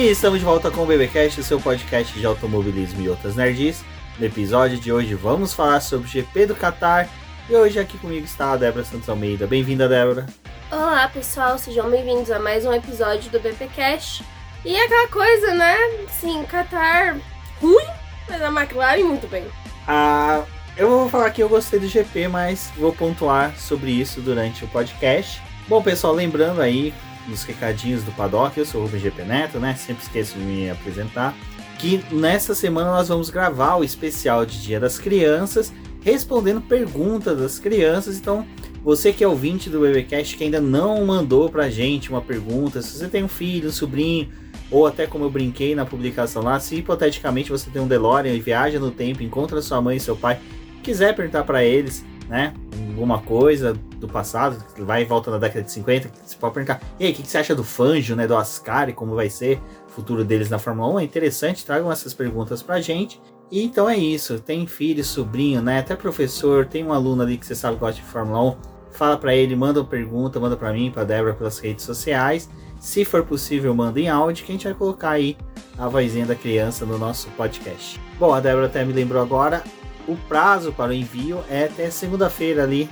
E estamos de volta com o BBcast, o seu podcast de automobilismo e outras nerds. No episódio de hoje vamos falar sobre o GP do Qatar. E hoje aqui comigo está a Débora Santos Almeida. Bem-vinda, Débora. Olá, pessoal, sejam bem-vindos a mais um episódio do BPcast. E é aquela coisa, né? Sim, Qatar ruim, mas a McLaren muito bem. Ah, eu vou falar que eu gostei do GP, mas vou pontuar sobre isso durante o podcast. Bom, pessoal, lembrando aí, nos recadinhos do Paddock. Eu sou o Rubem GP Neto, né? Sempre esqueço de me apresentar. Que nessa semana nós vamos gravar o especial de Dia das Crianças, respondendo perguntas das crianças. Então, você que é ouvinte do BBcast que ainda não mandou pra gente uma pergunta, se você tem um filho, um sobrinho, ou até como eu brinquei na publicação lá, se hipoteticamente você tem um DeLorean e viaja no tempo, encontra sua mãe e seu pai, quiser perguntar para eles, né, alguma coisa do passado, vai e volta na década de 50, você pode perguntar, e aí, o que, que, você acha do Fangio, né, do Ascari, como vai ser o futuro deles na Fórmula 1? É interessante, tragam essas perguntas pra gente. E então é isso, tem filho, sobrinho, né, até professor, tem um aluno ali que você sabe que gosta de Fórmula 1, fala para ele, manda uma pergunta, manda para mim, para Débora pelas redes sociais. Se for possível, manda em áudio que a gente vai colocar aí a vozinha da criança no nosso podcast. Bom, a Débora até me lembrou agora, o prazo para o envio é até segunda-feira ali,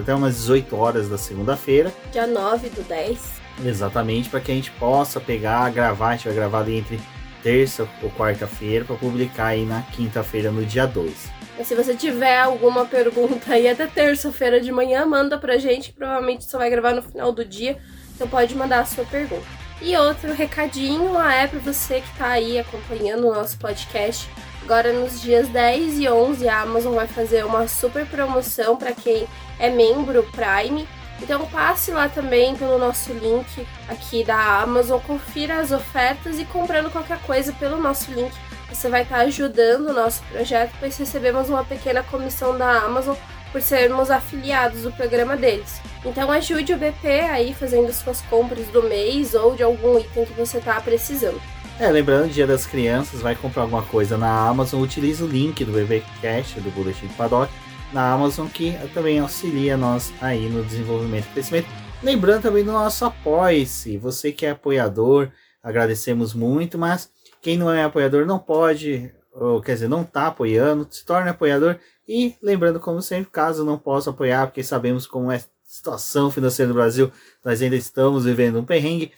até umas 18 horas da segunda-feira. Dia 9 do 10. Exatamente, para que a gente possa pegar, gravar, a gente vai gravar ali entre terça ou quarta-feira para publicar aí na quinta-feira no dia 2. Mas se você tiver alguma pergunta aí até terça-feira de manhã, manda pra gente, que provavelmente só vai gravar no final do dia, então pode mandar a sua pergunta. E outro recadinho é para você que está aí acompanhando o nosso podcast Agora nos dias 10 e 11 a Amazon vai fazer uma super promoção para quem é membro Prime. Então passe lá também pelo nosso link aqui da Amazon, confira as ofertas e comprando qualquer coisa pelo nosso link. Você vai estar ajudando o nosso projeto, pois recebemos uma pequena comissão da Amazon por sermos afiliados do programa deles. Então ajude o BP aí fazendo suas compras do mês ou de algum item que você está precisando. É, lembrando, Dia das Crianças, vai comprar alguma coisa na Amazon, utilize o link do BBcast, do Boletim do Paddock, na Amazon, que também auxilia nós aí no desenvolvimento e crescimento. Lembrando também do nosso apoie-se, você que é apoiador, agradecemos muito, mas quem não é apoiador não pode, ou quer dizer, não está apoiando, se torne apoiador. E lembrando, como sempre, caso não possa apoiar, porque sabemos como é a situação financeira do Brasil, nós ainda estamos vivendo um perrengue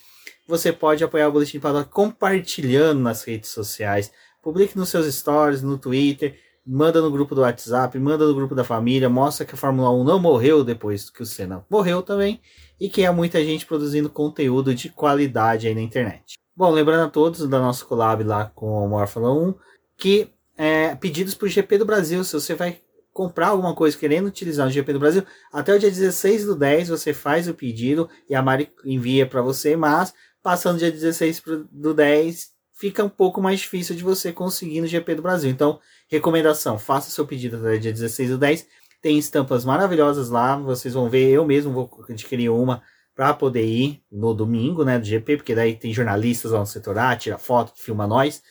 você pode apoiar o Boletim Paddock compartilhando nas redes sociais. Publique nos seus stories, no Twitter, manda no grupo do WhatsApp, manda no grupo da família, mostra que a Fórmula 1 não morreu depois que o Senna morreu também e que há muita gente produzindo conteúdo de qualidade aí na internet. Bom, lembrando a todos da nossa collab lá com a Morfala 1 que é, pedidos para o GP do Brasil, se você vai comprar alguma coisa querendo utilizar o GP do Brasil, até o dia 16 do 10 você faz o pedido e a Mari envia para você, mas passando dia 16 pro, do 10, fica um pouco mais difícil de você conseguir no GP do Brasil. Então, recomendação, faça seu pedido até dia 16 do 10. Tem estampas maravilhosas lá, vocês vão ver, eu mesmo vou adquirir uma para poder ir no domingo, né, do GP, porque daí tem jornalistas lá no setor A, tira foto, filma nós.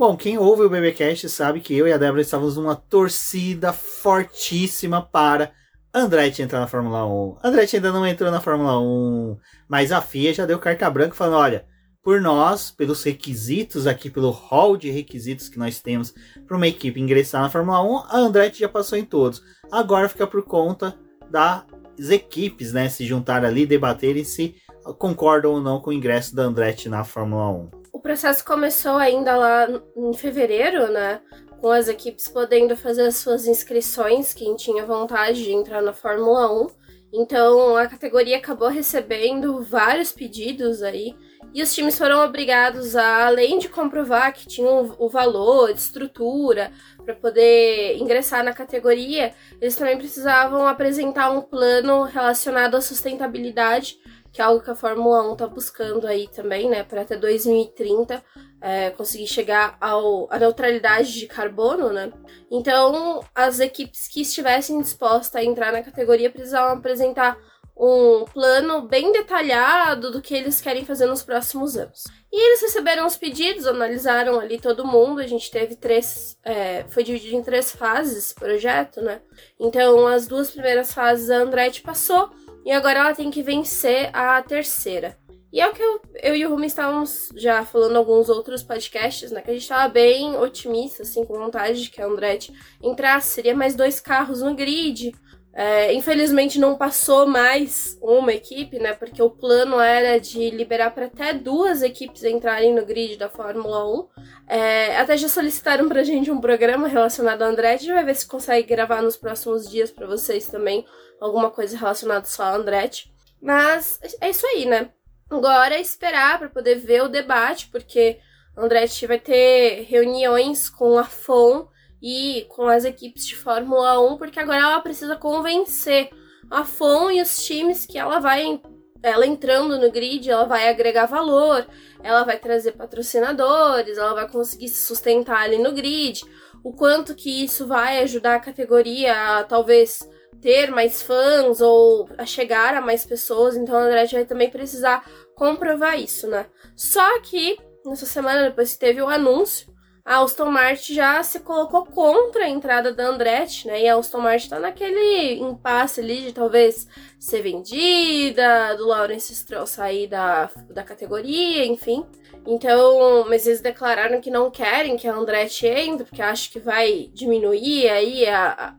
Bom, quem ouve o BBcast sabe que eu e a Débora estávamos numa torcida fortíssima para Andretti entrar na Fórmula 1. Andretti ainda não entrou na Fórmula 1, mas a FIA já deu carta branca falando, olha, por nós, pelos requisitos aqui, pelo hall de requisitos que nós temos para uma equipe ingressar na Fórmula 1, a Andretti já passou em todos. Agora fica por conta das equipes, né, se juntar ali, debaterem se concordam ou não com o ingresso da Andretti na Fórmula 1. O processo começou ainda lá em fevereiro, né? Com as equipes podendo fazer as suas inscrições, quem tinha vontade de entrar na Fórmula 1. Então a categoria acabou recebendo vários pedidos aí. E os times foram obrigados a, além de comprovar que tinham o valor, estrutura para poder ingressar na categoria, eles também precisavam apresentar um plano relacionado à sustentabilidade que é algo que a Fórmula 1 está buscando aí também, né, para até 2030 é, conseguir chegar ao, à neutralidade de carbono, né? Então, as equipes que estivessem dispostas a entrar na categoria precisavam apresentar um plano bem detalhado do que eles querem fazer nos próximos anos. E eles receberam os pedidos, analisaram ali todo mundo. A gente teve três. É, foi dividido em três fases esse projeto, né? Então, as duas primeiras fases a Andretti passou e agora ela tem que vencer a terceira. E é o que eu, eu e o Rumi estávamos já falando em alguns outros podcasts, né? Que a gente estava bem otimista, assim, com vontade de que a Andretti entrasse. Seria mais dois carros no grid. É, infelizmente não passou mais uma equipe, né? Porque o plano era de liberar para até duas equipes entrarem no grid da Fórmula 1. É, até já solicitaram pra gente um programa relacionado ao Andretti. A gente vai ver se consegue gravar nos próximos dias para vocês também alguma coisa relacionada só ao Andretti. Mas é isso aí, né? Agora é esperar para poder ver o debate, porque Andretti vai ter reuniões com a FOM e com as equipes de Fórmula 1, porque agora ela precisa convencer a FOM e os times que ela vai ela entrando no grid, ela vai agregar valor, ela vai trazer patrocinadores, ela vai conseguir se sustentar ali no grid, o quanto que isso vai ajudar a categoria a talvez ter mais fãs ou a chegar a mais pessoas, então a Andretti vai também precisar comprovar isso, né? Só que nessa semana depois que teve o anúncio, a Aston Martin já se colocou contra a entrada da Andretti, né? E a Aston Martin tá naquele impasse ali de talvez ser vendida, do Lawrence Stroll sair da, da categoria, enfim. Então, mas eles declararam que não querem que a Andretti entre, porque acham que vai diminuir aí a,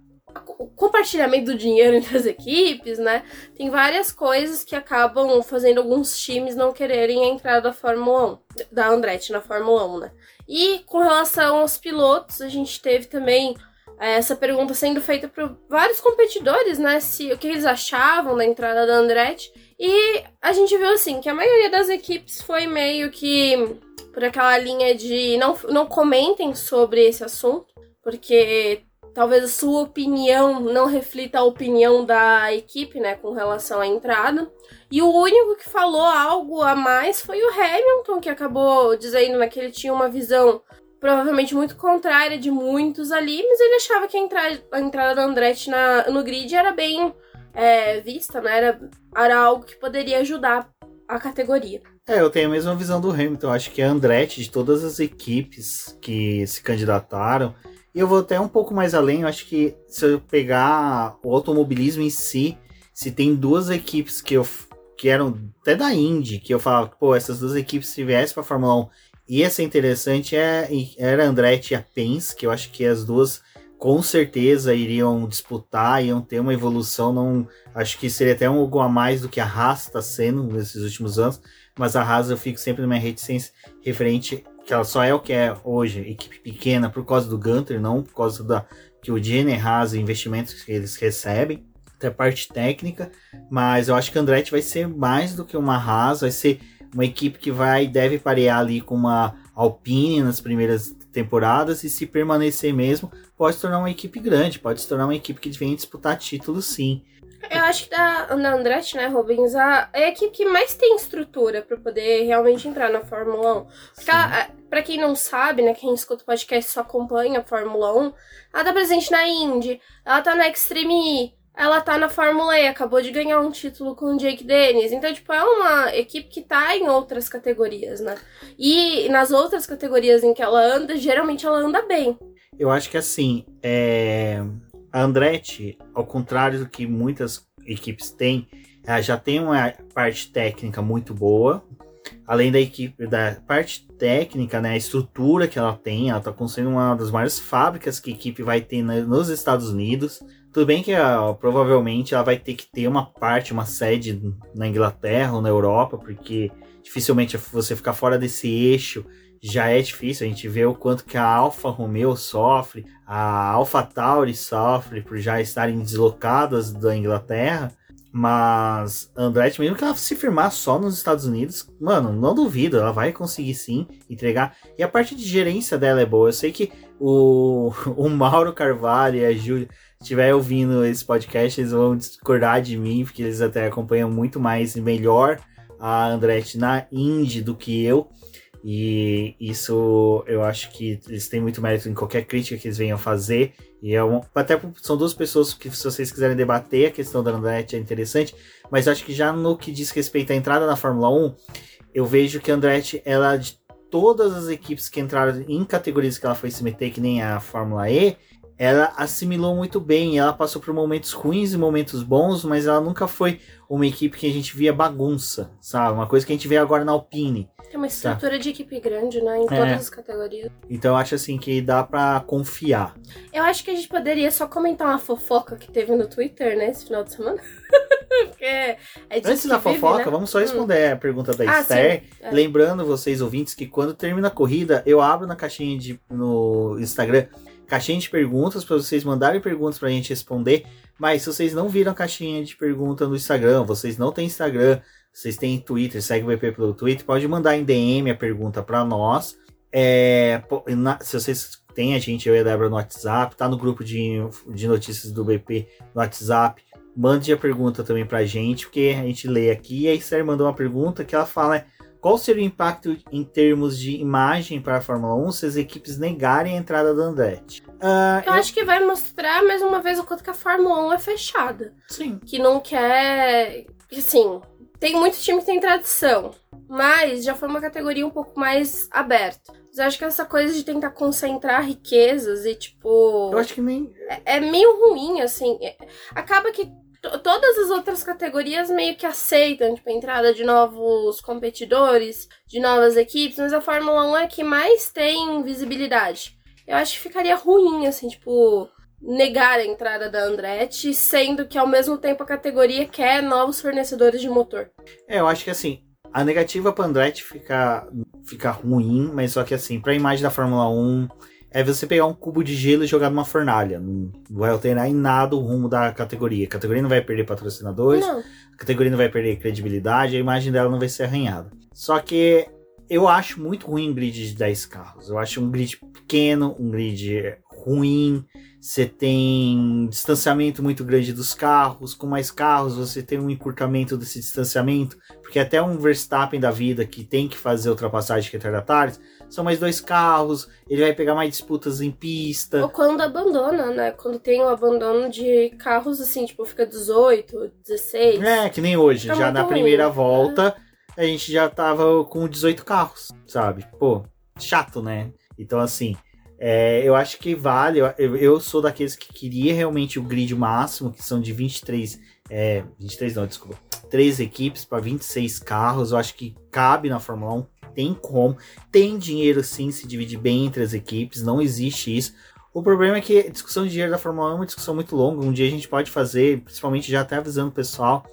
o compartilhamento do dinheiro entre as equipes, né? Tem várias coisas que acabam fazendo alguns times não quererem a entrada da Fórmula 1, da Andretti na Fórmula 1, né? E com relação aos pilotos, a gente teve também é, essa pergunta sendo feita por vários competidores, né? Se o que eles achavam da entrada da Andretti. E a gente viu assim que a maioria das equipes foi meio que por aquela linha de não, não comentem sobre esse assunto, porque talvez a sua opinião não reflita a opinião da equipe, né, com relação à entrada. E o único que falou algo a mais foi o Hamilton, que acabou dizendo né, que ele tinha uma visão provavelmente muito contrária de muitos ali, mas ele achava que a entrada, a entrada da Andretti na, no grid era bem é, vista, né, era, era algo que poderia ajudar a categoria. É, eu tenho a mesma visão do Hamilton. Eu acho que a Andretti, de todas as equipes que se candidataram, e eu vou até um pouco mais além, eu acho que se eu pegar o automobilismo em si, se tem duas equipes que eu que eram até da Indy, que eu falava, pô, essas duas equipes se viessem para Fórmula 1 ia ser interessante, é, era a Andretti e a Penske, que eu acho que as duas com certeza iriam disputar, iam ter uma evolução, não acho que seria até um algo a mais do que a Haas está sendo nesses últimos anos, mas a Haas eu fico sempre na minha reticência referente que ela só é o que é hoje, equipe pequena por causa do Gunter, não por causa da que o Jenner Haas, investimentos que eles recebem, até parte técnica, mas eu acho que a Andretti vai ser mais do que uma Haas, vai ser uma equipe que vai deve parear ali com uma Alpine nas primeiras temporadas e se permanecer mesmo, pode se tornar uma equipe grande, pode se tornar uma equipe que vem disputar títulos sim. Eu acho que da, da Andretti, né, Rubens, a, é a equipe que mais tem estrutura para poder realmente entrar na Fórmula 1. Porque, pra quem não sabe, né, quem escuta o podcast só acompanha a Fórmula 1, ela tá presente na Indy, ela tá na Extreme E, ela tá na Fórmula E, acabou de ganhar um título com o Jake Dennis. Então, tipo, é uma equipe que tá em outras categorias, né? E nas outras categorias em que ela anda, geralmente ela anda bem. Eu acho que assim, é a Andretti, ao contrário do que muitas equipes têm, ela já tem uma parte técnica muito boa. Além da equipe, da parte técnica, né, a estrutura que ela tem, ela está construindo uma das maiores fábricas que a equipe vai ter nos Estados Unidos. Tudo bem que provavelmente ela vai ter que ter uma parte, uma sede na Inglaterra ou na Europa, porque dificilmente você ficar fora desse eixo já é difícil. A gente vê o quanto que a Alfa Romeo sofre, a Alfa Tauri sofre por já estarem deslocadas da Inglaterra. Mas Andretti, mesmo que ela se firmar só nos Estados Unidos, mano, não duvido, ela vai conseguir sim entregar. E a parte de gerência dela é boa. Eu sei que o, o Mauro Carvalho e a Júlia estiver ouvindo esse podcast, eles vão discordar de mim, porque eles até acompanham muito mais e melhor a Andretti na Indy do que eu. E isso eu acho que eles têm muito mérito em qualquer crítica que eles venham fazer. E é um, até são duas pessoas que, se vocês quiserem debater a questão da Andretti, é interessante. Mas eu acho que já no que diz respeito à entrada na Fórmula 1, eu vejo que a Andretti, ela, de todas as equipes que entraram em categorias que ela foi se meter, que nem a Fórmula E, ela assimilou muito bem. Ela passou por momentos ruins e momentos bons, mas ela nunca foi uma equipe que a gente via bagunça, sabe? Uma coisa que a gente vê agora na Alpine. É uma estrutura de equipe grande, né? Em todas É. as categorias. Então eu acho assim que dá pra confiar. Eu acho que a gente poderia só comentar uma fofoca que teve no Twitter, né, esse final de semana. Porque é Antes da vive, fofoca, né? vamos só responder a pergunta da Ah, Esther. É. Lembrando vocês ouvintes que quando termina a corrida, eu abro na caixinha de no Instagram caixinha de perguntas para vocês mandarem perguntas pra gente responder. Mas se vocês não viram a caixinha de pergunta no Instagram, vocês não têm Instagram, vocês têm Twitter, segue o BP pelo Twitter, pode mandar em DM a pergunta para nós. É, na- se vocês têm a gente, eu e a Débora no WhatsApp, tá no grupo de, de notícias do BP no WhatsApp. Mande a pergunta também pra gente, porque a gente lê aqui. E a Esther mandou uma pergunta que ela fala: qual seria o impacto em termos de imagem para a Fórmula 1 se as equipes negarem a entrada da Andretti? Ah, Eu acho que vai mostrar mais uma vez o quanto que a Fórmula 1 é fechada. Sim. Que não quer. Assim, tem muitos times que tem tradição. Mas já foi uma categoria um pouco mais aberta. Mas eu acho que essa coisa de tentar concentrar riquezas e, tipo. Eu acho que nem. é meio ruim, assim. É- Acaba que todas as outras categorias meio que aceitam, tipo, a entrada de novos competidores, de novas equipes, mas a Fórmula 1 é que mais tem visibilidade. Eu acho que ficaria ruim, assim, tipo, negar a entrada da Andretti, sendo que ao mesmo tempo a categoria quer novos fornecedores de motor. É, eu acho que assim, a negativa pra Andretti fica, fica ruim, mas só que assim, pra imagem da Fórmula 1, é você pegar um cubo de gelo e jogar numa fornalha. Não vai alterar em nada o rumo da categoria. A categoria não vai perder patrocinadores, Não, a categoria não vai perder credibilidade, a imagem dela não vai ser arranhada. Só que eu acho muito ruim um grid de 10 carros. Eu acho um grid pequeno, um grid ruim. Você tem distanciamento muito grande dos carros. Com mais carros, você tem um encurtamento desse distanciamento. Porque até um Verstappen da vida que tem que fazer ultrapassagem de retardatários, são mais dois carros. Ele vai pegar mais disputas em pista. ou quando abandona, né? Quando tem o abandono de carros, assim, tipo, fica 18, 16. É, que nem hoje. Tá já na ruim. primeira volta, a gente já tava com 18 carros, sabe? Pô, chato, né? Então, assim, é, eu acho que vale. Eu, eu sou daqueles que queria realmente o grid máximo, que são de 23. É, 23 não, desculpa. 3 equipes para 26 carros. Eu acho que cabe na Fórmula 1. Tem como. Tem dinheiro sim se dividir bem entre as equipes. Não existe isso. O problema é que a discussão de dinheiro da Fórmula 1 é uma discussão muito longa. Um dia a gente pode fazer, principalmente já até avisando o pessoal.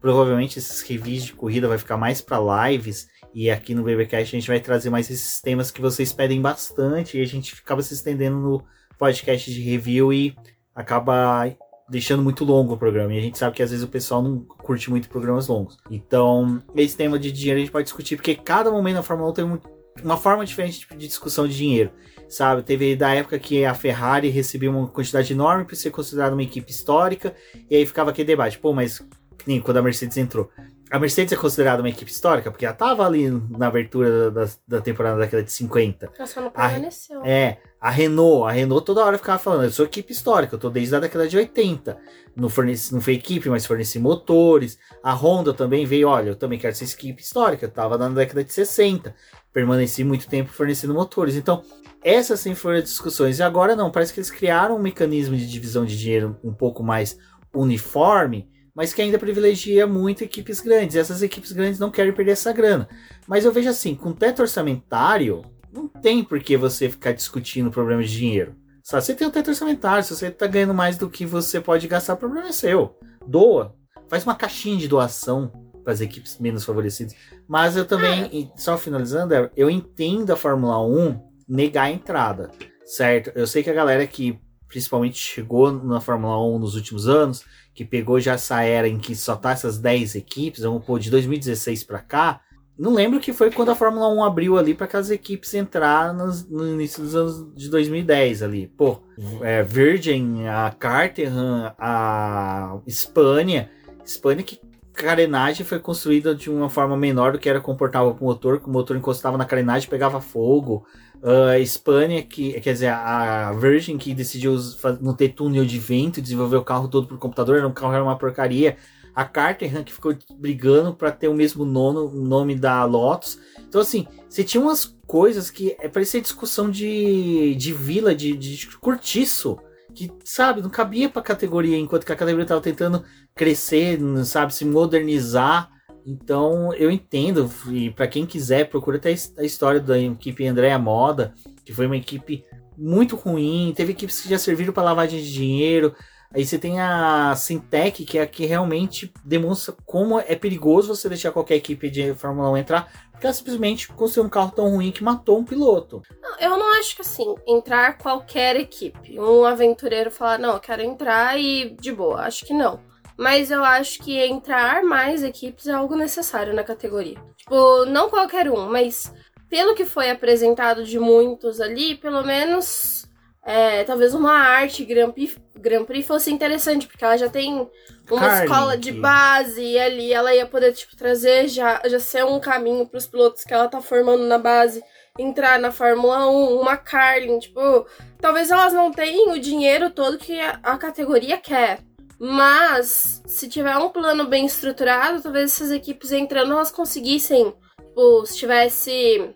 Provavelmente esses reviews de corrida vai ficar mais para lives. E aqui no BBcast a gente vai trazer mais esses temas que vocês pedem bastante. E a gente acaba se estendendo no podcast de review e acaba deixando muito longo o programa. E a gente sabe que às vezes o pessoal não curte muito programas longos. Então, esse tema de dinheiro a gente pode discutir, porque cada momento na Fórmula 1 tem um- uma forma diferente de discussão de dinheiro. Sabe, teve da época que a Ferrari recebia uma quantidade enorme para ser considerada uma equipe histórica, e aí ficava aquele debate, pô, mas nem quando a Mercedes entrou. A Mercedes é considerada uma equipe histórica, porque ela tava ali na abertura da, da temporada da década de 50. Ela só não permaneceu. É, a Renault, a Renault toda hora ficava falando, eu sou equipe histórica, eu tô desde a década de 80. Não, forneci, não foi equipe, mas forneci motores. A Honda também veio, olha, eu também quero ser equipe histórica, eu tava na década de 60. Permaneci muito tempo fornecendo motores. Então, essas sempre foram as discussões. E agora não, parece que eles criaram um mecanismo de divisão de dinheiro um pouco mais uniforme, mas que ainda privilegia muito equipes grandes. E essas equipes grandes não querem perder essa grana. Mas eu vejo assim, com teto orçamentário, não tem por que você ficar discutindo problemas de dinheiro. Só você tem o teto orçamentário, se você tá ganhando mais do que você pode gastar, o problema é seu. Doa. Faz uma caixinha de doação para as equipes menos favorecidas. Mas eu também, e só finalizando, eu entendo a Fórmula 1 negar a entrada, certo? Eu sei que a galera que principalmente chegou na Fórmula 1 nos últimos anos, que pegou já essa era em que só tá essas 10 equipes, vamos pôr de 2016 para cá, não lembro que foi quando a Fórmula 1 abriu ali para aquelas equipes entrar nos- no início dos anos de 2010 ali. Pô, é, Virgin, a Caterham, a Espanha. Espanha que carenagem foi construída de uma forma menor do que era comportável para o motor, que o motor encostava na carenagem pegava fogo. Uh, a Espanha, que quer dizer, a Virgin, que decidiu não ter túnel de vento, desenvolver o carro todo por computador, um carro era uma porcaria. A Caterham, que ficou brigando para ter o mesmo nono, nome da Lotus. Então, assim, você tinha umas coisas que é, parecia discussão de, de vila, de, de cortiço que, sabe, não cabia pra categoria, enquanto que a categoria tava tentando crescer, sabe, se modernizar. Então, eu entendo, e para quem quiser, procura até a história da equipe Andréa Moda, que foi uma equipe muito ruim, teve equipes que já serviram para lavagem de dinheiro. Aí você tem a Sintec, que é a que realmente demonstra como é perigoso você deixar qualquer equipe de Fórmula 1 entrar, porque ela simplesmente construiu um carro tão ruim que matou um piloto. Eu não acho que assim, entrar qualquer equipe, um aventureiro falar, não, eu quero entrar e de boa, acho que não. Mas eu acho que entrar mais equipes é algo necessário na categoria. Tipo, não qualquer um, mas pelo que foi apresentado de muitos ali, pelo menos é, talvez uma arte Grand Prix, Grand Prix fosse interessante, porque ela já tem uma Carly, escola de base e ali ela ia poder tipo, trazer, já, já ser um caminho para os pilotos que ela tá formando na base entrar na Fórmula 1, uma Carlin, tipo, talvez elas não tenham o dinheiro todo que a, a categoria quer. Mas, se tiver um plano bem estruturado, talvez essas equipes entrando elas conseguissem, tipo, se tivesse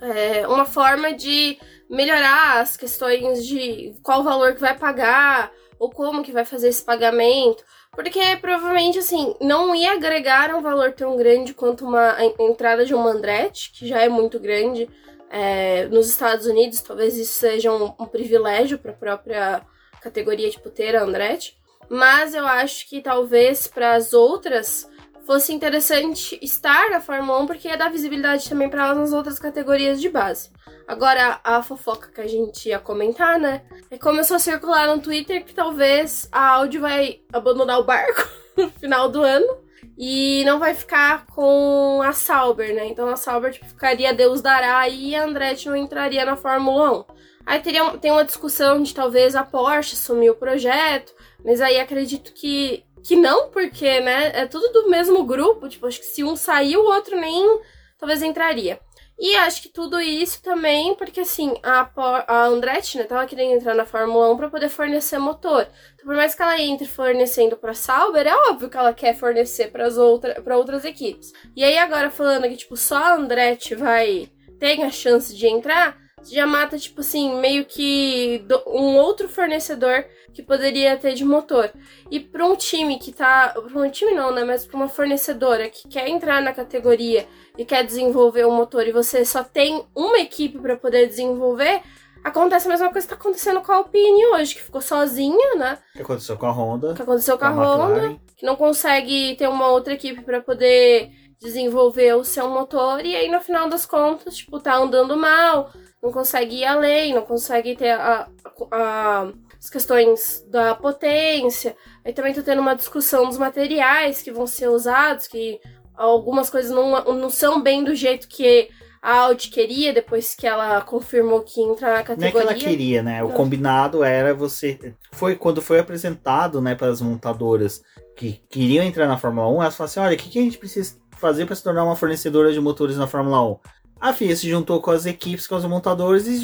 é, uma forma de melhorar as questões de qual valor que vai pagar, ou como que vai fazer esse pagamento. Porque provavelmente, assim, não ia agregar um valor tão grande quanto uma entrada de um Andretti, que já é muito grande. É, nos Estados Unidos, talvez isso seja um, um privilégio para a própria categoria, tipo, ter a Andretti. Mas eu acho que talvez para as outras fosse interessante estar na Fórmula 1 porque ia dar visibilidade também para elas nas outras categorias de base. Agora, a fofoca que a gente ia comentar, né? É começou a circular no Twitter que talvez a Audi vai abandonar o barco no final do ano e não vai ficar com a Sauber, né? Então a Sauber tipo, ficaria Deus dará e a Andretti não entraria na Fórmula 1. Aí teria, tem uma discussão de talvez a Porsche assumir o projeto, mas aí acredito que, que não, porque, né, é tudo do mesmo grupo, tipo, acho que se um sair, o outro nem talvez entraria. E acho que tudo isso também, porque assim, a, a Andretti, né, tava querendo entrar na Fórmula 1 para poder fornecer motor. Então, por mais que ela entre fornecendo para Sauber, é óbvio que ela quer fornecer para outra, outras equipes. E aí agora falando que tipo só a Andretti vai ter a chance de entrar, já mata, tipo assim, meio que um outro fornecedor que poderia ter de motor. E para um time que tá. Para um time não, né? Mas para uma fornecedora que quer entrar na categoria e quer desenvolver o um motor e você só tem uma equipe para poder desenvolver. Acontece a mesma coisa que está acontecendo com a Alpine hoje, que ficou sozinha, né? Que aconteceu com a Honda. Que aconteceu com a, a Honda, que não consegue ter uma outra equipe para poder desenvolver o seu motor e aí no final das contas, tipo, tá andando mal, não consegue ir além, não consegue ter a, a, as questões da potência. Aí também tá tendo uma discussão dos materiais que vão ser usados, que algumas coisas não, não são bem do jeito que a Audi queria, depois que ela confirmou que entra na categoria. Não é que ela queria, né? O combinado era você. Foi quando foi apresentado, né, para as montadoras que queriam entrar na Fórmula 1, elas falaram assim: olha, o que, que a gente precisa fazer para se tornar uma fornecedora de motores na Fórmula 1? A FIA se juntou com as equipes, com os montadores e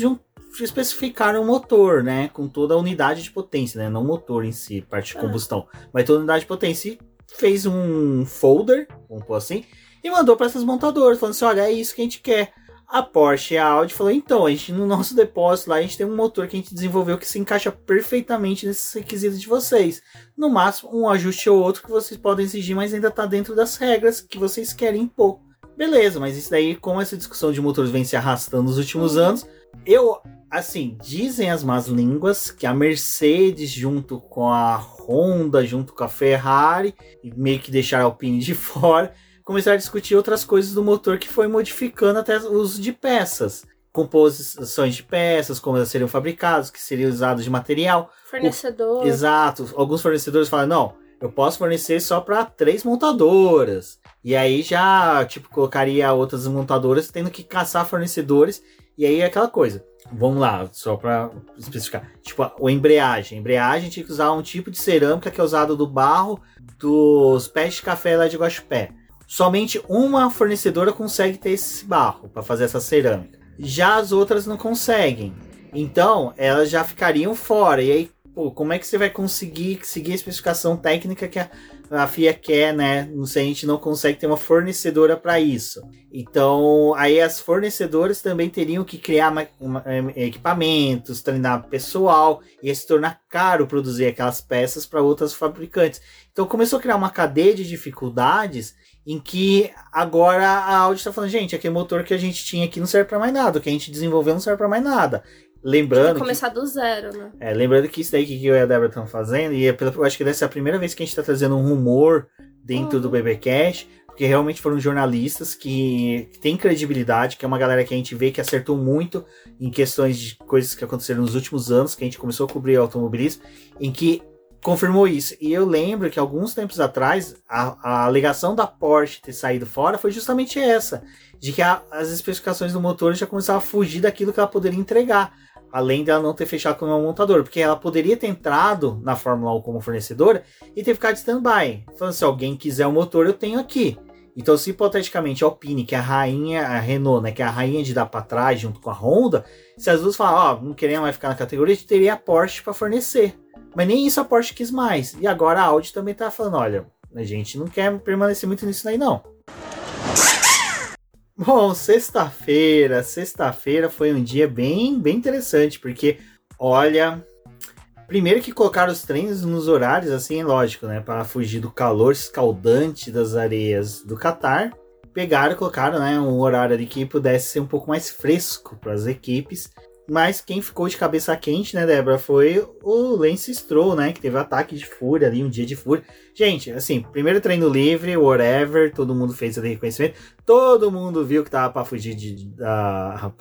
especificaram o motor, né? Com toda a unidade de potência, né? Não o motor em si, parte de ah. combustão, mas toda a unidade de potência. E fez um folder, vamos pôr assim, e mandou para essas montadoras, falando assim: olha, é isso que a gente quer. A Porsche e a Audi falou: então, a gente no nosso depósito lá, a gente tem um motor que a gente desenvolveu que se encaixa perfeitamente nesses requisitos de vocês. No máximo, um ajuste ou outro que vocês podem exigir, mas ainda está dentro das regras que vocês querem impor. Beleza, mas isso daí, como essa discussão de motores vem se arrastando nos últimos uhum. anos, eu, assim, dizem as más línguas que a Mercedes, junto com a Honda, junto com a Ferrari, e meio que deixaram a Alpine de fora, começaram a discutir outras coisas do motor que foi modificando até o uso de peças. Composições de peças, como elas seriam fabricadas, que seriam usadas de material. Fornecedor. O, exato. Alguns fornecedores falam, não, eu posso fornecer só para três montadoras. E aí já, tipo, colocaria outras montadoras tendo que caçar fornecedores. E aí é aquela coisa. Vamos lá, só para especificar. Tipo, a embreagem. A embreagem tinha que usar um tipo de cerâmica que é usado do barro dos pés de café lá de Guaxupé. Somente uma fornecedora consegue ter esse barro para fazer essa cerâmica. Já as outras não conseguem. Então, elas já ficariam fora. E aí, pô, como é que você vai conseguir seguir a especificação técnica que a, a FIA quer, né? Não sei, a gente não consegue ter uma fornecedora para isso. Então, aí as fornecedoras também teriam que criar uma, uma, é, equipamentos, treinar pessoal, ia se tornar caro produzir aquelas peças para outras fabricantes. Então, começou a criar uma cadeia de dificuldades em que agora a Audi está falando, gente, aquele motor que a gente tinha aqui não serve para mais nada, o que a gente desenvolveu não serve para mais nada. Lembrando. começar que, do zero, né? É, lembrando que isso daí que eu e a Débora estão fazendo, e é eu acho que dessa é a primeira vez que a gente está trazendo um rumor dentro uhum. do BBcast, porque realmente foram jornalistas que, que têm credibilidade, que é uma galera que a gente vê que acertou muito em questões de coisas que aconteceram nos últimos anos, que a gente começou a cobrir automobilismo, em que confirmou isso. E eu lembro que alguns tempos atrás, a, a alegação da Porsche ter saído fora foi justamente essa, de que a, as especificações do motor já começavam a fugir daquilo que ela poderia entregar. Além dela não ter fechado com uma montadora, porque ela poderia ter entrado na Fórmula 1 como fornecedora e ter ficado de stand-by. Falando, se alguém quiser o motor, eu tenho aqui. Então, se hipoteticamente a Alpine, que é a rainha, a Renault, né, que é a rainha de dar para trás junto com a Honda, se as duas falar, ó, oh, não queremos mais ficar na categoria, teria a Porsche para fornecer. Mas nem isso a Porsche quis mais. E agora a Audi também tá falando, olha, a gente não quer permanecer muito nisso aí não. Bom, sexta-feira, sexta-feira foi um dia bem, bem interessante, porque, olha, primeiro que colocaram os treinos nos horários, assim, lógico, né, para fugir do calor escaldante das areias do Catar, pegaram e colocaram, né, um horário ali que pudesse ser um pouco mais fresco para as equipes, mas quem ficou de cabeça quente, né, Débora, foi o Lance Stroll, né? Que teve um ataque de fúria ali, um dia de fúria. Gente, assim, primeiro treino livre, whatever, todo mundo fez o reconhecimento. Todo mundo viu que tava pra fugir de. da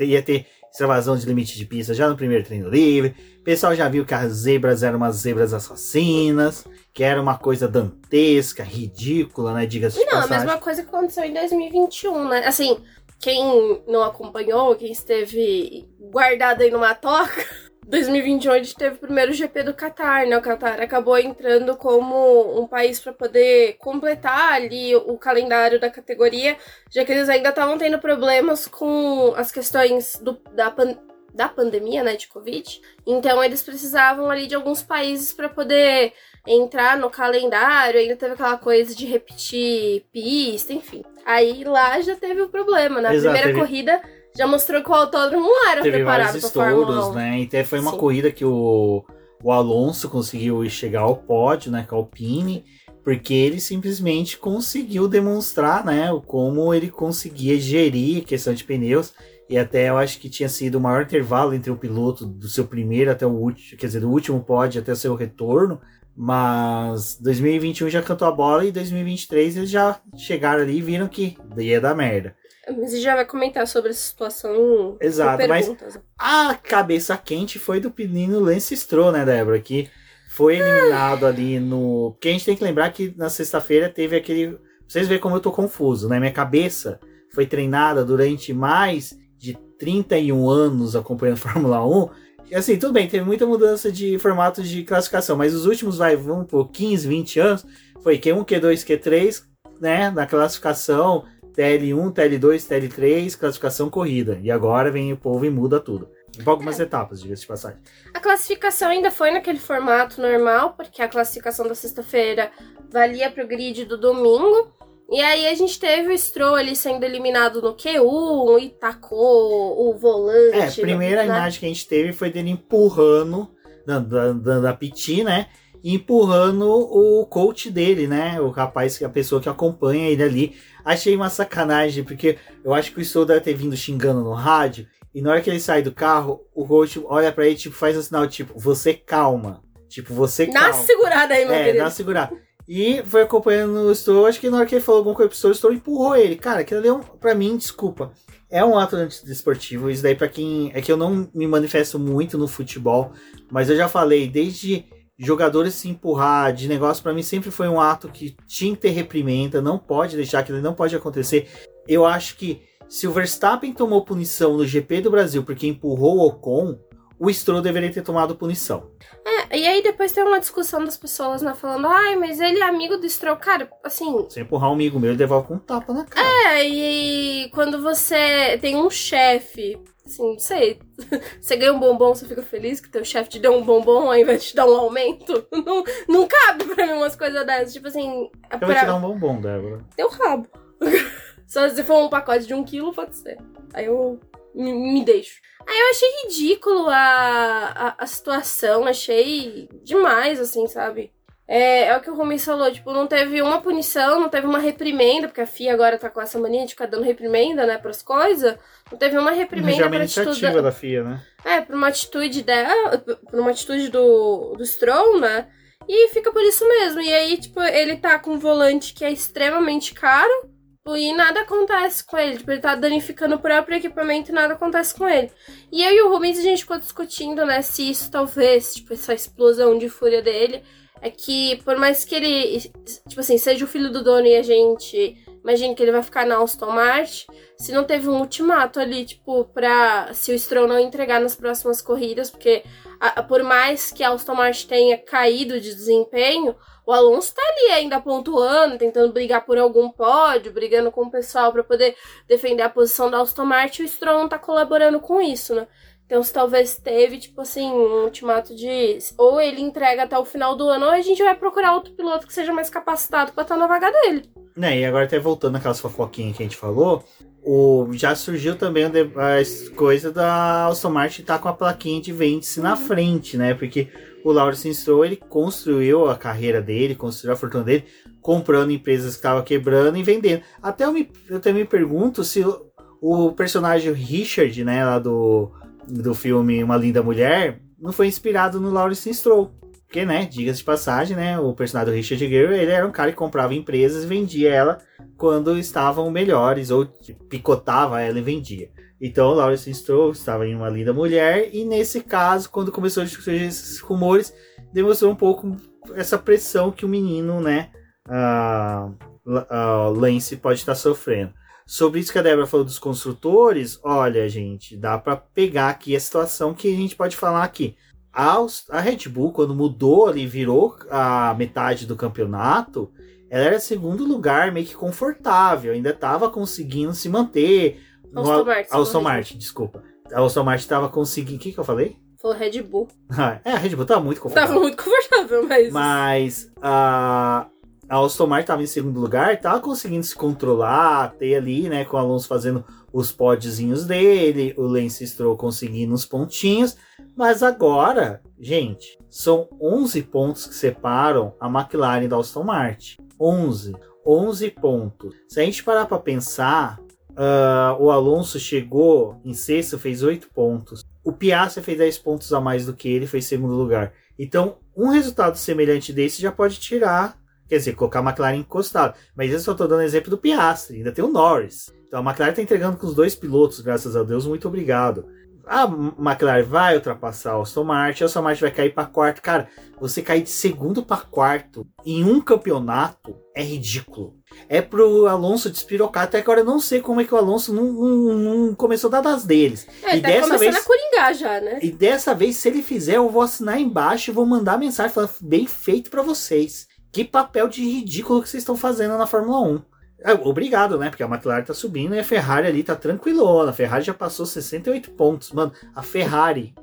ia ter extravasão de limite de pista já no primeiro treino livre. O pessoal já viu que as zebras eram umas zebras assassinas, que era uma coisa dantesca, ridícula, né? Diga-se Não, a mesma coisa que aconteceu em 2021, né? Assim, quem não acompanhou, quem esteve guardado aí numa toca, 2021 a gente teve o primeiro GP do Qatar, né? O Qatar acabou entrando como um país para poder completar ali o calendário da categoria, já que eles ainda estavam tendo problemas com as questões do, da, pan, da pandemia, né, de Covid. Então eles precisavam ali de alguns países para poder entrar no calendário, ainda teve aquela coisa de repetir pista, enfim. Aí lá já teve o problema, na Exato, primeira teve... corrida já mostrou que o autódromo não era teve preparado para 1. né? E até foi uma Sim. corrida que o, o Alonso conseguiu chegar ao pódio, né, com a Alpine, porque ele simplesmente conseguiu demonstrar, né, como ele conseguia gerir a questão de pneus. E até eu acho que tinha sido o maior intervalo entre o piloto do seu primeiro até o último, quer dizer, do último pódio até o seu retorno. Mas 2021 já cantou a bola e 2023 eles já chegaram ali e viram que ia dar merda. Mas você já vai comentar sobre essa situação. Exato, mas a cabeça quente foi do menino Lance Stroll, né, Débora? Que foi eliminado ah. ali no. Porque a gente tem que lembrar que na sexta-feira teve aquele. Vocês veem como eu tô confuso, né? Minha cabeça foi treinada durante mais de 31 anos acompanhando Fórmula 1 assim, tudo bem, teve muita mudança de formato de classificação, mas os últimos, vai, vamos por 15, 20 anos, foi Q1, Q2, Q3, né, na classificação, TL1, TL2, TL3, classificação corrida. E agora vem o povo e muda tudo. Algumas é. etapas, diga-se de passagem. A classificação ainda foi naquele formato normal, porque a classificação da sexta-feira valia para o grid do domingo. E aí a gente teve o Stroll ali sendo eliminado no Q1 e tacou o volante. É, a primeira né? imagem que a gente teve foi dele empurrando, dando, dando a piti, né? Empurrando o coach dele, né? O rapaz, a pessoa que acompanha ele ali. Achei uma sacanagem, porque eu acho que o Stroll deve ter vindo xingando no rádio. E na hora que ele sai do carro, o coach olha para ele, tipo, faz um sinal, tipo, você calma. Tipo, você calma. Dá segurada aí, meu é, querido. Dá segurada. E foi acompanhando o Stroll. Acho que na hora que ele falou alguma coisa pro Stroll, o Stroll empurrou ele. Cara, aquilo ali, é um, pra mim, desculpa. É um ato antidesportivo. Isso daí, pra quem. É que eu não me manifesto muito no futebol. Mas eu já falei, desde jogadores se empurrar de negócio, para mim sempre foi um ato que tinha que ter reprimenda. Não pode deixar aquilo, não pode acontecer. Eu acho que se o Verstappen tomou punição no GP do Brasil porque empurrou o Ocon, o Stroll deveria ter tomado punição. É, É, e aí depois tem uma discussão das pessoas, né? Falando, ai, mas ele é amigo do Stroll. Cara, assim. Se empurrar um amigo meu, ele devolve com um tapa na cara. É, e quando você tem um chefe, assim, não sei, você ganha um bombom, você fica feliz que teu chefe te deu um bombom ao invés de te dar um aumento? Não, não cabe pra mim umas coisas dessas. Tipo assim. Eu vou te dar um bombom, Débora. Teu rabo. Só se for um pacote de um quilo, pode ser. Aí eu me, me deixo. Aí eu achei ridículo a, a, a, situação, achei demais, assim, sabe? É, é o que o Rumi falou, tipo, não teve uma punição, não teve uma reprimenda, porque a FIA agora tá com essa mania de ficar dando reprimenda, né, pras coisas. Não teve uma reprimenda pra atitude. da FIA, né? É, por uma atitude dela, por uma atitude do, do Stroll, né? E fica por isso mesmo. E aí, tipo, ele tá com um volante que é extremamente caro e nada acontece com ele. Tipo, ele tá danificando o próprio equipamento e nada acontece com ele. E eu e o Rubens, a gente ficou discutindo, né, se isso talvez, tipo, essa explosão de fúria dele, é que por mais que ele, tipo assim, seja o filho do dono e a gente imagine que ele vai ficar na Aston Martin, se não teve um ultimato ali, tipo, pra se o Stroll não entregar nas próximas corridas, porque a, por mais que a Aston Martin tenha caído de desempenho, o Alonso tá ali ainda pontuando, tentando brigar por algum pódio, brigando com o pessoal para poder defender a posição da Aston Martin, e o Stroll não tá colaborando com isso, né? Então, se talvez teve, tipo assim, um ultimato de ou ele entrega até o final do ano, ou a gente vai procurar outro piloto que seja mais capacitado para estar na vaga dele. Né, e agora até voltando aquelas fofoquinhas que a gente falou, o, já surgiu também as coisas da Aston Martin tá com a plaquinha de vende-se uhum. na frente, né? Porque o Lawrence Stroll, ele construiu a carreira dele, construiu a fortuna dele, comprando empresas que estavam quebrando e vendendo. Até eu, me, eu também me pergunto se o, o personagem Richard, né, lá do do filme Uma Linda Mulher não foi inspirado no Lawrence Stroll. Porque, né, diga-se de passagem, né, o personagem do Richard Gere, ele era um cara que comprava empresas e vendia ela quando estavam melhores, ou picotava ela e vendia. Então, Lawrence Stroll estava em Uma Linda Mulher, e nesse caso, quando começou a surgir esses rumores, demonstrou um pouco essa pressão que o menino, né, uh, uh, Lance pode estar sofrendo. Sobre isso que a Débora falou dos construtores, olha, gente, dá para pegar aqui a situação que a gente pode falar aqui. A, Red Bull, quando mudou ali, virou a metade do campeonato, ela era segundo lugar, meio que confortável, ainda estava conseguindo se manter. Aston Martin. Aston Martin, desculpa. A Aston Martin estava conseguindo. O que, que eu falei? Falou Red Bull. é, a Red Bull estava muito confortável. Tava muito confortável, mas. Mas a, a Aston Martin estava em segundo lugar, estava conseguindo se controlar, ter ali, né, com o Alonso fazendo os podzinhos dele, o Lance Stroll conseguindo os pontinhos, mas agora, gente, são 11 pontos que separam a McLaren da Aston Martin. 11. 11 pontos. Se a gente parar para pensar, uh, o Alonso chegou em sexto, fez 8 pontos. O Piastri fez 10 pontos a mais do que ele, fez segundo lugar. Então, um resultado semelhante desse já pode tirar Quer dizer, colocar a McLaren encostada. Mas eu só estou dando exemplo do Piastri. Ainda tem o Norris. Então a McLaren está entregando com os dois pilotos, graças a Deus. Muito obrigado. A McLaren vai ultrapassar o Aston Martin. A Aston Martin vai cair para quarto. Cara, você cair de segundo para quarto em um campeonato é ridículo. É pro Alonso despirocar. Até agora eu não sei como é que o Alonso não, não, não começou a dar das deles. É, e tá dessa vez, a coringar já, né? E dessa vez, se ele fizer, eu vou assinar embaixo e vou mandar mensagem falando bem feito para vocês. Que papel de ridículo que vocês estão fazendo na Fórmula 1. É, obrigado, né? Porque a McLaren tá subindo e a Ferrari ali tá tranquilona. A Ferrari já passou 68 pontos. Mano, a Ferrari.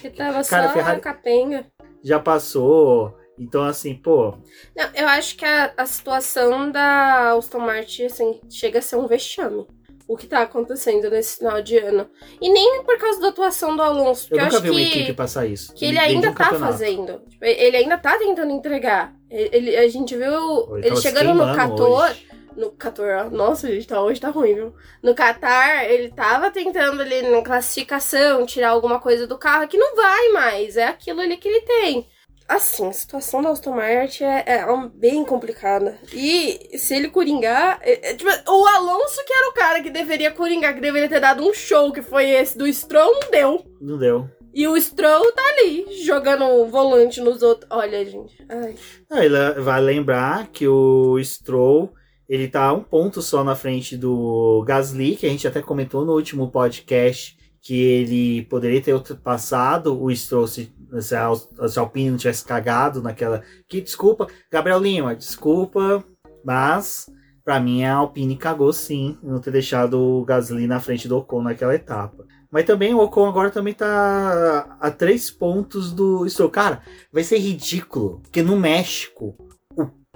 Que tava Cara, só a Ferrari capenga. Já passou. Então, assim, pô. Não, eu acho que a, a situação da Aston Martin assim, chega a ser um vexame o que tá acontecendo nesse final de ano. E nem por causa da atuação do Alonso. Porque eu nunca eu vi uma equipe passar isso. Que ele ainda um tá campeonato. fazendo. Tipo, ele ainda tá tentando entregar. Ele, a gente viu ele, ele chegando no 14. No 14, nossa, gente, tá, hoje tá ruim, viu? No Qatar, ele tava tentando ali na classificação tirar alguma coisa do carro que não vai mais. É aquilo ali que ele tem. Assim, a situação da Aston Martin é, é, bem complicada. E se ele coringar. É, é, tipo, o Alonso, que era o cara que deveria coringar, que deveria ter dado um show, que foi esse do Stroll, não deu. Não deu. E o Stroll tá ali, jogando volante nos outros. Olha, gente. Ai. Ah, ele vai lembrar que o Stroll. Ele tá um ponto só na frente do Gasly, que a gente até comentou no último podcast que ele poderia ter ultrapassado o Stroll se, se, a, se a Alpine não tivesse cagado naquela. Que desculpa, Gabriel Lima, desculpa, mas para mim a Alpine cagou sim, não ter deixado o Gasly na frente do Ocon naquela etapa. Mas também o Ocon agora também tá a três pontos do Stroll. Cara, vai ser ridículo, porque no México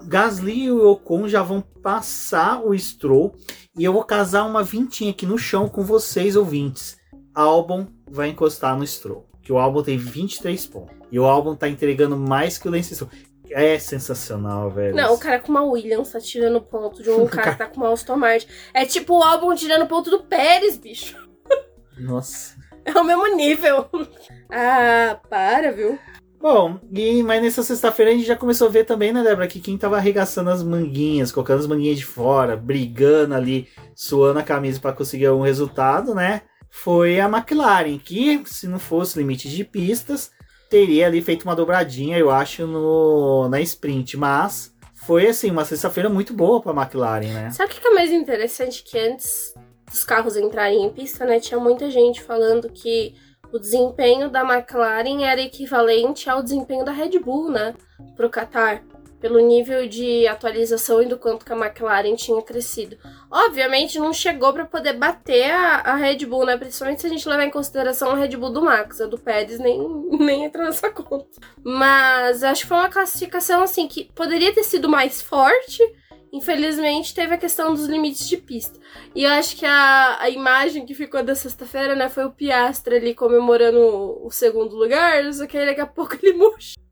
Gasly e o Ocon já vão passar o Stroll e eu vou casar uma vintinha aqui no chão com vocês ouvintes. Albon vai encostar no Stroll, que o Albon tem 23 pontos. E o Albon tá entregando mais que o Lance Stroll. É sensacional, velho. Não, o cara com uma Williams tá tirando ponto de um cara que tá com uma Aston Martin. É tipo o álbum tirando ponto do Pérez, bicho. Nossa. É o mesmo nível. ah, para, viu? Bom, e, mas nessa sexta-feira a gente já começou a ver também, né, Débora, que quem tava arregaçando as manguinhas, colocando as manguinhas de fora, brigando ali, suando a camisa para conseguir um resultado, né? Foi a McLaren, que se não fosse limite de pistas, teria ali feito uma dobradinha, eu acho, no, na sprint. Mas foi assim, uma sexta-feira muito boa para a McLaren, né? Sabe o que é mais interessante? Que antes dos carros entrarem em pista, né? Tinha muita gente falando que o desempenho da McLaren era equivalente ao desempenho da Red Bull, né? Pro Qatar pelo nível de atualização e do quanto que a McLaren tinha crescido. Obviamente não chegou para poder bater a, a, Red Bull, né? Principalmente se a gente levar em consideração a Red Bull do Max, a do Pérez nem, nem entra nessa conta. Mas acho que foi uma classificação assim que poderia ter sido mais forte. Infelizmente teve a questão dos limites de pista. E eu acho que a, a imagem que ficou da sexta-feira, né, foi o Piastre ali comemorando o, o segundo lugar, só que aí daqui a pouco ele murcha.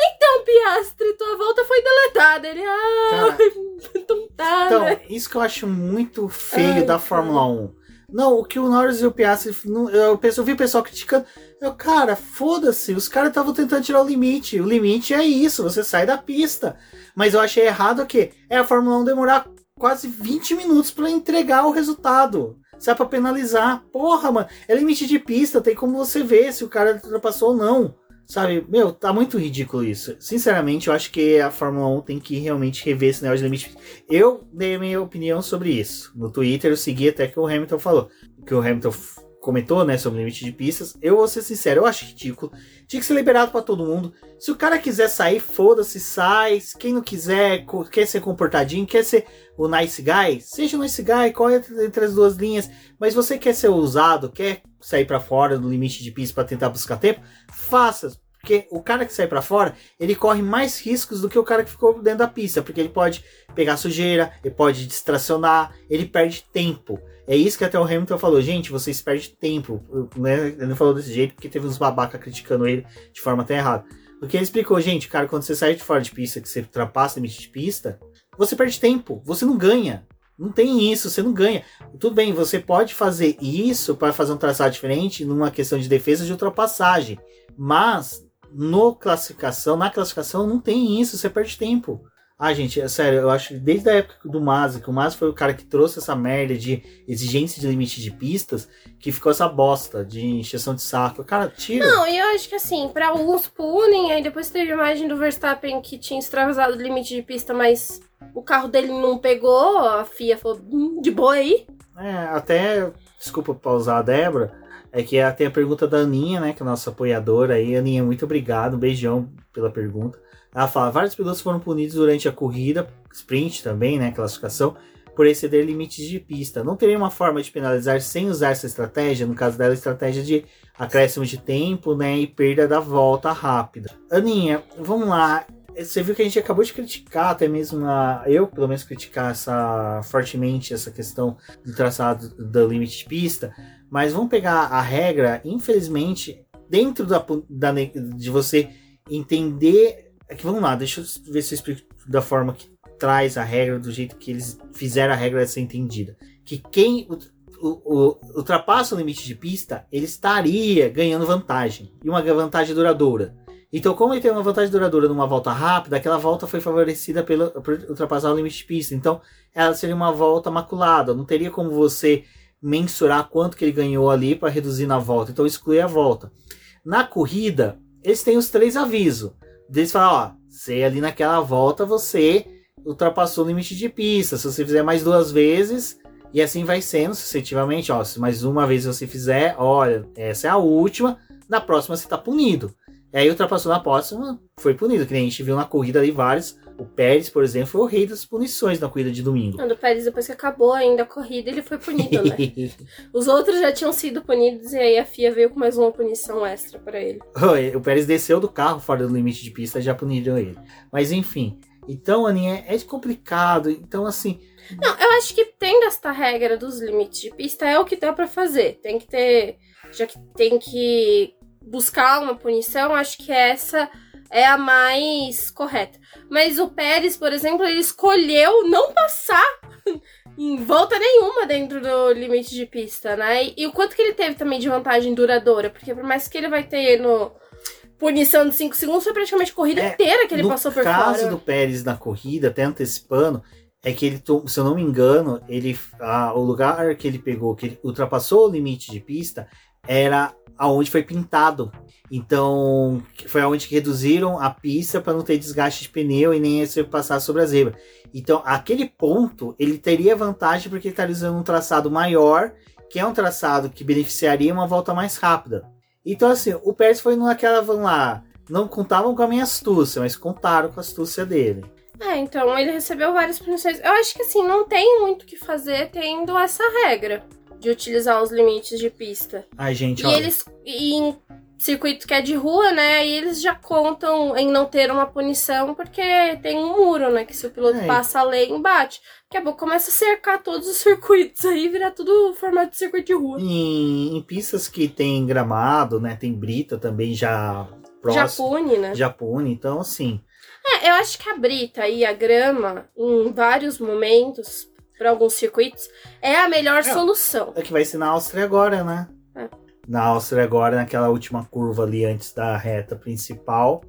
Então, Piastre, tua volta foi deletada. Ele, ah, então tá. Então, né? isso que eu acho muito feio Ai, da Fórmula 1. Não, o que o Norris e o Piastri. Eu, eu, vi o pessoal criticando. Eu, cara, foda-se, os caras estavam tentando tirar o limite. O limite é isso, você sai da pista. Mas eu achei errado o quê? É a Fórmula 1 demorar quase 20 minutos para entregar o resultado. Se é pra penalizar. Porra, mano. É limite de pista, tem como você ver se o cara ultrapassou ou não. Sabe, meu, tá muito ridículo isso. Sinceramente, eu acho que a Fórmula 1 tem que realmente rever esse negócio de limite. Eu dei a minha opinião sobre isso. No Twitter eu segui até que o Hamilton falou. Que o Hamilton comentou, né, sobre limite de pistas. Eu vou ser sincero, eu acho ridículo. Tinha que ser liberado para todo mundo. Se o cara quiser sair, foda-se, sai. Quem não quiser, quer ser comportadinho, quer ser o nice guy, seja o nice guy, corre entre as duas linhas. Mas você quer ser ousado, quer sair para fora do limite de pista para tentar buscar tempo, faça. Porque o cara que sai para fora, ele corre mais riscos do que o cara que ficou dentro da pista, porque ele pode pegar sujeira, ele pode distracionar, ele perde tempo. É isso que até o Hamilton falou, gente, vocês perdem tempo. Né? Ele não falou desse jeito porque teve uns babaca criticando ele de forma até errada. Porque ele explicou, gente, cara, quando você sai de fora de pista, que você ultrapassa o limite de pista, você perde tempo, você não ganha. Não tem isso, você não ganha. Tudo bem, você pode fazer isso para fazer um traçado diferente numa questão de defesa de ultrapassagem, mas no classificação, na classificação não tem isso, você perde tempo. Ah, gente, é sério, eu acho que desde a época do Masi, que o Masi foi o cara que trouxe essa merda de exigência de limite de pistas, que ficou essa bosta de encheção de saco. Cara, tira. Não, e eu acho que assim, para alguns punem, aí depois teve a imagem do Verstappen que tinha extravasado o limite de pista, mas o carro dele não pegou, a FIA falou, hum, de boa aí. É, até, desculpa pausar a Débora, é que até a pergunta da Aninha, né, que é a nossa apoiadora aí. Aninha, muito obrigado, um beijão pela pergunta. Ela fala: vários pilotos foram punidos durante a corrida, sprint também, né? Classificação, por exceder limites de pista. Não teria uma forma de penalizar sem usar essa estratégia? No caso dela, estratégia de acréscimo de tempo, né? E perda da volta rápida. Aninha, vamos lá. Você viu que a gente acabou de criticar, até mesmo a, eu, pelo menos, criticar essa, fortemente essa questão do traçado do limite de pista. Mas vamos pegar a regra, infelizmente, dentro da, da de você entender é que vamos lá, deixa eu ver se eu explico da forma que traz a regra, do jeito que eles fizeram a regra ser entendida. Que quem ultrapassa o limite de pista, ele estaria ganhando vantagem. E uma vantagem duradoura. Então, como ele tem uma vantagem duradoura numa volta rápida, aquela volta foi favorecida pelo, por ultrapassar o limite de pista. Então, ela seria uma volta maculada. Não teria como você mensurar quanto que ele ganhou ali para reduzir na volta. Então, exclui a volta. Na corrida, eles têm os três avisos. Eles falam, ó, você ali naquela volta você ultrapassou o limite de pista. Se você fizer mais duas vezes, E assim vai sendo sucessivamente, ó, se mais uma vez você fizer, olha, essa é a última, na próxima você tá punido. E aí ultrapassou na próxima, foi punido, que nem a gente viu na corrida ali vários. O Pérez, por exemplo, foi o rei das punições na corrida de domingo. Não, do Pérez, depois que acabou ainda a corrida, ele foi punido, né? Os outros já tinham sido punidos e aí a FIA veio com mais uma punição extra para ele. o Pérez desceu do carro fora do limite de pista já puniram ele. Mas enfim. Então, Aninha, é complicado. Então, assim. Não, eu acho que tendo esta regra dos limites de pista é o que dá para fazer. Tem que ter. Já que tem que buscar uma punição, acho que essa é a mais correta. Mas o Pérez, por exemplo, ele escolheu não passar em volta nenhuma dentro do limite de pista, né? E, o quanto que ele teve também de vantagem duradoura, porque por mais que ele vai ter no punição de 5 segundos, foi praticamente a corrida é, inteira que ele passou por fora. No caso do Pérez na corrida, até antecipando, é que ele, se eu não me engano, ele, ah, o lugar que ele pegou, que ele ultrapassou o limite de pista, era aonde foi pintado. Então, foi aonde reduziram a pista para não ter desgaste de pneu e nem se passar sobre a zebra. Então, aquele ponto, ele teria vantagem porque ele está usando um traçado maior, que é um traçado que beneficiaria uma volta mais rápida. Então, assim, o Pérez foi naquela, vamos lá, não contavam com a minha astúcia, mas contaram com a astúcia dele. É, então ele recebeu várias punições. Eu acho que assim, não tem muito o que fazer tendo essa regra de utilizar os limites de pista. Ai, gente, e olha. eles e em circuito que é de rua, né? E eles já contam em não ter uma punição porque tem um muro, né? Que se o piloto é. passa além, bate. Daqui a pouco começa a cercar todos os circuitos aí, virar tudo formato de circuito de rua. Em, em pistas que tem gramado, né? Tem brita também já próximo. Já pune, né? Já pune, então assim. É, eu acho que a brita e a grama, em vários momentos, para alguns circuitos, é a melhor é, solução. É que vai ser na Áustria agora, né? É. Na Áustria agora, naquela última curva ali antes da reta principal,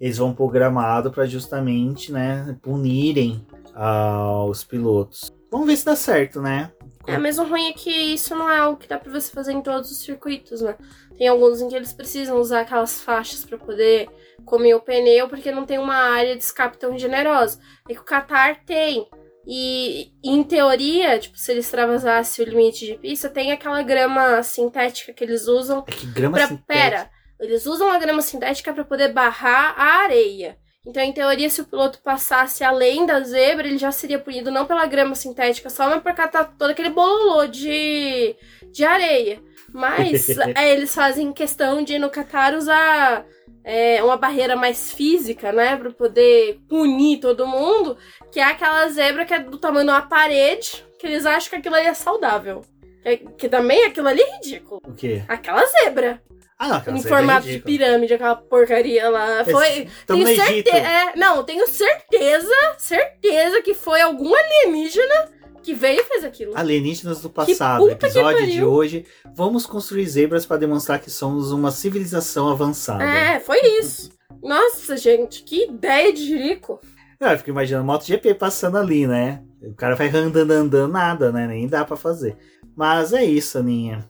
eles vão programado para justamente, né, punirem uh, os pilotos. Vamos ver se dá certo, né? É, mas o ruim é que isso não é algo que dá para você fazer em todos os circuitos, né? Tem alguns em que eles precisam usar aquelas faixas para poder comer o pneu, porque não tem uma área de escape tão generosa. É que o Qatar tem. E em teoria, tipo, se ele extravasasse o limite de pista, tem aquela grama sintética que eles usam. É que grama pra, sintética? Pera, eles usam a grama sintética para poder barrar a areia. Então, em teoria, se o piloto passasse além da zebra, ele já seria punido não pela grama sintética só, mas por catar todo aquele bololô de, de areia. Mas é, eles fazem questão de no Qatar usar é, uma barreira mais física, né? Pra poder punir todo mundo, que é aquela zebra que é do tamanho de uma parede, que eles acham que aquilo ali é saudável. Que, que também aquilo ali é ridículo. O quê? Aquela zebra. Ah, não, aquela em é formato é de pirâmide, aquela porcaria lá. Foi. tenho certeza. É, não, tenho certeza, certeza que foi algum alienígena que veio e fez aquilo. Alienígenas do passado, episódio de hoje. Vamos construir zebras para demonstrar que somos uma civilização avançada. É, foi isso. Nossa, gente, que ideia de rico. Não, eu fico imaginando MotoGP passando ali, né? O cara vai andando, andando, nada, né? Nem dá para fazer. Mas é isso, Aninha.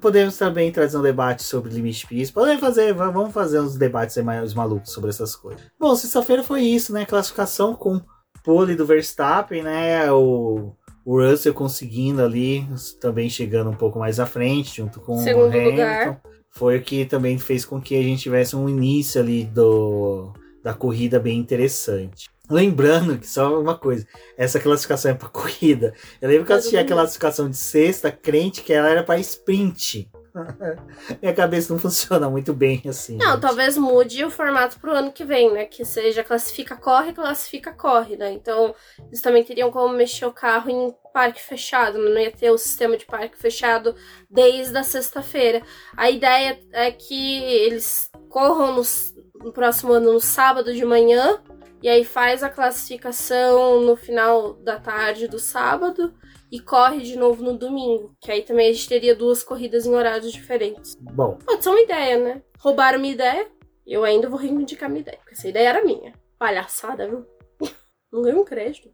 Podemos também trazer um debate sobre limite piso. Podemos fazer, vamos fazer uns debates mais malucos sobre essas coisas. Bom, sexta-feira foi isso, né? Classificação com pole do Verstappen, né? O o Russell conseguindo ali, também chegando um pouco mais à frente, junto com Segundo o Hamilton. Lugar. Foi o que também fez com que a gente tivesse um início ali do, da corrida bem interessante. Lembrando que só uma coisa, essa classificação é para corrida. Eu lembro que eu assisti a classificação de sexta, crente que ela era para sprint. Minha cabeça não funciona muito bem assim. Não, gente. talvez mude o formato pro ano que vem, né? Que seja classifica, corre, classifica, corre, né? Então, eles também teriam como mexer o carro em parque fechado, não ia ter o sistema de parque fechado desde a sexta-feira. A ideia é que eles corram no, no próximo ano no sábado de manhã e aí faz a classificação no final da tarde do sábado e corre de novo no domingo. Que aí também a gente teria duas corridas em horários diferentes. Bom. Pode ser uma ideia, né? Roubaram minha ideia. Eu ainda vou reivindicar minha ideia, porque essa ideia era minha. Palhaçada, viu? Não ganhei um crédito.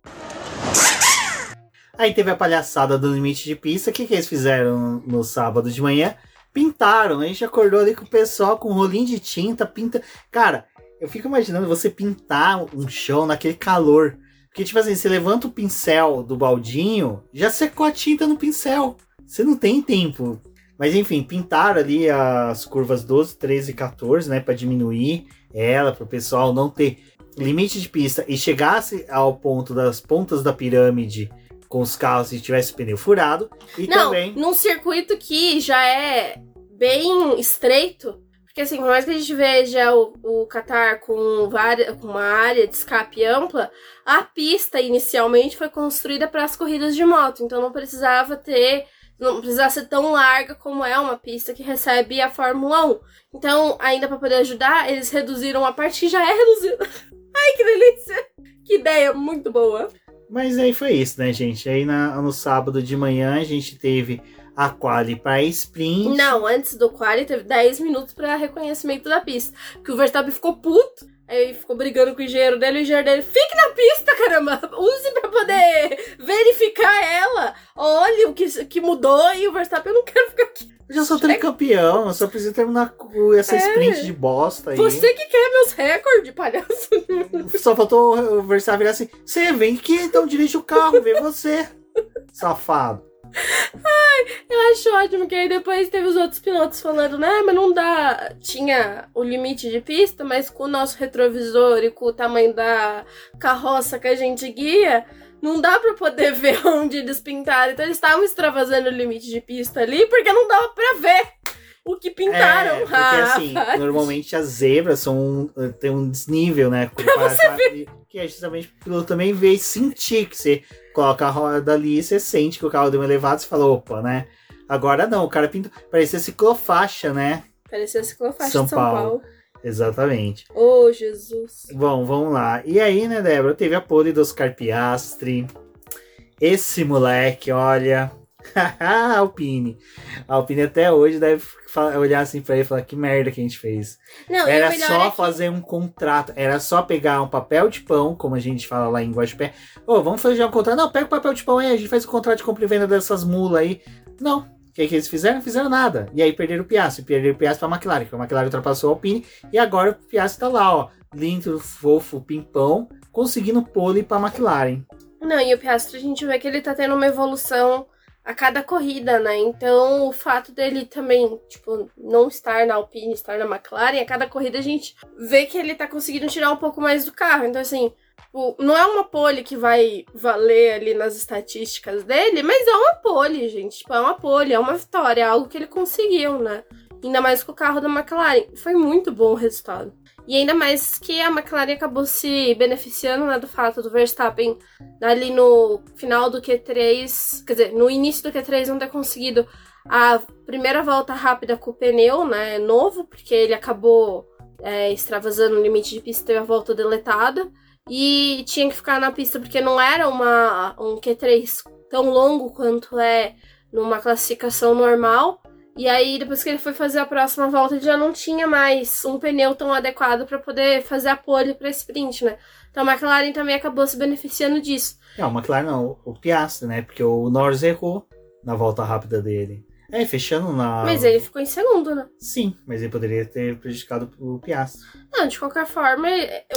Aí teve a palhaçada do limite de pista. O que, que eles fizeram no sábado de manhã? Pintaram. A gente acordou ali com o pessoal com um rolinho de tinta, pinta. Cara, eu fico imaginando você pintar um chão naquele calor Porque, tipo assim, você levanta o pincel do baldinho, já secou a tinta no pincel. Você não tem tempo. Mas enfim, pintaram ali as curvas 12, 13 e 14, né? para diminuir ela, para o pessoal não ter limite de pista e chegasse ao ponto das pontas da pirâmide com os carros e tivesse o pneu furado. E não, também. Num circuito que já é bem estreito, porque assim, por mais que a gente veja o, o Qatar com, várias, com uma área de escape ampla, a pista inicialmente foi construída para as corridas de moto, então não precisava ter. Não precisava ser tão larga como é uma pista que recebe a Fórmula 1. Então, ainda para poder ajudar, eles reduziram a parte que já é reduzida. Ai, que delícia! Que ideia muito boa! Mas aí foi isso, né, gente? Aí na, no sábado de manhã a gente teve a quali para sprint. Não, antes do quali teve 10 minutos para reconhecimento da pista. Que o Verstappen ficou puto. Aí ficou brigando com o engenheiro dele, o engenheiro dele, fique na pista, caramba! Use pra poder verificar ela! Olha o que, que mudou e o Verstappen, eu não quero ficar aqui. Eu já sou tricampeão, eu só preciso terminar essa é. sprint de bosta aí. Você que quer meus recordes, palhaço. Só faltou o Verstappen assim: você vem aqui, então dirige o carro, vê você, safado. Ai, eu acho ótimo que aí depois teve os outros pilotos falando, né? Mas não dá. Tinha o limite de pista, mas com o nosso retrovisor e com o tamanho da carroça que a gente guia, não dá para poder ver onde eles pintaram. Então eles estavam extravasando o limite de pista ali porque não dava para ver o que pintaram. É, porque assim, normalmente as zebras são tem um desnível, né? Pra você ver. Que é justamente o piloto também vê e sentir que você coloca a roda ali, você sente que o carro deu um elevado, você fala, opa, né? Agora não, o cara pintou. Parecia ciclofaixa, né? Parecia ciclofaixa São, São Paulo. Paulo. Exatamente. Oh, Jesus. Bom, vamos lá. E aí, né, Débora? Teve a pole do Oscar Piastri. Esse moleque, olha. Alpine. A Alpine até hoje deve olhar assim pra ele e falar que merda que a gente fez. Não, era só é que... fazer um contrato, era só pegar um papel de pão, como a gente fala lá em Guaxupé. Ô, oh, vamos fazer um contrato. Não, pega o papel de pão aí, a gente faz o contrato de compra e venda dessas mulas aí. Não, o que, que eles fizeram? Fizeram nada. E aí perderam o Piastri. Perderam o Piastri pra McLaren, que a McLaren ultrapassou a Alpine. E agora o Piastri tá lá, ó. Lindo, fofo, pimpão, conseguindo pole pra McLaren. Não, e o Piastri a gente vê que ele tá tendo uma evolução a cada corrida, né? Então, o fato dele também, tipo, não estar na Alpine, estar na McLaren, a cada corrida a gente vê que ele tá conseguindo tirar um pouco mais do carro. Então, assim, não é uma pole que vai valer ali nas estatísticas dele, mas é uma pole, gente. Tipo, é uma pole, é uma vitória, é algo que ele conseguiu, né? Ainda mais com o carro da McLaren. Foi muito bom o resultado. E ainda mais que a McLaren acabou se beneficiando né, do fato do Verstappen ali no final do Q3, quer dizer, no início do Q3 não ter conseguido a primeira volta rápida com o pneu, né, novo, porque ele acabou é, extravasando o limite de pista e a volta deletada e tinha que ficar na pista porque não era uma, um Q3 tão longo quanto é numa classificação normal. E aí, depois que ele foi fazer a próxima volta, ele já não tinha mais um pneu tão adequado para poder fazer a pole para sprint, né? Então a McLaren também acabou se beneficiando disso. Não, a McLaren não, o Piastri, né? Porque o Norris errou na volta rápida dele. É, fechando na. Mas ele ficou em segundo, né? Sim, mas ele poderia ter prejudicado o Piastri. Não, de qualquer forma,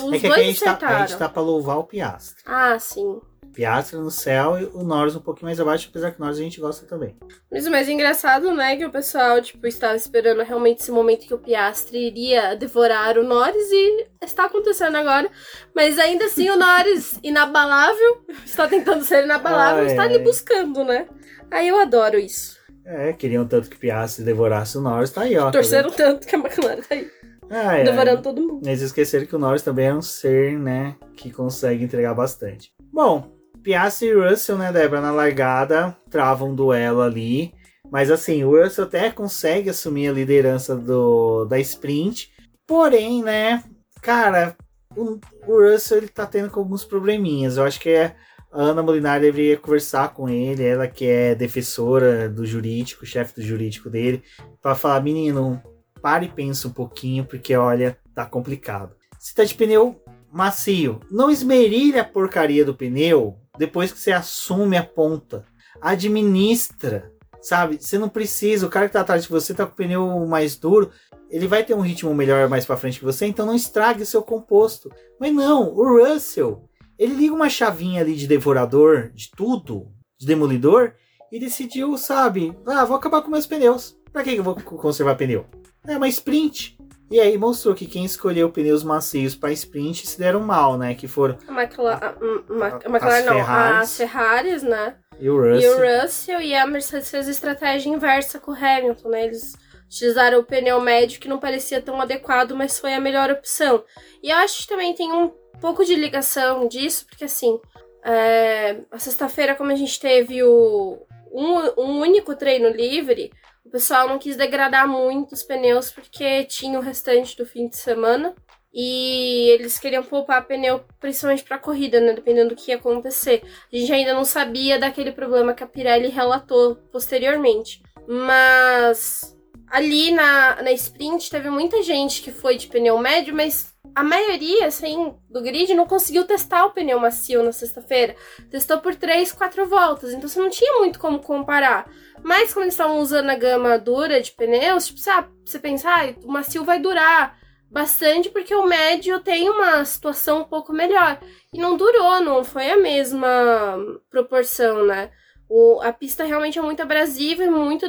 os é que dois a gente, tá, a gente tá pra louvar o Piastri. Ah, sim. Piastri no céu e o Norris um pouquinho mais abaixo, apesar que o Norris a gente gosta também. Mas o mais engraçado, né, que o pessoal, tipo, estava esperando realmente esse momento que o Piastri iria devorar o Norris e está acontecendo agora. Mas ainda assim, o Norris, inabalável, está tentando ser inabalável, está ali buscando, né? Aí eu adoro isso. É, queriam tanto que Piastri devorasse o Norris, tá aí, ó. Tá Torceram tá tanto que a McLaren tá aí. Ah, é. Devorando todo mundo. Eles esqueceram que o Norris também é um ser, né, que consegue entregar bastante. Bom, Piastri e Russell, né, Débora, na largada, travam um duelo ali. Mas assim, o Russell até consegue assumir a liderança do, da sprint. Porém, né, cara, o, o Russell ele tá tendo alguns probleminhas. Eu acho que é a Ana Molinari deveria conversar com ele, ela que é defensora do jurídico, chefe do jurídico dele, para falar: menino, pare e pensa um pouquinho, porque olha, tá complicado. Se tá de pneu macio, não esmerilha a porcaria do pneu depois que você assume a ponta. Administra, sabe? Você não precisa, o cara que tá atrás de você tá com o pneu mais duro, ele vai ter um ritmo melhor mais para frente que você, então não estrague o seu composto. Mas não, o Russell, Ele liga uma chavinha ali de devorador, de tudo, de demolidor, e decidiu, sabe, ah, vou acabar com meus pneus. Pra que eu vou conservar pneu? É uma sprint. E aí mostrou que quem escolheu pneus macios para sprint se deram mal, né? Que foram. A McLaren, a, a, McLaren não, Ferraris, as Ferraris, né? E o Russell. E o Russell e a Mercedes fez a estratégia inversa com o Hamilton, né? Eles utilizaram o pneu médio que não parecia tão adequado, mas foi a melhor opção. E eu acho que também tem um pouco de ligação disso, porque assim, é, a sexta-feira, como a gente teve o, um, um único treino livre, pessoal não quis degradar muito os pneus porque tinha o restante do fim de semana. E eles queriam poupar pneu principalmente para corrida, né? Dependendo do que ia acontecer. A gente ainda não sabia daquele problema que a Pirelli relatou posteriormente. Mas ali na, na sprint teve muita gente que foi de pneu médio, mas a maioria, assim, do grid não conseguiu testar o pneu macio na sexta-feira. Testou por 3, 4 voltas, então você não tinha muito como comparar. Mas como eles estavam usando a gama dura de pneus, tipo, você pensa, ah, o macio vai durar bastante porque o médio tem uma situação um pouco melhor. E não durou, não foi a mesma proporção, né? O, a pista realmente é muito abrasiva e muito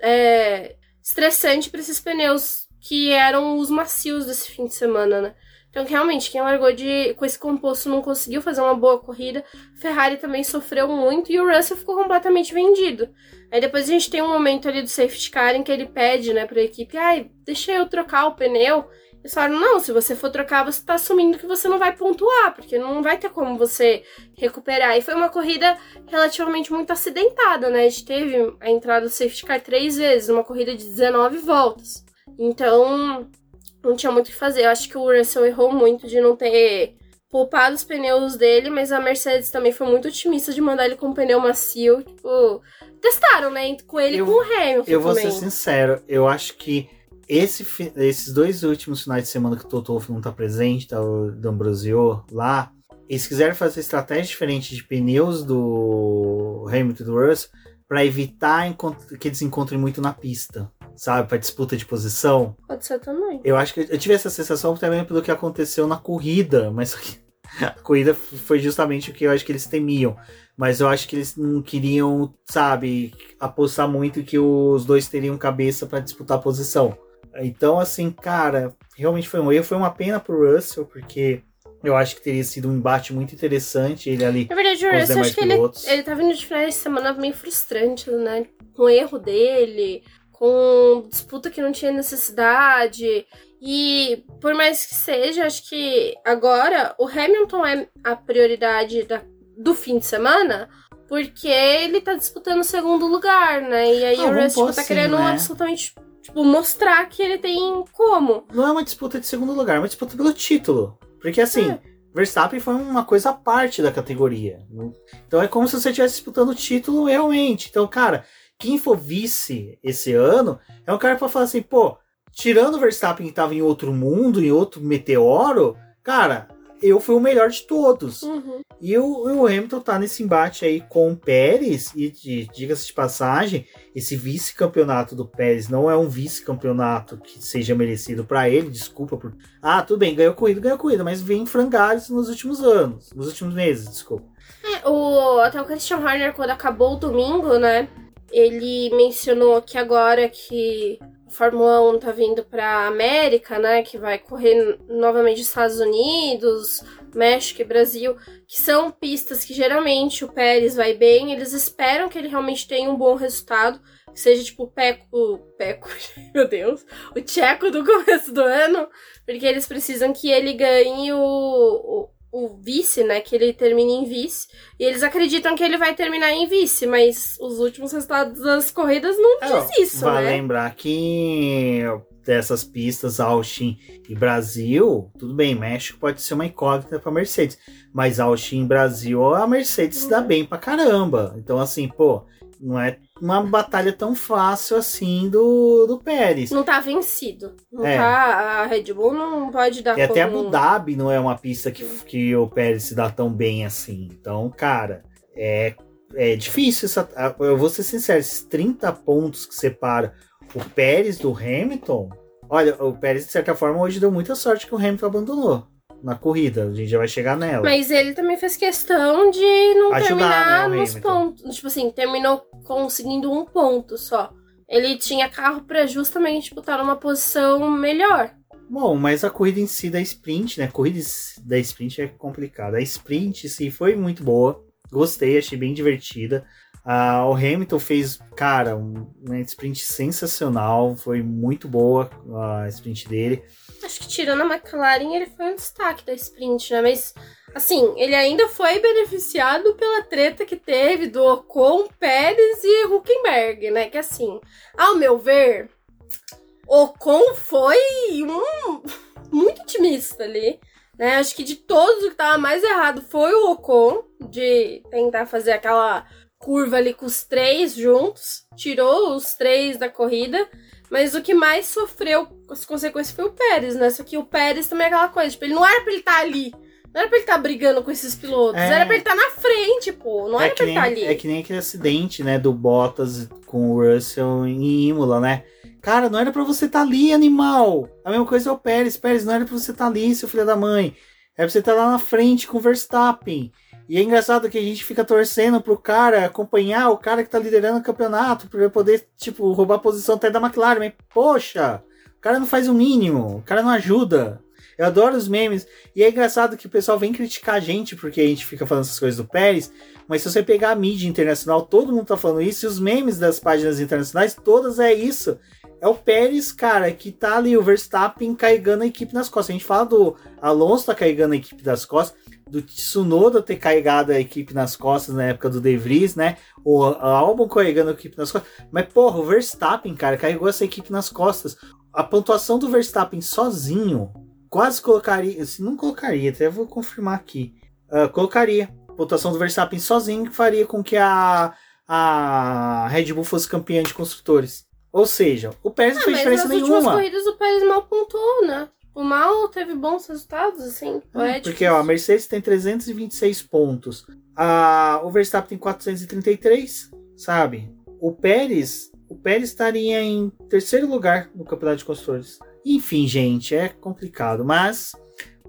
é, estressante para esses pneus que eram os macios desse fim de semana, né? Então, realmente, quem largou de, com esse composto não conseguiu fazer uma boa corrida. Ferrari também sofreu muito e o Russell ficou completamente vendido. Aí depois a gente tem um momento ali do safety car em que ele pede, né, pra equipe, ai, deixa eu trocar o pneu. Eles falaram, não, se você for trocar, você tá assumindo que você não vai pontuar, porque não vai ter como você recuperar. E foi uma corrida relativamente muito acidentada, né? A gente teve a entrada do safety car três vezes, uma corrida de 19 voltas. Então, não tinha muito o que fazer. Eu acho que o Russell errou muito de não ter poupado os pneus dele, mas a Mercedes também foi muito otimista de mandar ele com um pneu macio. Tipo, testaram, né? Com ele e com o Hamilton. Eu vou também. ser sincero, eu acho que esse, esses dois últimos finais de semana que o Toto Wolff não tá presente, tá o D'Ambrosio lá, eles quiseram fazer estratégia diferente de pneus do Hamilton e do Russell para evitar que eles encontrem muito na pista, sabe? Para disputa de posição. Pode ser também. Eu acho que eu tive essa sensação também pelo que aconteceu na corrida, mas a corrida foi justamente o que eu acho que eles temiam. Mas eu acho que eles não queriam, sabe, apostar muito que os dois teriam cabeça para disputar a posição. Então, assim, cara, realmente foi um erro. Foi uma pena pro Russell, porque eu acho que teria sido um embate muito interessante. Ele ali. Na verdade, o Russell, acho que ele, ele tá vindo de finais de semana meio frustrante, né? Com o erro dele, com disputa que não tinha necessidade. E por mais que seja, acho que agora o Hamilton é a prioridade da, do fim de semana. Porque ele tá disputando o segundo lugar, né? E aí ah, o Russell tá assim, querendo né? absolutamente tipo, mostrar que ele tem como. Não é uma disputa de segundo lugar, é uma disputa pelo título. Porque assim, é. Verstappen foi uma coisa à parte da categoria. Então é como se você estivesse disputando o título realmente. Então, cara, quem for vice esse ano é um cara para falar assim, pô, tirando o Verstappen que tava em outro mundo, em outro meteoro, cara, eu fui o melhor de todos. Uhum. E o, o, Hamilton tá nesse embate aí com o Pérez, e diga-se de passagem, esse vice-campeonato do Pérez não é um vice-campeonato que seja merecido para ele, desculpa por. Ah, tudo bem, ganhou corrida, ganhou corrida, mas vem frangalhos nos últimos anos, nos últimos meses, desculpa. É, o, até o Christian Horner, quando acabou o domingo, né? Ele mencionou que agora que Fórmula 1 tá vindo pra América, né? Que vai correr novamente nos Estados Unidos, México e Brasil, que são pistas que geralmente o Pérez vai bem, eles esperam que ele realmente tenha um bom resultado, seja tipo o Peco, Peco, meu Deus, o Tcheco do começo do ano, porque eles precisam que ele ganhe o, o o vice, né? Que ele termine em vice. E eles acreditam que ele vai terminar em vice, mas os últimos resultados das corridas não é, diz isso, vai né? lembrar que dessas pistas Austin e Brasil, tudo bem, México pode ser uma incógnita para Mercedes, mas Austin e Brasil a Mercedes se dá uhum. bem pra caramba. Então assim, pô, não é uma batalha tão fácil assim do, do Pérez. Não tá vencido. Não é. tá, a Red Bull não pode dar E até Abu Dhabi não é uma pista que, que o Pérez se dá tão bem assim. Então, cara, é, é difícil. Essa, eu vou ser sincero, esses 30 pontos que separa o Pérez do Hamilton. Olha, o Pérez, de certa forma, hoje deu muita sorte que o Hamilton abandonou. Na corrida. A gente já vai chegar nela. Mas ele também fez questão de não Ajudar, terminar né, nos pontos. Tipo assim, terminou conseguindo um ponto só. Ele tinha carro pra justamente botar numa posição melhor. Bom, mas a corrida em si da sprint, né? A corrida da sprint é complicada. A sprint, sim, foi muito boa. Gostei, achei bem divertida. Ah, o Hamilton fez, cara, um- uma sprint sensacional. Foi muito boa a sprint dele. Acho que tirando a McLaren, ele foi um destaque da sprint, né? Mas, assim, ele ainda foi beneficiado pela treta que teve do Ocon, Pérez e Huckenberg, né? Que, assim, ao meu ver, Ocon foi um muito otimista ali. Né? Acho que de todos o que tava mais errado foi o Ocon, de tentar fazer aquela curva ali com os três juntos, tirou os três da corrida. Mas o que mais sofreu as consequências foi o Pérez, né? Só que o Pérez também é aquela coisa, tipo, ele não era pra ele estar ali. Não era pra ele estar brigando com esses pilotos. É. Era pra ele estar na frente, pô. Não é, era pra ele nem, estar ali. é que nem aquele acidente, né, do Bottas com o Russell em Imola, né? Cara, não era pra você estar ali, animal. A mesma coisa é o Pérez. Pérez, não era pra você estar ali, seu filho da mãe. É pra você estar lá na frente com o Verstappen. E é engraçado que a gente fica torcendo pro cara acompanhar o cara que tá liderando o campeonato, ele poder, tipo, roubar a posição até da McLaren. Mas, poxa, o cara não faz o mínimo, o cara não ajuda. Eu adoro os memes. E é engraçado que o pessoal vem criticar a gente porque a gente fica falando essas coisas do Pérez. Mas se você pegar a mídia internacional, todo mundo tá falando isso. E os memes das páginas internacionais, todas é isso. É o Pérez, cara, que tá ali, o Verstappen carregando a equipe nas costas. A gente fala do Alonso tá carregando a equipe nas costas, do Tsunoda ter carregado a equipe nas costas na época do De Vries, né? O Albon carregando a equipe nas costas. Mas, porra, o Verstappen, cara, carregou essa equipe nas costas. A pontuação do Verstappen sozinho quase colocaria. Se não colocaria, até vou confirmar aqui. Ah, colocaria. A pontuação do Verstappen sozinho que faria com que a, a Red Bull fosse campeã de construtores. Ou seja, o Pérez não Ah, fez diferença nas nenhuma. corridas o Pérez mal pontuou, né? O mal teve bons resultados, assim. É, É porque ó, a Mercedes tem 326 pontos. A, o Verstappen tem 433, sabe? O Pérez, o Pérez estaria em terceiro lugar no Campeonato de Construtores. Enfim, gente, é complicado, mas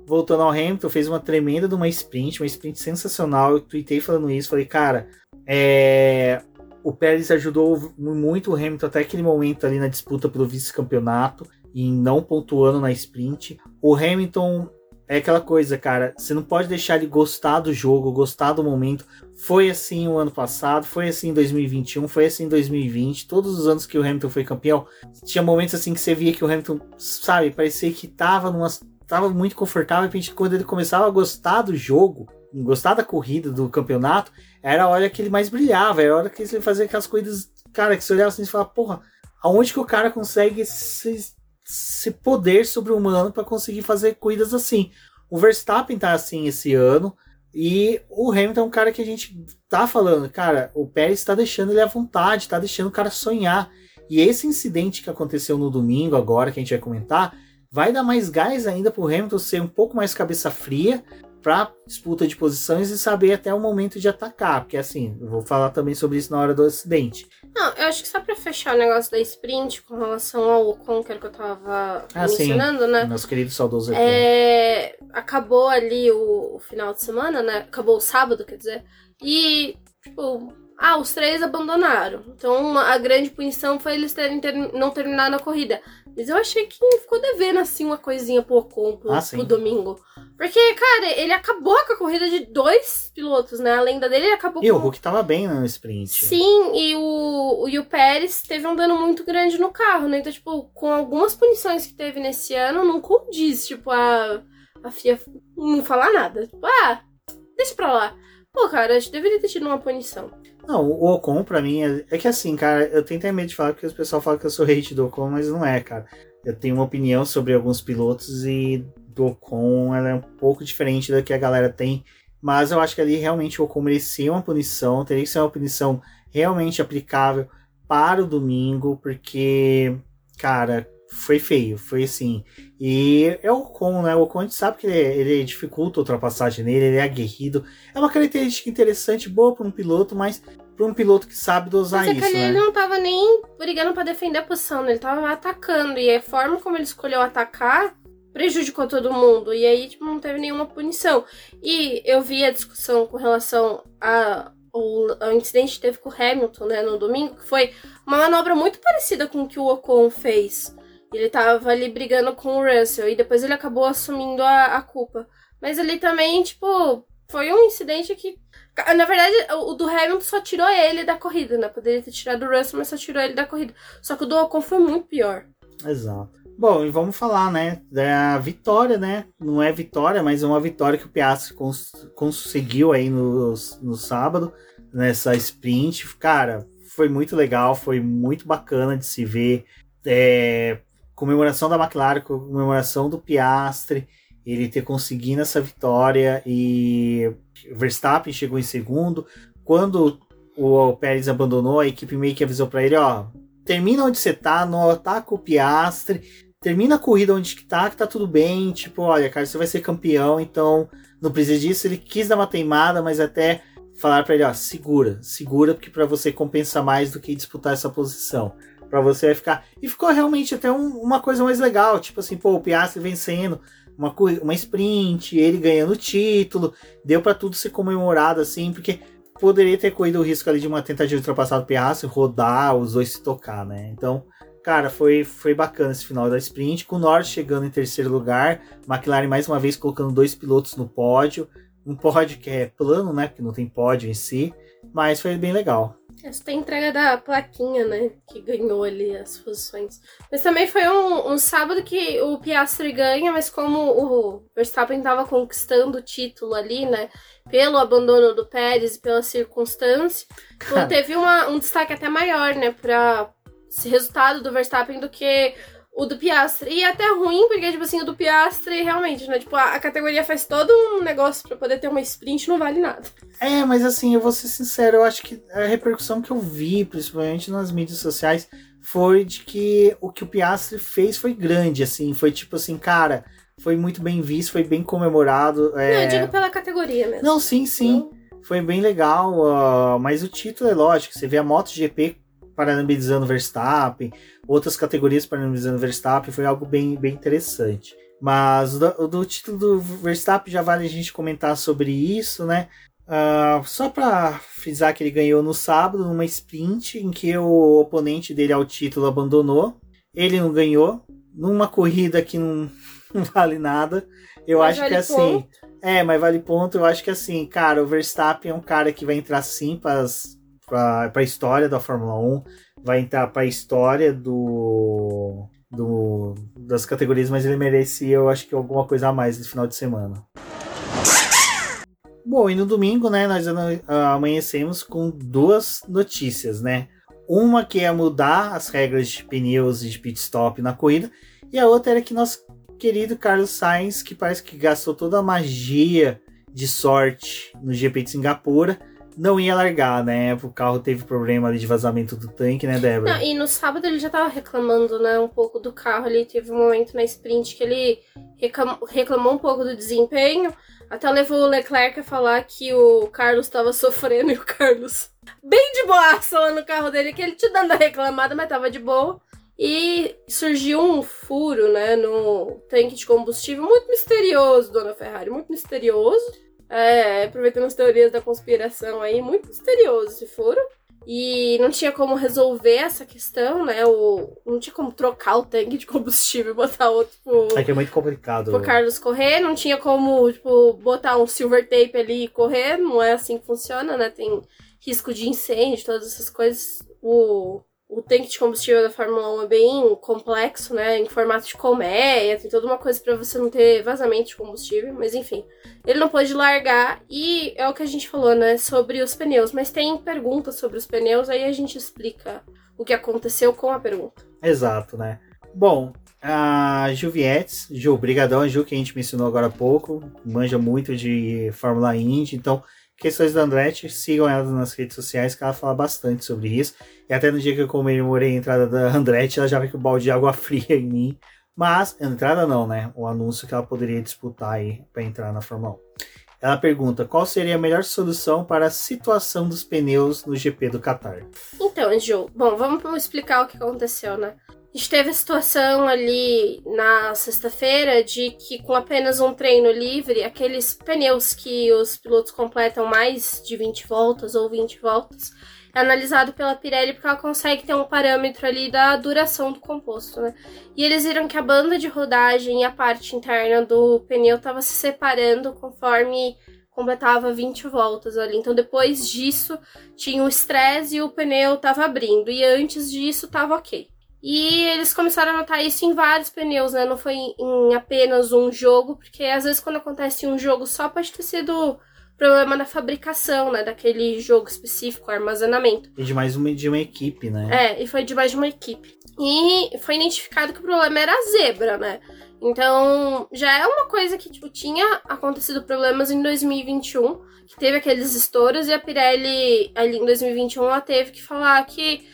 voltando ao Hamilton, fez uma tremenda de uma sprint, uma sprint sensacional. Eu tuitei falando isso, falei, cara, é, o Pérez ajudou muito o Hamilton até aquele momento ali na disputa pelo vice-campeonato e não pontuando na sprint. O Hamilton é aquela coisa, cara, você não pode deixar ele gostar do jogo, gostar do momento. Foi assim o ano passado, foi assim em 2021, foi assim em 2020. Todos os anos que o Hamilton foi campeão, tinha momentos assim que você via que o Hamilton, sabe, parecia que tava numa tava muito confortável, repente, quando ele começava a gostar do jogo, gostar da corrida, do campeonato, era a hora que ele mais brilhava, era a hora que ele fazia aquelas corridas, cara, que você olhava assim e falava, porra, aonde que o cara consegue esse, esse poder sobre-humano para conseguir fazer corridas assim? O Verstappen tá assim esse ano, e o Hamilton é um cara que a gente tá falando, cara, o Pérez tá deixando ele à vontade, tá deixando o cara sonhar. E esse incidente que aconteceu no domingo, agora, que a gente vai comentar, vai dar mais gás ainda pro Hamilton ser um pouco mais cabeça fria para disputa de posições e saber até o momento de atacar, porque assim, eu vou falar também sobre isso na hora do acidente. Não, eu acho que só pra fechar o negócio da sprint com relação ao Ocon, que era o que eu tava Ah, sim. mencionando, né? Nosso querido saudoso. É, acabou ali o, o final de semana, né? Acabou o sábado, quer dizer. E, tipo, ah, os três abandonaram. Então a grande punição foi eles terem ter- não terminado a corrida. Mas eu achei que ficou devendo, assim, uma coisinha pro Ocon pro, Ah, sim. pro domingo. Porque, cara, ele acabou com a corrida de dois pilotos, né? A lenda dele ele acabou E o com. Hulk tava bem no sprint. Sim, e o, e o Pérez teve um dano muito grande no carro, né? Então, tipo, com algumas punições que teve nesse ano, não condiz, tipo, a, a FIA não falar nada. Tipo, ah, deixa pra lá. Pô, cara, acho que deveria ter tido uma punição. Não, o Ocon pra mim é, é que assim, cara, eu tenho até medo de falar porque o pessoal fala que eu sou hate do Ocon, mas não é, cara. Eu tenho uma opinião sobre alguns pilotos e do Ocon ela é um pouco diferente da que a galera tem. Mas eu acho que ali realmente o Ocon merecia uma punição, teria que ser uma punição realmente aplicável para o domingo, porque, cara, foi feio, foi assim. E é o Ocon, né? O Ocon a gente sabe que ele, ele dificulta a ultrapassagem nele, ele é aguerrido. É uma característica interessante, boa para um piloto, mas para um piloto que sabe dosar Mas é isso, ali né? ele não tava nem brigando pra defender a posição, né? Ele tava atacando. E a forma como ele escolheu atacar prejudicou todo mundo. E aí, tipo, não teve nenhuma punição. E eu vi a discussão com relação a, ao, ao incidente que teve com o Hamilton, né, no domingo, que foi uma manobra muito parecida com o que o Ocon fez. Ele tava ali brigando com o Russell e depois ele acabou assumindo a, a culpa. Mas ele também, tipo, foi um incidente que. Na verdade, o do Hamilton só tirou ele da corrida, né? Poderia ter tirado o Russell, mas só tirou ele da corrida. Só que o do Ocon foi muito pior. Exato. Bom, e vamos falar, né, da vitória, né? Não é vitória, mas é uma vitória que o Piastri cons conseguiu aí no, no sábado, nessa sprint. Cara, foi muito legal, foi muito bacana de se ver. É, comemoração da McLaren, comemoração do Piastri, ele ter conseguido essa vitória e Verstappen chegou em segundo. Quando o Pérez abandonou, a equipe meio que avisou para ele, ó, termina onde você tá, não ataca o Piastre, termina a corrida onde que tá, que tá tudo bem, tipo, olha, cara, você vai ser campeão, então não precisa disso. Ele quis dar uma teimada, mas até falar para ele, ó, segura, segura, porque para você compensa mais do que disputar essa posição. Para você vai ficar. E ficou realmente até um, uma coisa mais legal, tipo assim, pô, o Piastri vencendo uma, uma sprint, ele ganhando o título, deu para tudo ser comemorado assim, porque poderia ter corrido o risco ali de uma tentativa de ultrapassar o Piastri, rodar, os dois se tocar, né? Então, cara, foi, foi bacana esse final da sprint, com o Norris chegando em terceiro lugar, McLaren mais uma vez colocando dois pilotos no pódio, um pódio que é plano, né? Porque não tem pódio em si, mas foi bem legal. Essa tem entrega da plaquinha, né? Que ganhou ali as posições. Mas também foi um, um sábado que o Piastri ganha, mas como o Verstappen estava conquistando o título ali, né? Pelo abandono do Pérez e pela circunstância, então teve uma, um destaque até maior, né? Para esse resultado do Verstappen do que o do Piastre. E até ruim, porque, tipo assim, o do Piastre, realmente, né? Tipo, a, a categoria faz todo um negócio para poder ter uma sprint, não vale nada. É, mas assim, eu vou ser sincero, eu acho que a repercussão que eu vi, principalmente nas mídias sociais, foi de que o que o Piastre fez foi grande, assim, foi tipo assim, cara, foi muito bem visto, foi bem comemorado. É... Não, eu digo pela categoria mesmo. Não, sim, sim. Foi bem legal, uh, mas o título é lógico, você vê a MotoGP parabenizando Verstappen, outras categorias parabenizando Verstappen, foi algo bem, bem interessante. Mas o do, título do Verstappen já vale a gente comentar sobre isso, né? Uh, só para frisar que ele ganhou no sábado, numa sprint em que o oponente dele ao título abandonou. Ele não ganhou, numa corrida que não, não vale nada. Eu mas acho vale que assim. Ponto. É, mas vale ponto. Eu acho que assim, cara, o Verstappen é um cara que vai entrar sim para a história da Fórmula 1, vai entrar para a história do, do, das categorias, mas ele merecia, eu acho que alguma coisa a mais no final de semana. Bom, e no domingo, né, nós amanhecemos com duas notícias, né? Uma que é mudar as regras de pneus e de pit stop na corrida, e a outra era que nosso querido Carlos Sainz, que parece que gastou toda a magia de sorte no GP de Singapura, não ia largar, né? O carro teve problema ali de vazamento do tanque, né, Débora? Não, e no sábado ele já tava reclamando, né, um pouco do carro ali. Teve um momento na sprint que ele reclamou um pouco do desempenho. Até levou o Leclerc a falar que o Carlos tava sofrendo e o Carlos bem de boa lá no carro dele, que ele te dando a reclamada, mas tava de boa. E surgiu um furo, né, no tanque de combustível muito misterioso, dona Ferrari, muito misterioso. É, aproveitando as teorias da conspiração aí, muito misterioso se for. E não tinha como resolver essa questão, né? O, não tinha como trocar o tanque de combustível e botar outro pro. É que é muito complicado. Pro Carlos correr. Não tinha como, tipo, botar um silver tape ali e correr. Não é assim que funciona, né? Tem risco de incêndio, todas essas coisas. O, o tanque de combustível da Fórmula 1 é bem complexo, né? Em formato de colmeia, tem toda uma coisa para você não ter vazamento de combustível, mas enfim. Ele não pôde largar e é o que a gente falou, né? Sobre os pneus. Mas tem perguntas sobre os pneus, aí a gente explica o que aconteceu com a pergunta. Exato, né? Bom, a Juvietes, Ju, brigadão, Ju, que a gente mencionou agora há pouco, manja muito de Fórmula Indy, então questões da Andretti, sigam ela nas redes sociais que ela fala bastante sobre isso. E até no dia que eu comemorei a entrada da Andretti, ela já veio com o balde de água fria em mim. Mas, entrada não, né? O anúncio que ela poderia disputar aí para entrar na Fórmula 1. Ela pergunta qual seria a melhor solução para a situação dos pneus no GP do Qatar. Então, Ju, bom, vamos explicar o que aconteceu, né? A gente teve a situação ali na sexta-feira de que com apenas um treino livre, aqueles pneus que os pilotos completam mais de 20 voltas ou 20 voltas, é analisado pela Pirelli porque ela consegue ter um parâmetro ali da duração do composto, né? E eles viram que a banda de rodagem e a parte interna do pneu estava se separando conforme completava 20 voltas ali. Então depois disso tinha o estresse e o pneu estava abrindo. E antes disso estava ok. E eles começaram a notar isso em vários pneus, né? Não foi em apenas um jogo, porque às vezes quando acontece um jogo só pode ter sido problema da fabricação, né? Daquele jogo específico, armazenamento. E de mais uma, de uma equipe, né? É, e foi de mais de uma equipe. E foi identificado que o problema era a zebra, né? Então, já é uma coisa que, tipo, tinha acontecido problemas em 2021, que teve aqueles estouros, e a Pirelli, ali em 2021, ela teve que falar que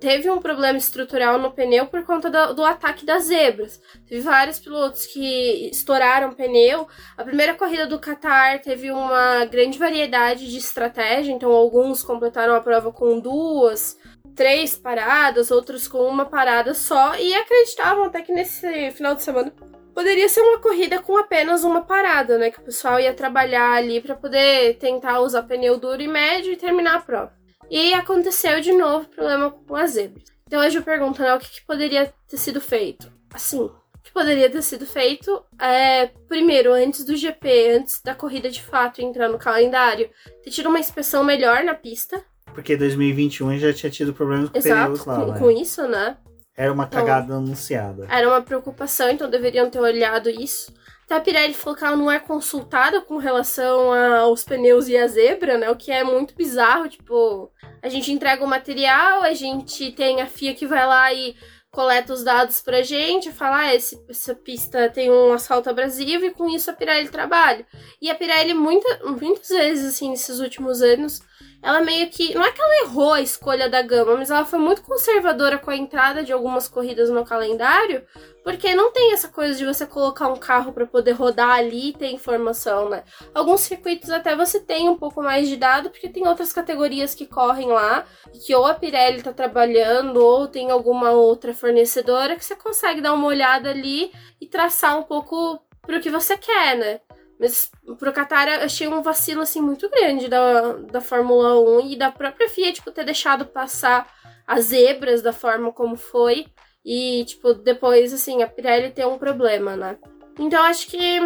teve um problema estrutural no pneu por conta do, do, ataque das zebras. Teve vários pilotos que estouraram pneu. A primeira corrida do Qatar teve uma grande variedade de estratégia, então alguns completaram a prova com duas, três paradas, outros com uma parada só, e acreditavam até que nesse final de semana poderia ser uma corrida com apenas uma parada, né? Que o pessoal ia trabalhar ali para poder tentar usar pneu duro e médio e terminar a prova. E aconteceu de novo problema com as zebras. Então hoje eu pergunto, né, o que, que poderia ter sido feito? Assim, o que poderia ter sido feito é, primeiro, antes do GP, antes da corrida de fato entrar no calendário, ter tido uma inspeção melhor na pista. Porque 2021 já tinha tido problemas com Exato, pneus lá, com, né? com isso, né? Era uma cagada então, anunciada. Era uma preocupação, então deveriam ter olhado isso. Até a Pirelli falou que ela não é consultada com relação aos pneus e a zebra, né? O que é muito bizarro. Tipo, a gente entrega o material, a gente tem a FIA que vai lá e coleta os dados pra gente, fala, ah, esse, essa pista tem um asfalto abrasivo e com isso a Pirelli trabalha. E a Pirelli, muita, muitas vezes, assim, nesses últimos anos, ela meio que. Não é que ela errou a escolha da gama, mas ela foi muito conservadora com a entrada de algumas corridas no calendário, porque não tem essa coisa de você colocar um carro para poder rodar ali e ter informação, né? Alguns circuitos até você tem um pouco mais de dado, porque tem outras categorias que correm lá, que ou a Pirelli tá trabalhando, ou tem alguma outra fornecedora que você consegue dar uma olhada ali e traçar um pouco pro que você quer, né? Mas pro Qatar achei um vacilo assim muito grande da, da Fórmula 1 e da própria FIA, tipo, ter deixado passar as zebras da forma como foi. E, tipo, depois, assim, a Pirelli ter um problema, né? Então acho que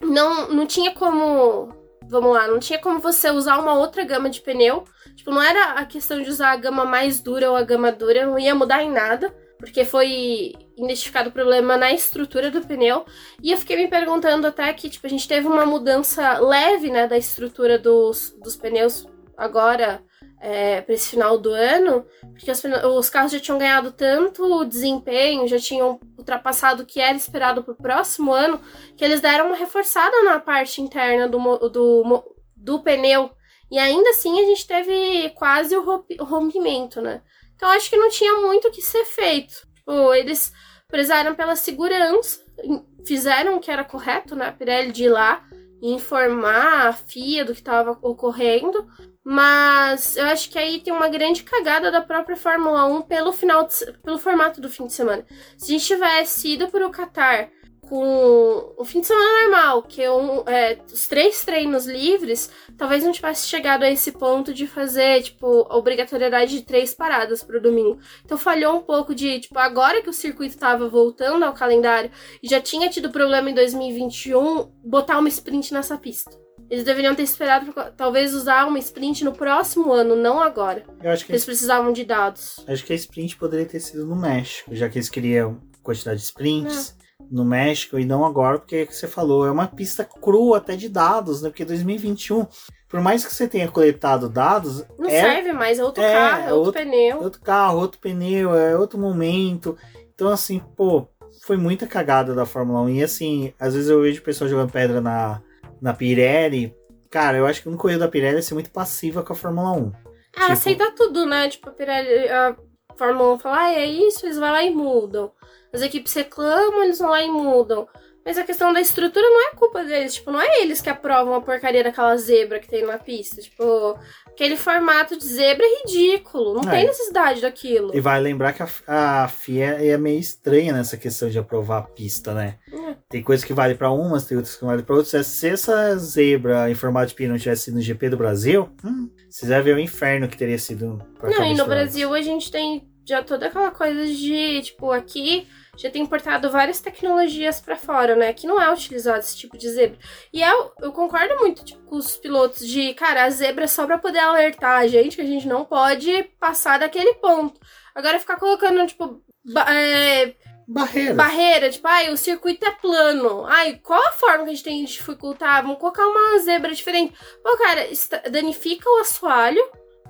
não, não tinha como. Vamos lá, não tinha como você usar uma outra gama de pneu. Tipo, não era a questão de usar a gama mais dura ou a gama dura, não ia mudar em nada porque foi identificado problema na estrutura do pneu. E eu fiquei me perguntando até que, tipo, a gente teve uma mudança leve, né, da estrutura dos, dos pneus agora é, para esse final do ano, porque os, os, carros já tinham ganhado tanto desempenho, já tinham ultrapassado o que era esperado para o próximo ano, que eles deram uma reforçada na parte interna do, do, do pneu. E ainda assim a gente teve quase o rompimento, né? Então acho que não tinha muito o que ser feito. Tipo, eles prezaram pela segurança, fizeram o que era correto, né? A Pirelli de ir lá e informar a FIA do que estava ocorrendo. Mas eu acho que aí tem uma grande cagada da própria Fórmula 1 pelo final de, pelo formato do fim de semana. Se a gente tivesse ido para o Qatar com o fim de semana normal, que é, um, é, os três treinos livres, talvez não tivesse chegado a esse ponto de fazer, tipo, a obrigatoriedade de três paradas pro domingo. Então falhou um pouco de, tipo, agora que o circuito tava voltando ao calendário e já tinha tido problema em 2021, botar uma sprint nessa pista. Eles deveriam ter esperado talvez usar uma sprint no próximo ano, não agora. Eu acho que eles precisavam de dados. Acho que a sprint poderia ter sido no México, já que eles queriam quantidade de sprints. No México e não agora, porque é que você falou, é uma pista crua até de dados, né? Porque 2021, por mais que você tenha coletado dados. Não é, serve mais, é outro é, carro, é outro, outro pneu. Outro carro, outro pneu, é outro momento. Então, assim, pô, foi muita cagada da Fórmula 1. E assim, às vezes eu vejo pessoas jogando pedra na, na Pirelli. Cara, eu acho que o único erro da Pirelli é ser muito passiva com a Fórmula 1. Ah, tipo... aceita tudo, né? Tipo, a Pirelli, a Fórmula 1 fala, ah, é isso, eles vão lá e mudam. As equipes reclamam, eles vão lá e mudam. Mas a questão da estrutura não é culpa deles. Tipo, não é eles que aprovam a porcaria daquela zebra que tem na pista. Tipo, aquele formato de zebra é ridículo. Não é. tem necessidade daquilo. E vai lembrar que a, a FIA é meio estranha nessa questão de aprovar a pista, né? É. Tem coisas que vale para umas, tem outras que vale para outras. Se essa zebra em formato de pino não tivesse sido no GP do Brasil, hum, vocês vão ver o inferno que teria sido. Não, e no Brasil a gente tem já toda aquela coisa de, tipo, aqui já tem importado várias tecnologias para fora, né? Que não é utilizado esse tipo de zebra. E eu, eu concordo muito tipo, com os pilotos de, cara, a zebra é só pra poder alertar a gente que a gente não pode passar daquele ponto. Agora ficar colocando, tipo, é, barreira. Barreira, tipo, ai, o circuito é plano. Ai, qual a forma que a gente tem de dificultar? Vamos colocar uma zebra diferente. Pô, cara, danifica o assoalho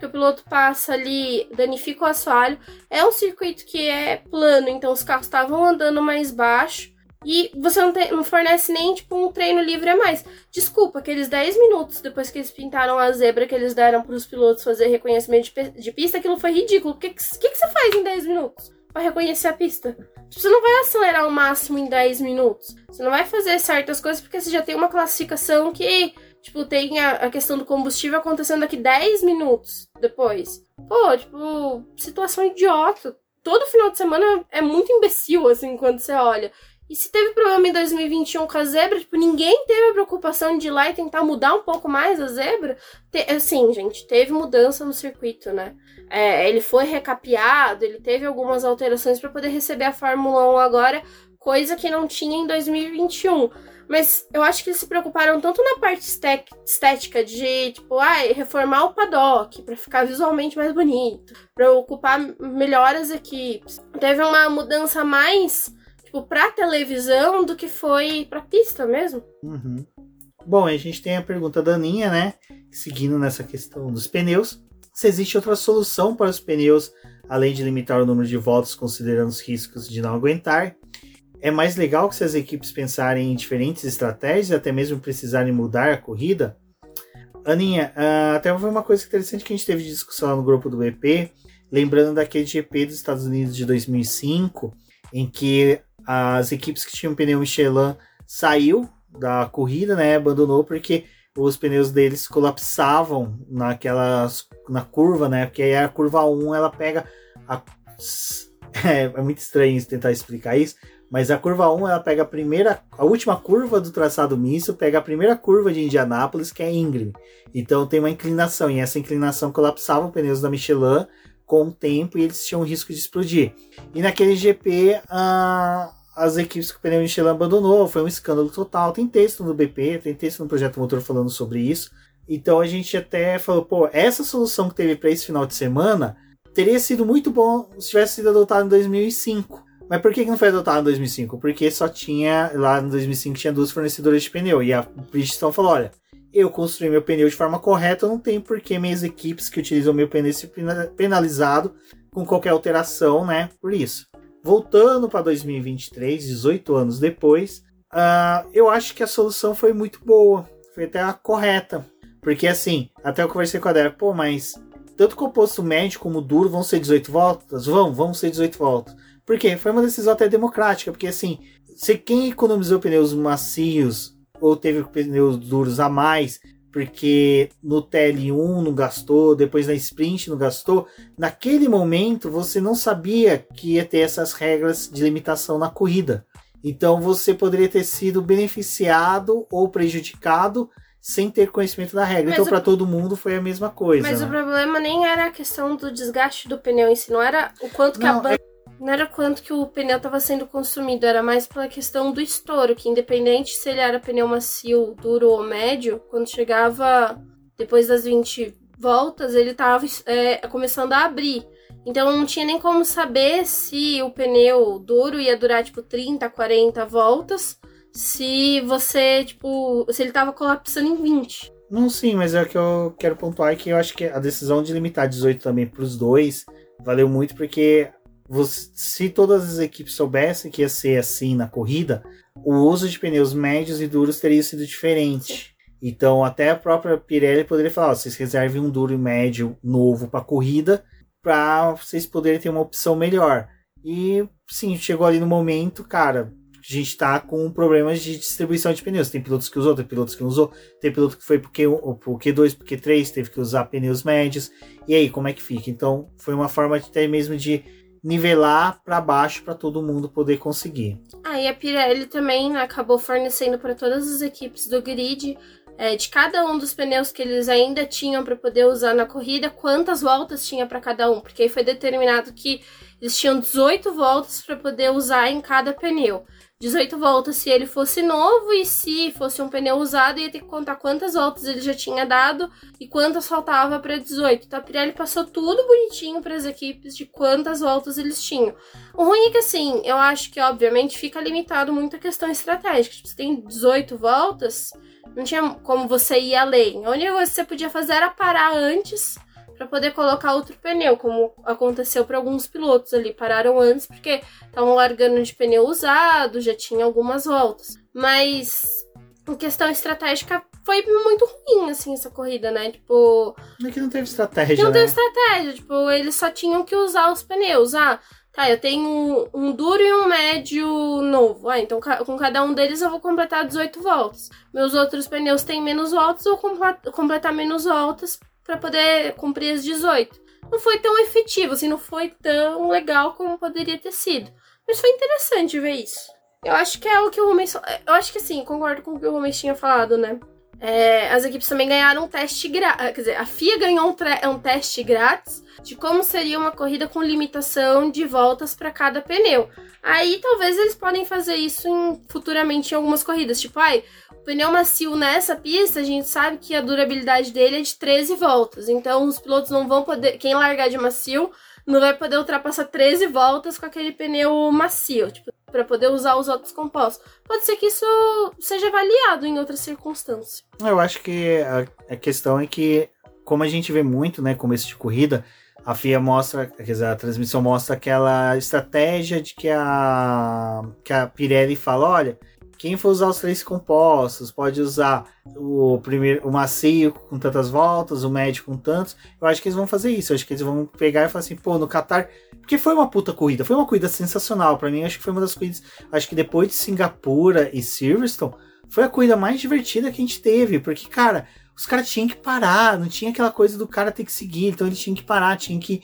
que o piloto passa ali, danifica o assoalho. É um circuito que é plano, então os carros estavam andando mais baixo. E você não, tem, não, fornece nem, tipo, um treino livre a mais. Desculpa, aqueles 10 minutos depois que eles pintaram a zebra que eles deram para os pilotos fazer reconhecimento de, de, pista, aquilo foi ridículo. O que, que, que, você faz em 10 minutos para reconhecer a pista? Tipo, você não vai acelerar o máximo em 10 minutos. Você não vai fazer certas coisas porque você já tem uma classificação que Tipo, tem a, a, questão do combustível acontecendo daqui 10 minutos depois. Pô, tipo, situação idiota. Todo final de semana é muito imbecil, assim, quando você olha. E se teve problema em 2021 com a zebra, tipo, ninguém teve a preocupação de ir lá e tentar mudar um pouco mais a zebra. Te, assim, gente, teve mudança no circuito, né? É, ele foi recapeado, ele teve algumas alterações para poder receber a Fórmula 1 agora, coisa que não tinha em 2021. Mas eu acho que eles se preocuparam tanto na parte estética de, tipo, ah, reformar o paddock para ficar visualmente mais bonito, para ocupar melhor as equipes. Teve uma mudança mais, tipo, pra televisão do que foi pra pista mesmo. Uhum. Bom, a gente tem a pergunta da Aninha, né? Seguindo nessa questão dos pneus. Se existe outra solução para os pneus, além de limitar o número de voltas considerando os riscos de não aguentar? É mais legal que se as equipes pensarem em diferentes estratégias, até mesmo precisarem mudar a corrida. Aninha, uh, até foi uma coisa interessante que a gente teve de discussão no grupo do EP, lembrando daquele GP dos Estados Unidos de 2005, em que as equipes que tinham pneu Michelin saiu da corrida, né, abandonou porque os pneus deles colapsavam naquelas na curva, né? Porque aí a curva 1 ela pega a é, é muito estranho tentar explicar isso, mas a curva 1 ela pega a primeira, a última curva do traçado misto, pega a primeira curva de Indianápolis, que é íngreme. Então tem uma inclinação, e essa inclinação colapsava os pneus da Michelin com o tempo e eles tinham risco de explodir. E naquele GP, a, as equipes que o pneu Michelin abandonou, foi um escândalo total. Tem texto no BP, tem texto no Projeto Motor falando sobre isso. Então a gente até falou, pô, essa solução que teve para esse final de semana teria sido muito bom se tivesse sido adotada em 2005 mas por que não foi adotado em 2005? Porque só tinha, lá em 2005 tinha duas fornecedoras de pneu. E a Bridgestone falou: olha, eu construí meu pneu de forma correta, não tem por que minhas equipes que utilizam meu pneu ser penalizado com qualquer alteração, né? Por isso. Voltando para 2023, 18 anos depois, uh, eu acho que a solução foi muito boa. Foi até a correta. Porque assim, até eu conversei com a Débora, pô, mas tanto composto médio como duro vão ser 18 voltas? Vão, vão ser 18 voltas. Porque foi uma decisão até democrática, porque assim, se quem economizou pneus macios ou teve pneus duros a mais, porque no TL1 não gastou, depois na sprint não gastou, naquele momento você não sabia que ia ter essas regras de limitação na corrida. Então você poderia ter sido beneficiado ou prejudicado sem ter conhecimento da regra. Mas então, para todo mundo foi a mesma coisa. Mas né? o problema nem era a questão do desgaste do pneu em si, não era o quanto que não, a banda. É não era quanto que o pneu estava sendo consumido, era mais pela questão do estouro, que independente se ele era pneu macio, duro ou médio, quando chegava depois das 20 voltas, ele estava é, começando a abrir. Então não tinha nem como saber se o pneu duro ia durar tipo 30, 40 voltas, se você, tipo, se ele estava colapsando em 20. Não, sim, mas é o que eu quero pontuar é que eu acho que a decisão de limitar 18 também para os dois valeu muito porque você, se todas as equipes soubessem que ia ser assim na corrida, o uso de pneus médios e duros teria sido diferente. Então, até a própria Pirelli poderia falar: ó, vocês reservem um duro e médio novo para corrida, para vocês poderem ter uma opção melhor. E sim, chegou ali no momento, cara, a gente tá com problemas de distribuição de pneus. Tem pilotos que usou, tem pilotos que não usou, tem piloto que foi pro, Q, pro Q2, pro Q3, teve que usar pneus médios. E aí, como é que fica? Então, foi uma forma de até mesmo de nivelar para baixo para todo mundo poder conseguir. Aí ah, a Pirelli também acabou fornecendo para todas as equipes do grid é, de cada um dos pneus que eles ainda tinham para poder usar na corrida, quantas voltas tinha para cada um, porque aí foi determinado que eles tinham 18 voltas para poder usar em cada pneu. 18 voltas se ele fosse novo e se fosse um pneu usado ia ter que contar quantas voltas ele já tinha dado e quantas faltava para 18. Então a Pirelli passou tudo bonitinho para as equipes de quantas voltas eles tinham. O ruim é que assim, eu acho que obviamente fica limitado muito a questão estratégica. Tipo, você tem 18 voltas, não tinha como você ir além. A única coisa que você podia fazer era parar antes para poder colocar outro pneu, como aconteceu para alguns pilotos ali. Pararam antes porque estavam largando de pneu usado, já tinha algumas voltas. Mas em questão estratégica foi muito ruim, assim, essa corrida, né? Tipo. É que não teve estratégia. Que não né? teve estratégia. Tipo, eles só tinham que usar os pneus. Ah, tá, eu tenho um duro e um médio novo. Ah, então com cada um deles eu vou completar 18 voltas. Meus outros pneus têm menos voltas, eu vou completar menos voltas para poder cumprir as 18. Não foi tão efetivo, assim, não foi tão legal como poderia ter sido. Mas foi interessante ver isso. Eu acho que é o que o Rubens. Eu acho que sim, concordo com o que o Rubens tinha falado, né? É, as equipes também ganharam um teste grátis. Quer dizer, a FIA ganhou um, um, teste grátis de como seria uma corrida com limitação de voltas para cada pneu. Aí talvez eles podem fazer isso em, futuramente em algumas corridas. Tipo, ai, o pneu macio nessa pista, a gente sabe que a durabilidade dele é de 13 voltas. Então os pilotos não vão poder. Quem largar de macio não vai poder ultrapassar 13 voltas com aquele pneu macio, tipo, para poder usar os outros compostos. Pode ser que isso seja avaliado em outras circunstâncias. Eu acho que a, a questão é que, como a gente vê muito, né, começo de corrida, a FIA mostra, quer dizer, a transmissão mostra aquela estratégia de que a que a Pirelli fala, olha, quem for usar os três compostos pode usar o primeiro, o macio com tantas voltas, o médio com tantos. Eu acho que eles vão fazer isso. Eu acho que eles vão pegar e falar assim, pô, no Qatar, porque foi uma puta corrida, foi uma corrida sensacional para mim. Acho que foi uma das corridas, acho que depois de Singapura e Silverstone, foi a corrida mais divertida que a gente teve, porque cara, os caras tinham que parar, não tinha aquela coisa do cara ter que seguir, então eles tinham que parar, tinham que,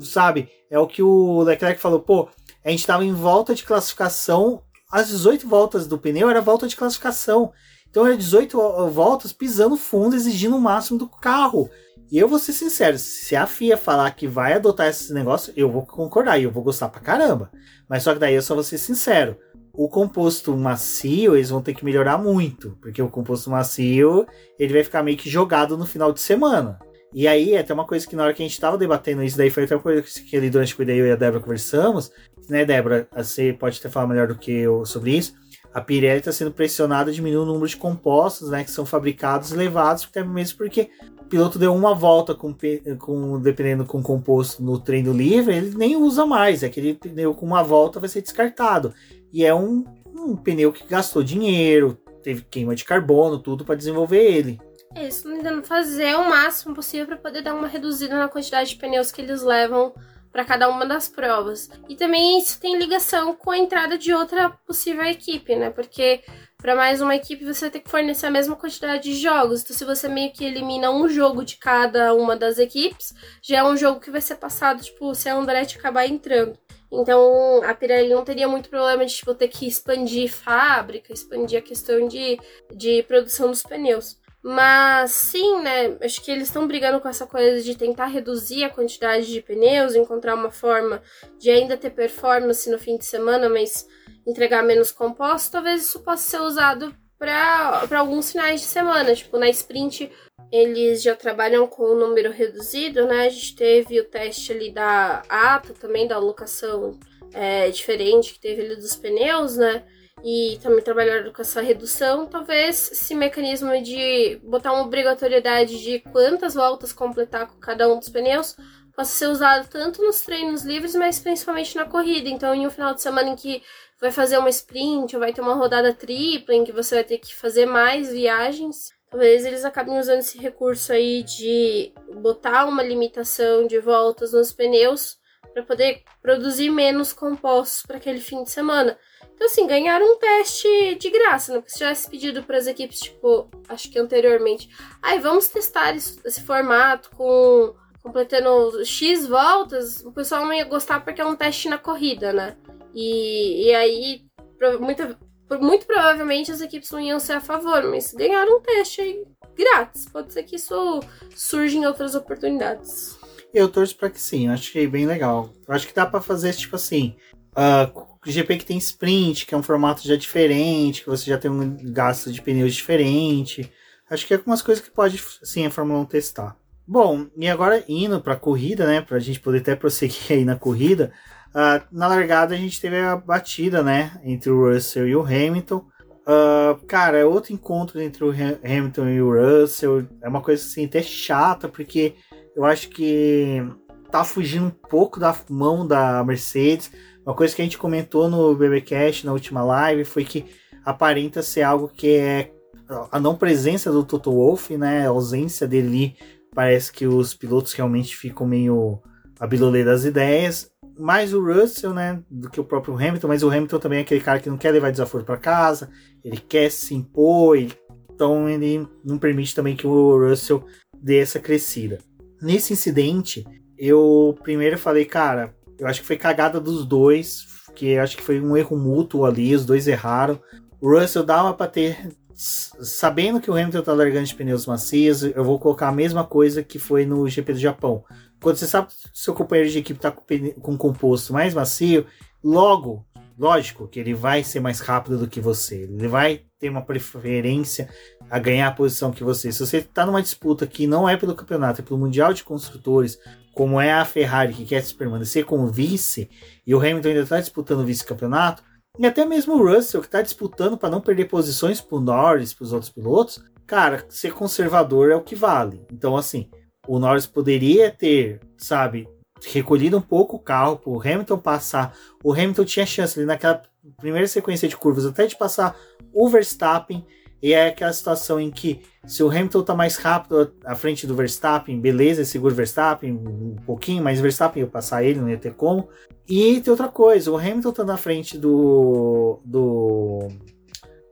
sabe? É o que o Leclerc falou, pô, a gente tava em volta de classificação as 18 voltas do pneu era volta de classificação. Então era 18 voltas pisando fundo, exigindo o máximo do carro. E eu vou ser sincero, se a FIA falar que vai adotar esse negócio, eu vou concordar e eu vou gostar pra caramba. Mas só que daí eu só vou ser sincero. O composto macio, eles vão ter que melhorar muito, porque o composto macio, ele vai ficar meio que jogado no final de semana. E aí, até uma coisa que na hora que a gente tava debatendo isso daí, foi até uma coisa que ali durante o eu e a Débora conversamos, né, Débora? Você pode até falar melhor do que eu sobre isso. A Pirelli está sendo pressionada a diminuir o número de compostos, né, que são fabricados e levados, até mesmo porque o piloto deu uma volta com, com dependendo com composto no treino livre, ele nem usa mais. Aquele pneu com uma volta vai ser descartado. E é um, um pneu que gastou dinheiro, teve queima de carbono, tudo para desenvolver ele. É isso, tentando fazer o máximo possível para poder dar uma reduzida na quantidade de pneus que eles levam para cada uma das provas. E também isso tem ligação com a entrada de outra possível equipe, né? Porque para mais uma equipe você ter que fornecer a mesma quantidade de jogos. Então, se você meio que elimina um jogo de cada uma das equipes, já é um jogo que vai ser passado, tipo, se a Andretti acabar entrando. Então, a Pirelli não teria muito problema de tipo, ter que expandir fábrica, expandir a questão de, de produção dos pneus. Mas sim, né? Acho que eles estão brigando com essa coisa de tentar reduzir a quantidade de pneus, encontrar uma forma de ainda ter performance no fim de semana, mas entregar menos composto. Talvez isso possa ser usado para alguns finais de semana. Tipo, na sprint eles já trabalham com um número reduzido, né? A gente teve o teste ali da ATA também, da alocação é, diferente que teve ali dos pneus, né? E também trabalhar com essa redução, talvez esse mecanismo de botar uma obrigatoriedade de quantas voltas completar com cada um dos pneus possa ser usado tanto nos treinos livres, mas principalmente na corrida. Então, em um final de semana em que vai fazer uma sprint ou vai ter uma rodada tripla, em que você vai ter que fazer mais viagens, talvez eles acabem usando esse recurso aí de botar uma limitação de voltas nos pneus para poder produzir menos compostos para aquele fim de semana. Então, assim, ganharam um teste de graça, né? Porque se tivesse pedido para as equipes, tipo, acho que anteriormente, aí ah, vamos testar esse, esse formato com completando X voltas, o pessoal não ia gostar porque é um teste na corrida, né? E, e aí, muito, muito provavelmente as equipes não iam ser a favor, mas ganharam um teste aí grátis. Pode ser que isso surja em outras oportunidades. Eu torço para que sim, eu achei bem legal. Eu acho que dá para fazer tipo assim. Uh, GP que tem sprint, que é um formato já diferente, que você já tem um gasto de pneus diferente. Acho que é algumas coisas que pode sim a Fórmula 1 testar. Bom, e agora indo para a corrida, né, para a gente poder até prosseguir aí na corrida, uh, na largada a gente teve a batida, né, entre o Russell e o Hamilton. Uh, cara, é outro encontro entre o Hamilton e o Russell. É uma coisa assim até chata, porque eu acho que tá fugindo um pouco da mão da Mercedes. Uma coisa que a gente comentou no BBcast na última live foi que aparenta ser algo que é a não presença do Toto Wolff, né, a ausência dele parece que os pilotos realmente ficam meio a bilolê das ideias. Mais o Russell, né, do que o próprio Hamilton, mas o Hamilton também é aquele cara que não quer levar desaforo para casa, ele quer se impor, então ele não permite também que o Russell dê essa crescida. Nesse incidente, eu primeiro falei, cara, eu acho que foi cagada dos dois, que acho que foi um erro mútuo ali, os dois erraram. O Russell dava para ter sabendo que o Hamilton tá largando de pneus macios, eu vou colocar a mesma coisa que foi no GP do Japão. Quando você sabe que seu companheiro de equipe tá com, com um composto mais macio, logo, lógico que ele vai ser mais rápido do que você. Ele vai ter uma preferência a ganhar a posição que você. Se você tá numa disputa que não é pelo campeonato, é pelo Mundial de Construtores, como é a Ferrari que quer se permanecer como vice, e o Hamilton ainda está disputando o vice-campeonato, e até mesmo o Russell, que está disputando para não perder posições para o Norris, para os outros pilotos, cara, ser conservador é o que vale. Então, assim, o Norris poderia ter, sabe, recolhido um pouco o carro para o Hamilton passar. O Hamilton tinha chance ali naquela primeira sequência de curvas até de passar o Verstappen e é aquela situação em que se o Hamilton tá mais rápido à frente do Verstappen, beleza, segura o Verstappen um pouquinho, mas o Verstappen ia passar ele, não ia ter como. E tem outra coisa, o Hamilton tá na frente do do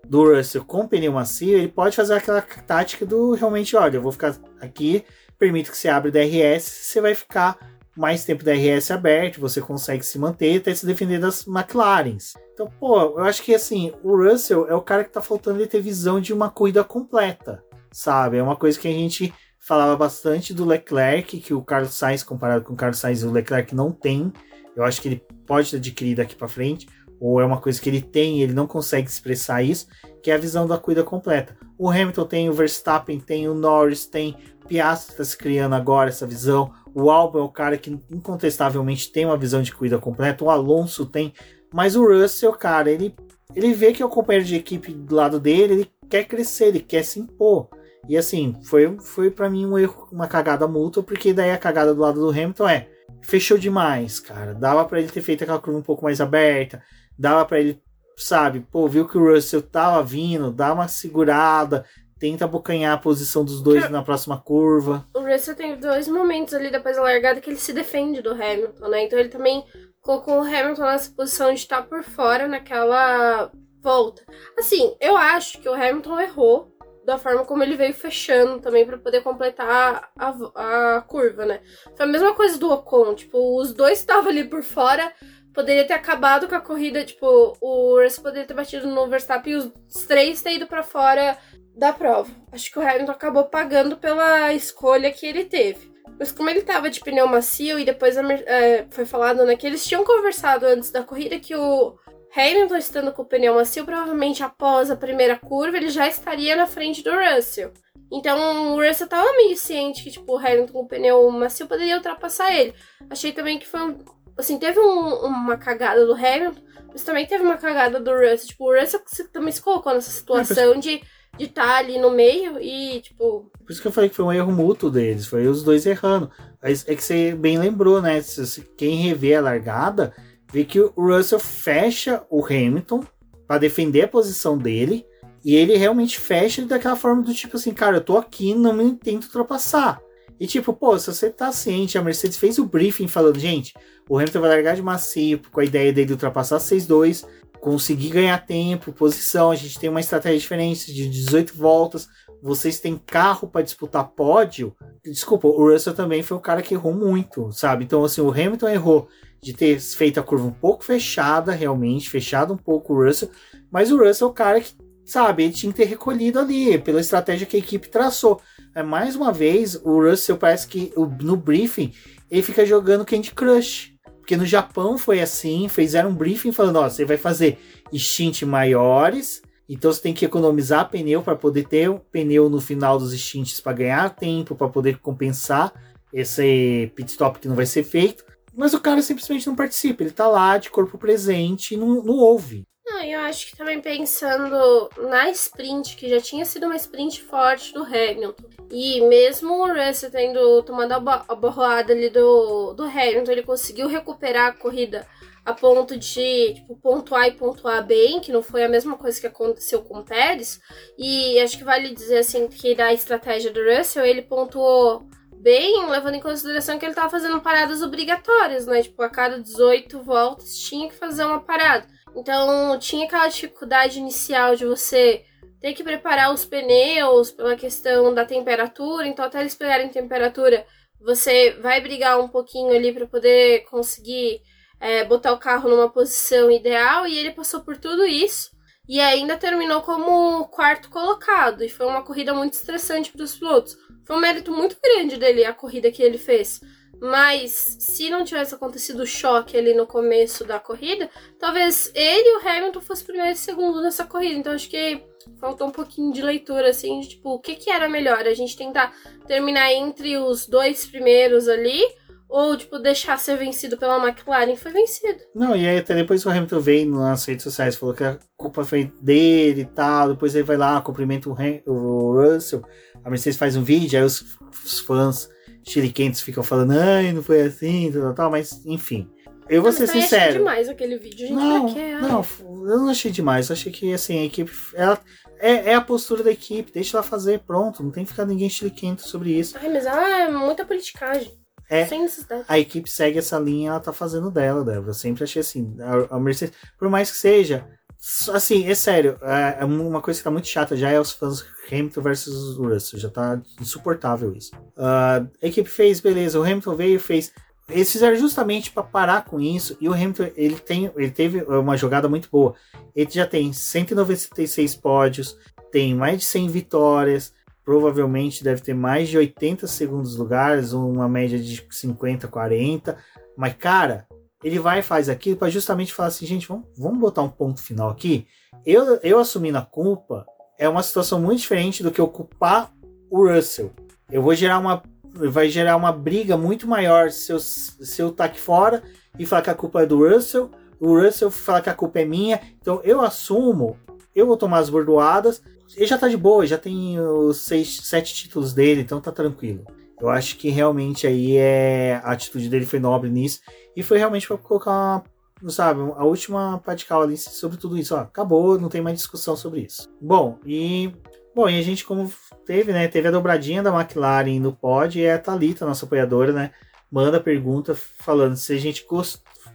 do Russell com pneu macio, ele pode fazer aquela tática do realmente, olha, eu vou ficar aqui, permito que você abra o DRS, você vai ficar mais tempo DRS aberto, você consegue se manter até se defender das McLarens. Então, pô, eu acho que assim, o Russell é o cara que tá faltando ele ter visão de uma corrida completa, sabe? É uma coisa que a gente falava bastante do Leclerc, que o Carlos Sainz, comparado com o Carlos Sainz, o Leclerc não tem. Eu acho que ele pode adquirir daqui para frente, ou é uma coisa que ele tem e ele não consegue expressar isso, que é a visão da corrida completa. O Hamilton tem, o Verstappen tem, o Norris tem, Piastri está se criando agora essa visão. O Albon é o cara que incontestavelmente tem uma visão de corrida completa. O Alonso tem. Mas o Russell, cara, ele, ele vê que o companheiro de equipe do lado dele, ele quer crescer, ele quer se impor. E assim, foi, foi para mim um erro, uma cagada mútua, porque daí a cagada do lado do Hamilton é fechou demais, cara. Dava para ele ter feito aquela curva um pouco mais aberta, dava para ele, sabe, pô, viu que o Russell tava vindo, dá uma segurada, tenta abocanhar a posição dos dois na próxima curva. O Russell tem dois momentos ali depois da largada que ele se defende do Hamilton, né? Então ele também colocou o Hamilton nessa posição de estar por fora naquela volta. Assim, eu acho que o Hamilton errou da forma como ele veio fechando também para poder completar a, a curva, né? Foi a mesma coisa do Ocon, tipo, os dois estavam ali por fora, poderia ter acabado com a corrida, tipo, o Russell poderia ter batido no Verstappen e os três ter ido para fora da prova. Acho que o Hamilton acabou pagando pela escolha que ele teve. Mas como ele tava de pneu macio e depois é, foi falado né, que eles tinham conversado antes da corrida que o Hamilton estando com o pneu macio, provavelmente após a primeira curva, ele já estaria na frente do Russell. Então o Russell tava meio ciente que, tipo, o Hamilton com o pneu macio poderia ultrapassar ele. Achei também que foi um. Assim, teve um, uma cagada do Hamilton, mas também teve uma cagada do Russell. Tipo, o Russell também se colocou nessa situação de de estar tá ali no meio e, tipo. Por isso que eu falei que foi um erro mútuo deles, foi os dois errando. É que você bem lembrou, né? Quem revê a largada, vê que o Russell fecha o Hamilton para defender a posição dele. E ele realmente fecha daquela forma do tipo assim, cara, eu tô aqui, não me tento ultrapassar. E tipo, pô, se você tá ciente, a Mercedes fez o briefing falando, gente, o Hamilton vai largar de macio com a ideia dele de ultrapassar 6-2, conseguir ganhar tempo, posição, a gente tem uma estratégia diferente de 18 voltas, vocês têm carro para disputar pódio. Desculpa, o Russell também foi o cara que errou muito, sabe? Então, assim, o Hamilton errou de ter feito a curva um pouco fechada, realmente, fechado um pouco o Russell, mas o Russell é o cara que, sabe, ele tinha que ter recolhido ali, pela estratégia que a equipe traçou. É, mais uma vez, o Russell parece que no briefing ele fica jogando Candy Crush. Porque no Japão foi assim, fizeram um briefing falando, ó, você vai fazer stint maiores, então você tem que economizar pneu para poder ter um pneu no final dos stints para ganhar tempo, para poder compensar esse pit stop que não vai ser feito. Mas o cara simplesmente não participa, ele tá lá de corpo presente e não, não ouve. Não, eu acho que também pensando na sprint, que já tinha sido uma sprint forte do Hamilton, e mesmo o Russell tendo tomado a, borroada ali do, do Hamilton, ele conseguiu recuperar a corrida a ponto de tipo, pontuar e pontuar bem, que não foi a mesma coisa que aconteceu com o Pérez. E acho que vale dizer assim que da estratégia do Russell, ele pontuou bem, levando em consideração que ele estava fazendo paradas obrigatórias, né? Tipo, a cada 18 voltas tinha que fazer uma parada. Então, tinha aquela dificuldade inicial de você ter que preparar os pneus pela questão da temperatura. Então, até eles pegarem temperatura, você vai brigar um pouquinho ali para poder conseguir é, botar o carro numa posição ideal. E ele passou por tudo isso e ainda terminou como quarto colocado. E foi uma corrida muito estressante para os pilotos. Foi um mérito muito grande dele a corrida que ele fez. Mas se não tivesse acontecido o choque ali no começo da corrida, talvez ele e o Hamilton fossem primeiro e segundo nessa corrida. Então acho que faltou um pouquinho de leitura, assim, de tipo, o que, que era melhor? A gente tentar terminar entre os dois primeiros ali ou, tipo, deixar ser vencido pela McLaren, foi vencido. Não, e aí até depois o Hamilton veio nas redes sociais, falou que a culpa foi dele e tal, depois ele vai lá, cumprimenta o, Ham, o Russell, a Mercedes faz um vídeo, aí os, os fãs chiliquentes ficam falando, ai, não foi assim, tal, tal, mas enfim. Eu vou não, ser sincero. Eu achei demais aquele vídeo, gente. Não, quer, não, eu não achei demais. Eu achei que assim, a equipe. Ela, é, é a postura da equipe, deixa ela fazer, pronto. Não tem que ficar ninguém chiliquento sobre isso. Ai, mas ela é muita politicagem. É, a equipe segue essa linha, ela tá fazendo dela, Débora. Eu sempre achei assim. A, a Mercedes, por mais que seja, assim, é sério, é, é uma coisa que tá muito chata já é os fãs Hamilton versus Russell, já tá insuportável isso. Uh, a equipe fez, beleza, o Hamilton veio fez. Eles fizeram justamente para parar com isso, e o Hamilton ele, tem, ele teve uma jogada muito boa. Ele já tem 196 pódios, tem mais de 100 vitórias, provavelmente deve ter mais de 80 segundos lugares, uma média de 50, 40. Mas, cara, ele vai e faz aquilo para justamente falar assim, gente, vamos, vamos botar um ponto final aqui. Eu, eu assumindo a culpa é uma situação muito diferente do que ocupar o Russell. Eu vou gerar uma. Vai gerar uma briga muito maior se eu, se eu tá aqui fora e falar que a culpa é do Russell, o Russell falar que a culpa é minha. Então eu assumo, eu vou tomar as bordoadas ele já tá de boa, já tem os seis, sete títulos dele, então tá tranquilo. Eu acho que realmente aí é a atitude dele foi nobre nisso e foi realmente para colocar uma, sabe, a última radical ali sobre tudo isso. Ó, acabou, não tem mais discussão sobre isso. Bom, e bom, e a gente como teve, né, teve a dobradinha da McLaren no pod e a Thalita, nossa apoiadora, né, manda pergunta falando se a gente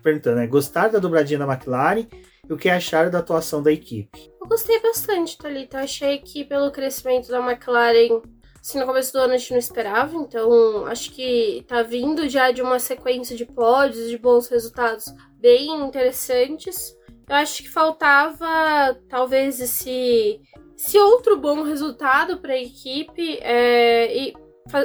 perguntando, né, gostar da dobradinha da McLaren e o que acharam da atuação da equipe. Eu gostei bastante, Thalita. Achei que pelo crescimento da McLaren, assim, no começo do ano a gente não esperava, então acho que tá vindo já de uma sequência de pódios, de bons resultados bem interessantes. Eu acho que faltava talvez esse, esse outro bom resultado para a equipe é, e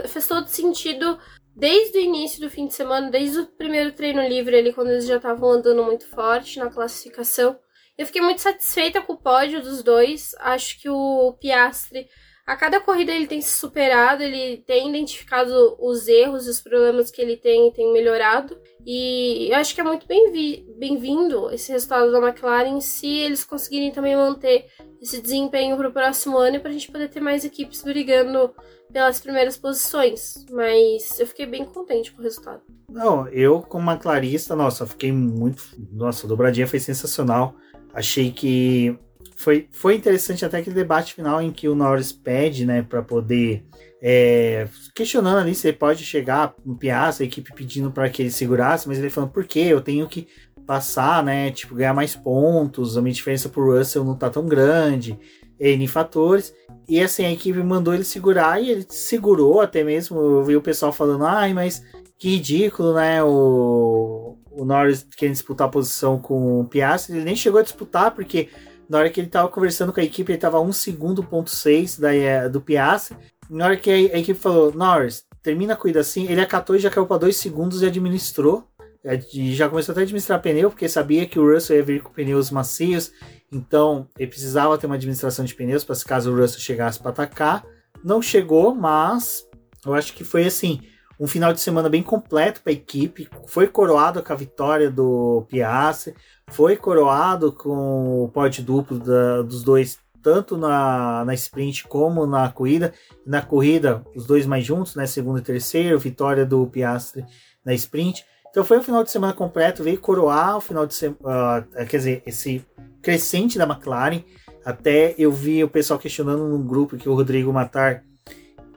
fez todo sentido desde o início do fim de semana, desde o primeiro treino livre ali, quando eles já estavam andando muito forte na classificação. Eu fiquei muito satisfeita com o pódio dos dois. Acho que o Piastri, a cada corrida ele tem se superado, ele tem identificado os erros e os problemas que ele tem e tem melhorado. E eu acho que é muito bem-vindo esse resultado da McLaren se eles conseguirem também manter esse desempenho para o próximo ano para a gente poder ter mais equipes brigando pelas primeiras posições, mas eu fiquei bem contente com o resultado. Não, eu como McLarista, nossa, fiquei muito. Nossa, a dobradinha foi sensacional. Achei que foi, foi interessante até aquele debate final em que o Norris pede, né, para poder é, questionando ali se ele pode chegar no Piazza, a equipe pedindo para que ele segurasse, mas ele falando por quê? Eu tenho que passar, né, tipo, ganhar mais pontos, a minha diferença pro Russell não tá tão grande, N fatores. E assim, a equipe mandou ele segurar e ele segurou até mesmo. Eu vi o pessoal falando, ai, mas que ridículo, né? O, o Norris querendo disputar a posição com o Piastri. Ele nem chegou a disputar, porque na hora que ele tava conversando com a equipe, ele tava 1 segundo, ponto 6 da, eh, do Piastri. Na hora que a, a equipe falou, Norris, termina a corrida assim, ele acatou e já caiu para 2 segundos e administrou. É, e já começou até a administrar pneu, porque sabia que o Russell ia vir com pneus macios, então ele precisava ter uma administração de pneus para se caso o Russell chegasse para atacar. Não chegou, mas eu acho que foi assim um final de semana bem completo para a equipe. Foi coroado com a vitória do Piastri, foi coroado com o pódio duplo da, dos dois, tanto na, na sprint como na corrida. Na corrida, os dois mais juntos, né? Segundo e terceiro, vitória do Piastri na sprint. Então foi um final de semana completo, veio coroar o final de semana, uh, quer dizer, esse crescente da McLaren. Até eu vi o pessoal questionando no grupo que o Rodrigo Matar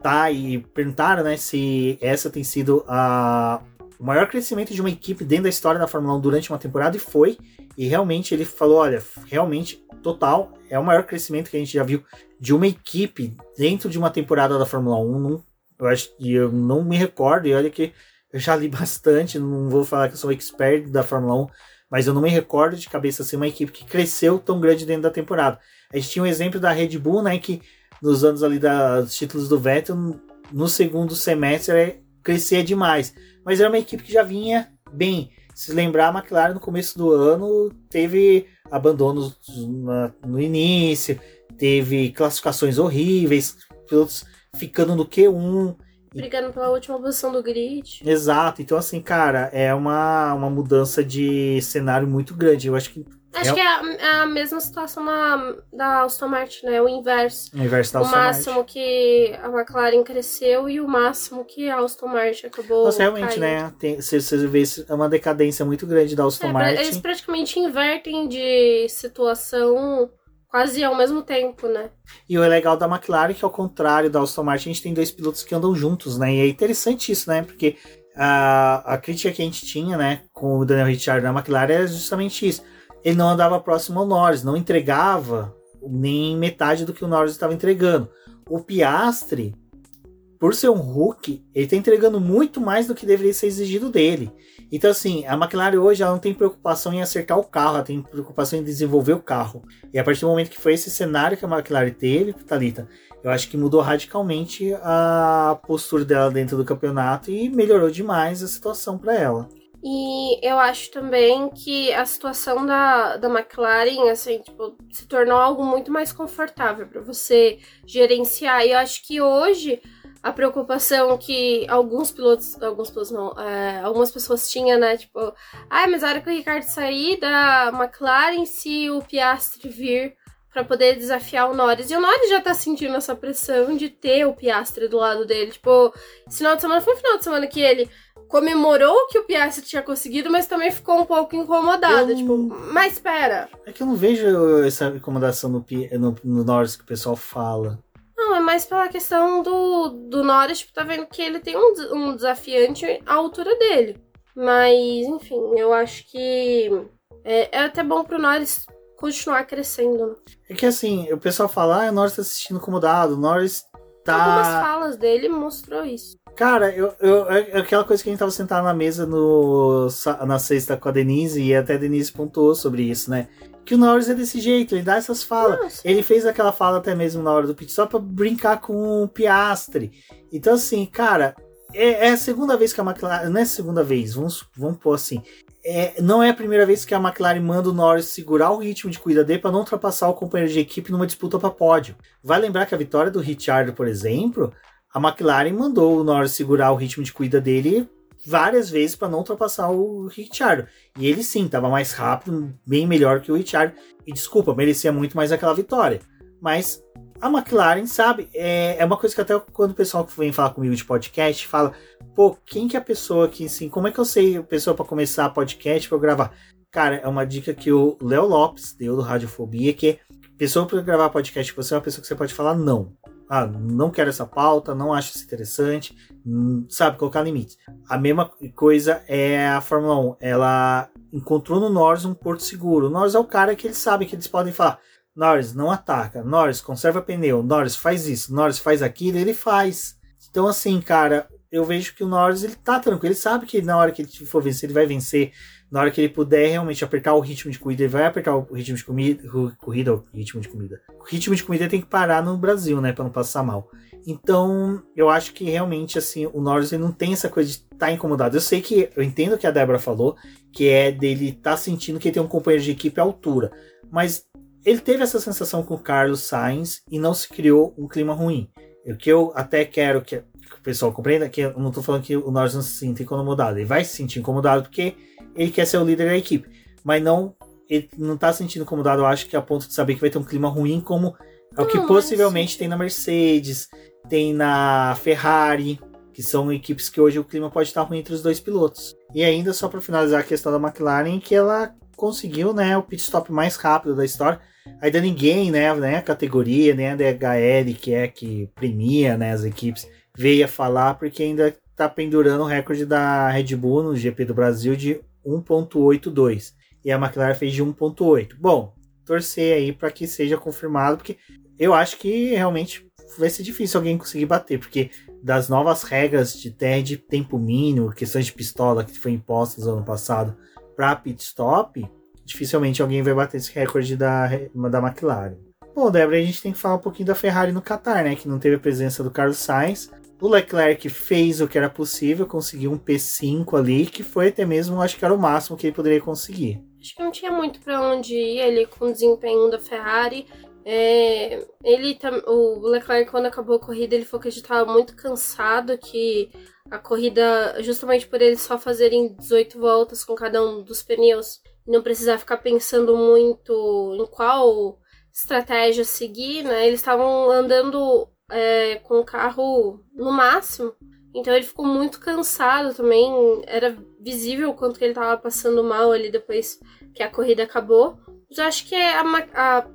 tá e perguntaram, né, se essa tem sido a o maior crescimento de uma equipe dentro da história da Fórmula 1 durante uma temporada e foi. E realmente ele falou, olha, realmente total é o maior crescimento que a gente já viu de uma equipe dentro de uma temporada da Fórmula 1. Não, eu acho que eu não me recordo e olha que eu já li bastante, não vou falar que eu sou expert da Fórmula 1, mas eu não me recordo de cabeça assim uma equipe que cresceu tão grande dentro da temporada. A gente tinha um exemplo da Red Bull, né, que nos anos ali da, dos títulos do Vettel, no segundo semestre é, crescia demais. Mas era uma equipe que já vinha bem. Se lembrar, a McLaren no começo do ano teve abandonos no início, teve classificações horríveis, pilotos ficando no Q1. Brigando pela última posição do grid. Exato. Então, assim, cara, é uma, uma mudança de cenário muito grande. Eu acho que. Acho é... que é a, é a, mesma situação na, da Aston Martin, né? O inverso. O inverso da o Aston máximo Martin. que a McLaren cresceu e o máximo que a Aston Martin acabou. Nossa, realmente, caindo. né? Tem, você, você vê é uma decadência muito grande da Aston É, Martin. Eles praticamente invertem de situação quase ao mesmo tempo, né? E o legal da McLaren é que, ao contrário da Aston Martin, a gente tem dois pilotos que andam juntos, né? E é interessante isso, né? Porque a, a crítica que a gente tinha, né, com o Daniel Ricciardo da McLaren era justamente isso. Ele não andava próximo ao Norris, não entregava nem metade do que o Norris estava entregando. O Piastri, por ser um Hulk, ele está entregando muito mais do que deveria ser exigido dele. Então, assim, a McLaren hoje ela não tem preocupação em acertar o carro, ela tem preocupação em desenvolver o carro. E a partir do momento que foi esse cenário que a McLaren teve, Thalita, eu acho que mudou radicalmente a postura dela dentro do campeonato e melhorou demais a situação para ela. E eu acho também que a situação da, da McLaren, assim, tipo, se tornou algo muito mais confortável para você gerenciar. E eu acho que hoje a preocupação que alguns pilotos, alguns pilotos não, é, algumas pessoas tinham, né? Tipo, ah, mas a hora que o Ricardo sair da McLaren, se o Piastri vir para poder desafiar o Norris. E o Norris já tá sentindo essa pressão de ter o Piastri do lado dele. Tipo, esse final de semana foi um final de semana que ele comemorou que o Piastri tinha conseguido, mas também ficou um pouco incomodado. Eu- Tipo, mas espera. É que eu não vejo essa incomodação no, Pi- no, no Norris que o pessoal fala. Não, é mais pela questão do, do Norris, tipo, tá vendo que ele tem um, um desafiante à altura dele. Mas, enfim, eu acho que é, é até bom pro Norris continuar crescendo. É que assim, o pessoal fala, ah, o Norris tá se sentindo incomodado, o Norris Algumas tá. falas dele mostrou isso. Cara, eu, eu, é aquela coisa que a gente tava sentado na mesa no, na sexta com a Denise, e até a Denise pontuou sobre isso, né? Que o Norris é desse jeito, ele dá essas falas. Nossa. Ele fez aquela fala até mesmo na hora do pit só pra brincar com o Piastre. Então, assim, cara, é, é a segunda vez que a McLaren. Não é a segunda vez, vamos, vamos pôr assim. É, não é a primeira vez que a McLaren manda o Norris segurar o ritmo de corrida dele para não ultrapassar o companheiro de equipe numa disputa para pódio. Vai lembrar que a vitória do Ricciardo, por exemplo, a McLaren mandou o Norris segurar o ritmo de corrida dele várias vezes para não ultrapassar o Ricciardo. E ele sim, estava mais rápido, bem melhor que o Ricciardo. E desculpa, merecia muito mais aquela vitória. Mas a McLaren, sabe, é, é uma coisa que até quando o pessoal vem falar comigo de podcast fala, pô, quem que é a pessoa que, assim, como é que eu sei a pessoa para começar podcast para gravar? Cara, é uma dica que o Léo Lopes deu do Radiofobia, que é pessoa para gravar podcast você é uma pessoa que você pode falar não. Ah, não quero essa pauta, não acho isso interessante, hum, sabe, colocar limites. A mesma coisa é a Fórmula 1. Ela encontrou no Norris um porto seguro. O Norris é o cara que eles sabem que eles podem falar: Norris, não ataca, Norris, conserva pneu, Norris, faz isso, Norris, faz aquilo, ele faz. Então, assim, cara, eu vejo que o Norris ele tá tranquilo, ele sabe que na hora que ele for vencer, ele vai vencer. Na hora que ele puder realmente apertar o ritmo de corrida, ele vai apertar o ritmo de comida, corrida, o ritmo de comida. O ritmo de comida tem que parar no Brasil, né, para não passar mal. Então, eu acho que realmente assim, o Norris ele não tem essa coisa de estar tá incomodado. Eu sei que eu entendo o que a Débora falou, que é dele estar tá sentindo que ele tem um companheiro de equipe à altura, mas ele teve essa sensação com o Carlos Sainz e não se criou um clima ruim. O que eu até quero que o pessoal compreenda que eu não estou falando que o Norris não se sinta incomodado. Ele vai se sentir incomodado porque ele quer ser o líder da equipe. Mas não, ele não está se sentindo incomodado, eu acho que a ponto de saber que vai ter um clima ruim, como é o que possivelmente tem na Mercedes, tem na Ferrari, que são equipes que hoje o clima pode estar ruim entre os dois pilotos. E ainda só para finalizar a questão da McLaren, que ela conseguiu, né, o pit stop mais rápido da história. Ainda ninguém, né, né a categoria, nem a DHL, que é que premia, né, as equipes, veio a falar porque ainda está pendurando o recorde da Red Bull no GP do Brasil de 1.82 e a McLaren fez de 1.8. Bom, torcer aí para que seja confirmado, porque eu acho que realmente vai ser difícil alguém conseguir bater, porque das novas regras de de tempo mínimo, questões de pistola que foi impostas no ano passado para pit stop, dificilmente alguém vai bater esse recorde da, da McLaren. Bom, Débora, a gente tem que falar um pouquinho da Ferrari no Qatar, né? Que não teve a presença do Carlos Sainz, o Leclerc fez o que era possível, conseguiu um P5 ali, que foi até mesmo, acho que era o máximo que ele poderia conseguir. Acho que não tinha muito para onde ir ali com o desempenho da Ferrari. É, ele o Leclerc quando acabou a corrida ele falou que ele estava muito cansado que a corrida justamente por eles só fazerem 18 voltas com cada um dos pneus não precisar ficar pensando muito em qual estratégia seguir né eles estavam andando é, com o carro no máximo. Então ele ficou muito cansado também. Era visível o quanto que ele estava passando mal ali depois que a corrida acabou. Mas eu acho que a, a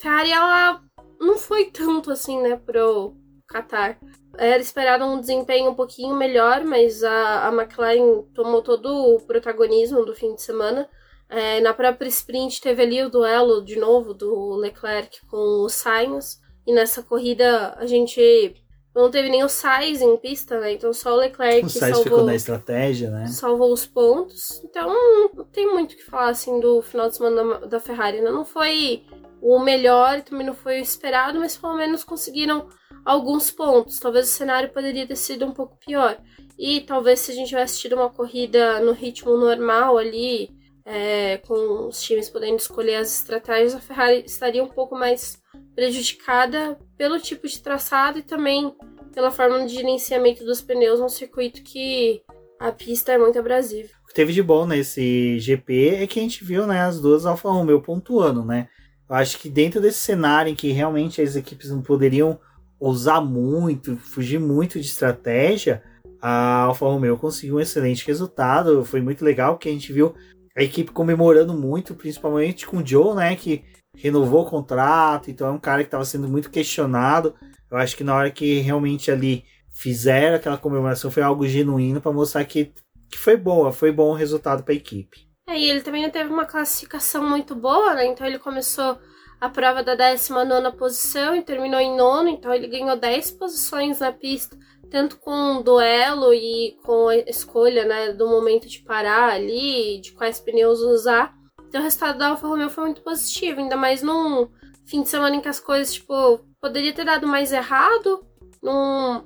Ferrari ela não foi tanto assim, né, pro Qatar. Era esperado um desempenho um pouquinho melhor, mas a, a McLaren tomou todo o protagonismo do fim de semana. É, na própria sprint teve ali o duelo de novo do Leclerc com o Sainz. E nessa corrida a gente não teve nem o Sainz em pista, né? Então só o Leclerc o Sainz salvou, ficou na estratégia, né? Salvou os pontos. Então não tem muito o que falar assim do final de semana da, Ferrari. Né? Não foi o melhor, também não foi o esperado, mas pelo menos conseguiram alguns pontos. Talvez o cenário poderia ter sido um pouco pior. E talvez se a gente tivesse tido uma corrida no ritmo normal ali, é, com os times podendo escolher as estratégias, a Ferrari estaria um pouco mais prejudicada pelo tipo de traçado e também pela forma de gerenciamento dos pneus num circuito que a pista é muito abrasiva. O que teve de bom nesse GP é que a gente viu né, as duas Alfa Romeo pontuando, né? Eu acho que dentro desse cenário em que realmente as equipes não poderiam ousar muito, fugir muito de estratégia, a Alfa Romeo conseguiu um excelente resultado. Foi muito legal que a gente viu a equipe comemorando muito, principalmente com o Joe, né? Que renovou o contrato, então é um cara que estava sendo muito questionado. Eu acho que na hora que realmente ali fizeram aquela comemoração foi algo genuíno para mostrar que, que foi boa, foi bom o resultado para a equipe. É, e ele também teve uma classificação muito boa, né? Então ele começou a prova da 19 posição e terminou em nono, então ele ganhou 10 posições na pista, tanto com o duelo e com a escolha né, do momento de parar ali, de quais pneus usar. Então o resultado da Alfa Romeo foi muito positivo, ainda mais num fim de semana em que as coisas, tipo, poderia ter dado mais errado. Num...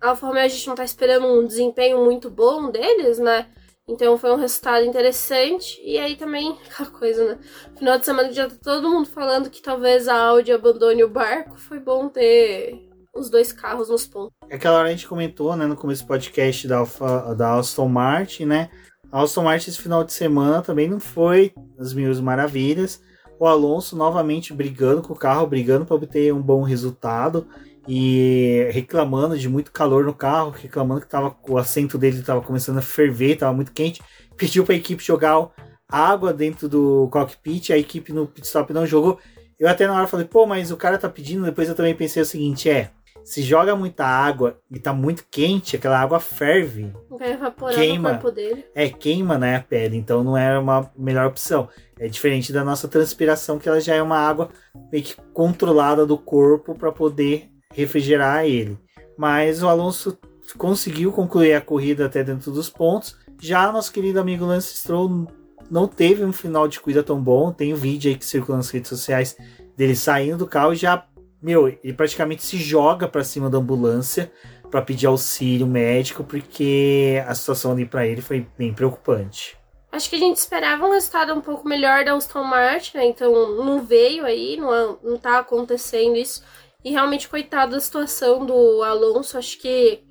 A Alfa Romeo a gente não tá esperando um desempenho muito bom deles, né? Então foi um resultado interessante. E aí também, aquela coisa, né? Final de semana que já tá todo mundo falando que talvez a Audi abandone o barco. Foi bom ter os dois carros nos pontos. Aquela hora a gente comentou, né, no começo do podcast da, Alfa, da Aston Martin, né? A Aston Martin esse final de semana também não foi as mil maravilhas. O Alonso novamente brigando com o carro, brigando para obter um bom resultado e reclamando de muito calor no carro, reclamando que tava, o assento dele estava começando a ferver, estava muito quente. Pediu para a equipe jogar água dentro do cockpit, a equipe no pit stop não jogou. Eu até na hora falei, pô, mas o cara tá pedindo. Depois eu também pensei o seguinte: é, se joga muita água e tá muito quente, aquela água ferve. Vai evaporar Queima. no corpo dele. É, queima, né, a pele. Então não é uma melhor opção. É diferente da nossa transpiração, que ela já é uma água meio que controlada do corpo para poder refrigerar ele. Mas o Alonso conseguiu concluir a corrida até dentro dos pontos. Já nosso querido amigo Lance Stroll não teve um final de corrida tão bom. Tem um vídeo aí que circula nas redes sociais dele saindo do carro e já, meu, ele praticamente se joga para cima da ambulância para pedir auxílio médico porque a situação ali para ele foi bem preocupante. Acho que a gente esperava um resultado um pouco melhor da Aston Martin, né? Então não veio aí, não, não tá acontecendo isso. E realmente, coitado da situação do Alonso, acho que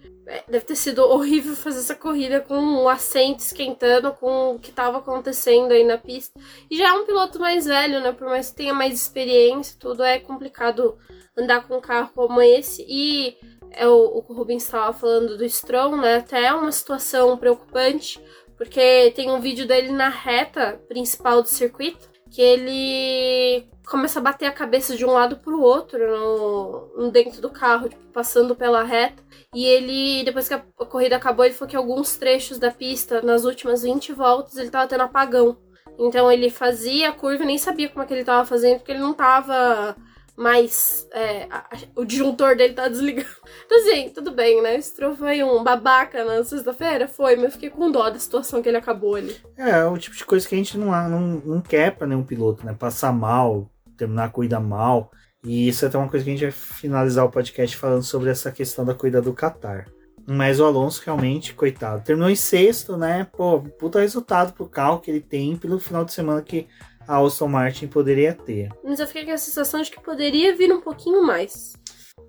deve ter sido horrível fazer essa corrida com o assento esquentando com o que estava acontecendo aí na pista. E já é um piloto mais velho, né? Por mais que tenha mais experiência, tudo é complicado andar com um carro como esse. E é o, o Rubens estava falando do Stroll, né? Até é uma situação preocupante, porque tem um vídeo dele na reta principal do circuito que ele começa a bater a cabeça de um lado pro outro no, dentro do carro, tipo, passando pela reta. E ele, depois que a, a corrida acabou, ele falou que alguns trechos da pista, nas últimas 20 voltas, ele tava tendo apagão. Então ele fazia a curva e nem sabia como é que ele tava fazendo, porque ele não tava mais. É, a- a- o disjuntor dele tá desligado. Então, assim, tudo bem, né? Stroll foi um babaca na sexta-feira? Foi, mas eu fiquei com dó da situação que ele acabou ali. É, é o tipo de coisa que a gente não, não, não quer pra nenhum piloto, né? Passar mal, terminar a corrida mal. E isso é até uma coisa que a gente vai finalizar o podcast falando sobre essa questão da corrida do Qatar. Mas o Alonso realmente, coitado, terminou em sexto, né? Pô, puta resultado pro carro que ele tem pelo final de semana que a Aston Martin poderia ter. Mas eu fiquei com a sensação de que poderia vir um pouquinho mais.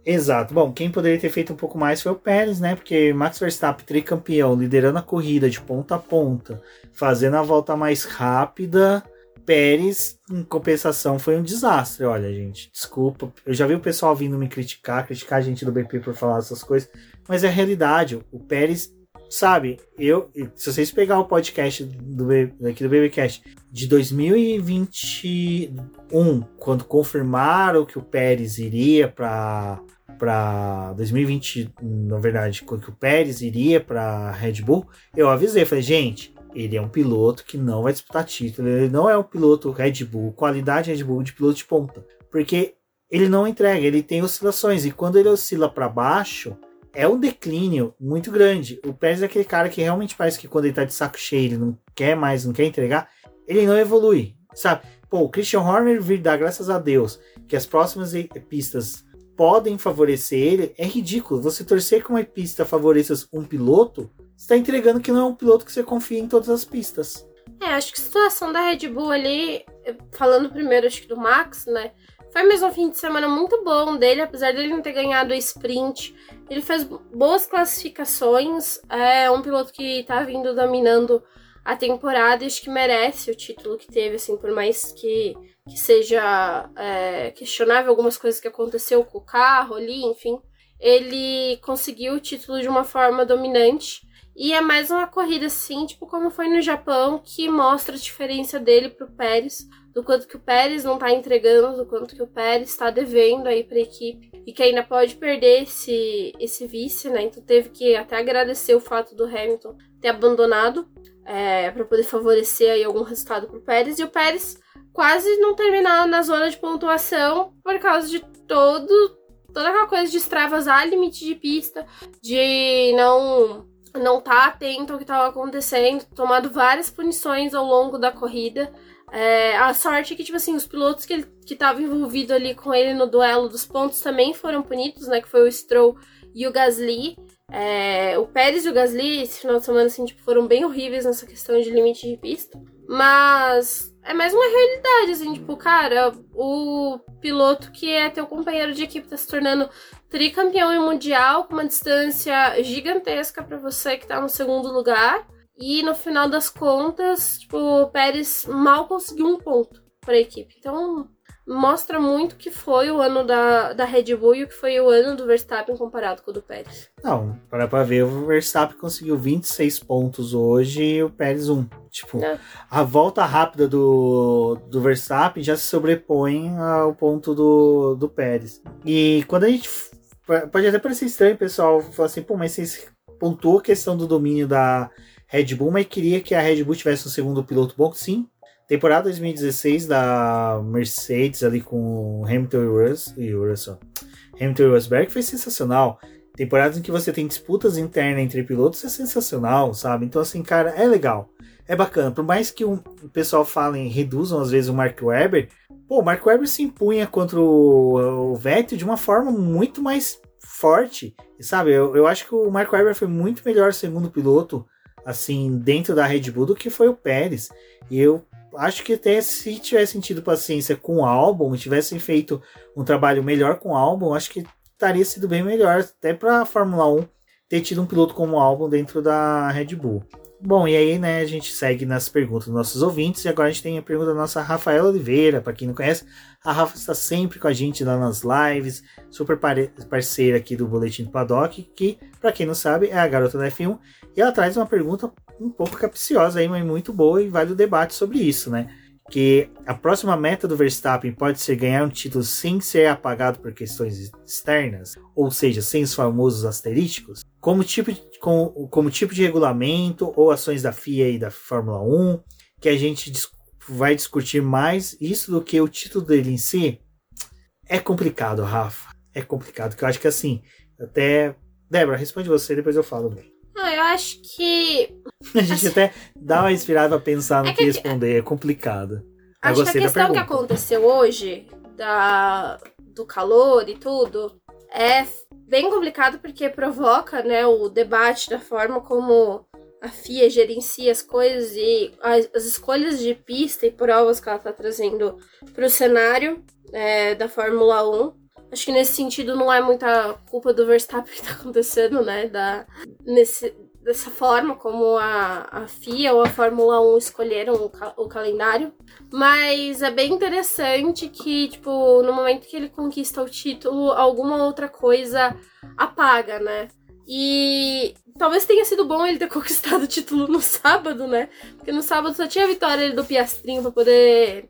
Exato. Bom, quem poderia ter feito um pouco mais foi o Pérez, né? Porque Max Verstappen, tricampeão, liderando a corrida de ponta a ponta, fazendo a volta mais rápida. Pérez, em compensação, foi um desastre. Olha, gente, desculpa. Eu já vi o pessoal vindo me criticar, criticar a gente do BP por falar essas coisas, mas é a realidade. O Pérez, sabe, eu, se vocês pegar o podcast do, aqui do BBcast de 2021, quando confirmaram que o Pérez iria para para 2020, na verdade, quando o Pérez iria para Red Bull, eu avisei, falei, gente, ele é um piloto que não vai disputar título, ele não é um piloto Red Bull, qualidade Red Bull de piloto de ponta, porque ele não entrega, ele tem oscilações e quando ele oscila para baixo, é um declínio muito grande. O Pérez é aquele cara que realmente parece que quando ele tá de saco cheio, ele não quer mais, não quer entregar, ele não evolui, sabe? Pô, o Christian Horner vir dar graças a Deus que as próximas pistas podem favorecer ele, é ridículo. Você torcer que uma pista favoreça um piloto, você tá entregando que não é um piloto que você confia em todas as pistas. É, acho que a situação da Red Bull ali, falando primeiro acho que do Max, né? Foi mesmo um fim de semana muito bom dele, apesar dele não ter ganhado a sprint. Ele fez boas classificações, é um piloto que tá vindo dominando a temporada e acho que merece o título que teve, assim, por mais que, que seja é, questionável algumas coisas que aconteceu com o carro ali, enfim. Ele conseguiu o título de uma forma dominante. E é mais uma corrida assim, tipo como foi no Japão, que mostra a diferença dele pro Pérez, do quanto que o Pérez não tá entregando, do quanto que o Pérez está devendo aí pra equipe e que ainda pode perder esse, esse vice, né? Então teve que até agradecer o fato do Hamilton ter abandonado é, para poder favorecer aí algum resultado pro Pérez. E o Pérez quase não terminar na zona de pontuação por causa de todo toda aquela coisa de extravasar limite de pista, de não não tá atento ao que estava acontecendo, tomado várias punições ao longo da corrida. É, a sorte é que, tipo assim, os pilotos que estavam envolvidos ali com ele no duelo dos pontos também foram punidos, né? Que foi o Stroll e o Gasly. É, o Pérez e o Gasly, esse final de semana, assim, tipo, foram bem horríveis nessa questão de limite de pista. Mas é mais uma realidade, assim, tipo, cara, o piloto que é teu companheiro de equipe tá se tornando tricampeão em mundial com uma distância gigantesca para você que tá no segundo lugar. E no final das contas, tipo, o Pérez mal conseguiu um ponto para a equipe. Então, mostra muito que foi o ano da, da Red Bull e o que foi o ano do Verstappen comparado com o do Pérez. Não, para pra ver, o Verstappen conseguiu 26 pontos hoje e o Pérez 1. Tipo, É. a volta rápida do, do Verstappen já se sobrepõe ao ponto do, do Pérez. E quando a gente. Pode até parecer estranho, pessoal, falar assim, pô, mas vocês pontuou a questão do domínio da Red Bull, mas queria que a Red Bull tivesse um segundo piloto bom, sim. Temporada 2016 da Mercedes ali com Hamilton e Russell. Hamilton e Rosberg foi sensacional. Temporadas em que você tem disputas internas entre pilotos é sensacional, sabe? Então, assim, cara, é legal. É bacana. Por mais que o pessoal falem, reduzam às vezes o Mark Webber, pô, o Mark Webber se impunha contra o, o Vettel de uma forma muito mais forte, sabe? Eu, eu acho que o Mark Webber foi muito melhor segundo piloto, assim, dentro da Red Bull do que foi o Pérez. E eu acho que até se tivesse sentido paciência com o álbum, tivessem feito um trabalho melhor com o álbum, acho que estaria sido bem melhor, até para a Fórmula 1 ter tido um piloto como álbum dentro da Red Bull. Bom, e aí, né, a gente segue nas perguntas dos nossos ouvintes, e agora a gente tem a pergunta da nossa Rafaela Oliveira, para quem não conhece, a Rafa está sempre com a gente lá nas lives, super parceira aqui do Boletim do Paddock, que, para quem não sabe, é a garota da F1, e ela traz uma pergunta um pouco capciosa aí, mas muito boa, e vale o debate sobre isso, né? Que a próxima meta do Verstappen pode ser ganhar um título sem ser apagado por questões externas, ou seja, sem os famosos asterísticos, como tipo de, como, como tipo de regulamento ou ações da FIA e da Fórmula 1, que a gente vai discutir mais isso do que o título dele em si. É complicado, Rafa. É complicado, que eu acho que assim, até. Débora, responde você, depois eu falo. Não, eu acho que. A gente até dá uma inspirada pra pensar no É que, que- responder, é complicado. Acho que a questão que aconteceu hoje, da, do calor e tudo, é bem complicado porque provoca né, o debate da forma como a FIA gerencia as coisas e as, as escolhas de pista e provas que ela está trazendo para o cenário é, da Fórmula 1. Acho que nesse sentido não é muita culpa do Verstappen que está acontecendo, né? Da, nesse, dessa forma como a, a FIA ou a Fórmula 1 escolheram o, ca- o calendário. Mas é bem interessante que, tipo, no momento que ele conquista o título, alguma outra coisa apaga, né? E talvez tenha sido bom ele ter conquistado o título no sábado, né? Porque no sábado só tinha a vitória do Piastrinho pra poder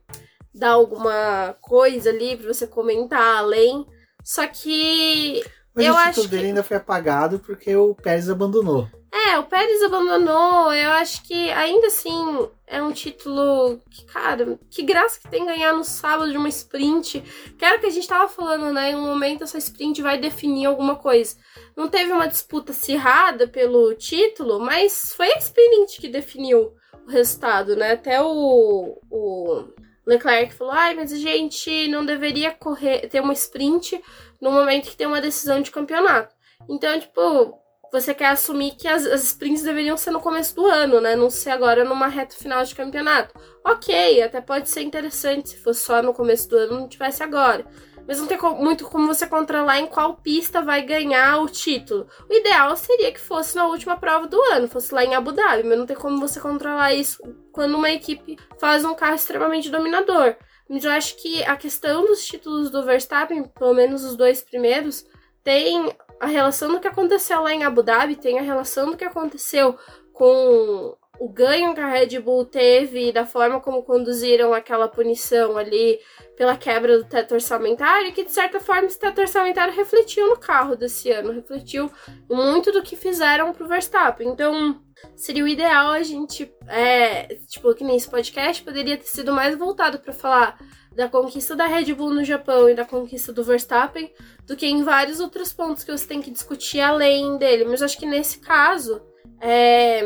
dar alguma coisa ali pra você comentar além. Só que Mas Eu o título acho que- dele ainda foi apagado porque o Pérez abandonou. É, o Pérez abandonou. Eu acho que ainda assim é um título que, cara, que graça que tem ganhar no sábado de uma sprint. Que era o que a gente tava falando, né? Em um momento essa sprint vai definir alguma coisa. Não teve uma disputa acirrada pelo título, mas foi a sprint que definiu o resultado, né? Até o, o Leclerc falou: ai, mas a gente não deveria correr, ter uma sprint no momento que tem uma decisão de campeonato. Então, tipo, você quer assumir que as, as sprints deveriam ser no começo do ano, né? Não ser agora numa reta final de campeonato. Ok, até pode ser interessante se fosse só no começo do ano, não tivesse agora. Mas não tem muito como você controlar em qual pista vai ganhar o título. O ideal seria que fosse na última prova do ano, fosse lá em Abu Dhabi, mas não tem como você controlar isso quando uma equipe faz um carro extremamente dominador. Mas eu acho que a questão dos títulos do Verstappen, pelo menos os dois primeiros, tem a relação do que aconteceu lá em Abu Dhabi, tem a relação do que aconteceu com o ganho que a Red Bull teve, da forma como conduziram aquela punição ali pela quebra do teto orçamentário, que de certa forma esse teto orçamentário refletiu no carro desse ano, refletiu muito do que fizeram pro Verstappen. Então, seria o ideal a gente, é, tipo, que nem esse podcast poderia ter sido mais voltado para falar da conquista da Red Bull no Japão e da conquista do Verstappen, do que em vários outros pontos que você tem que discutir além dele. Mas acho que nesse caso, é,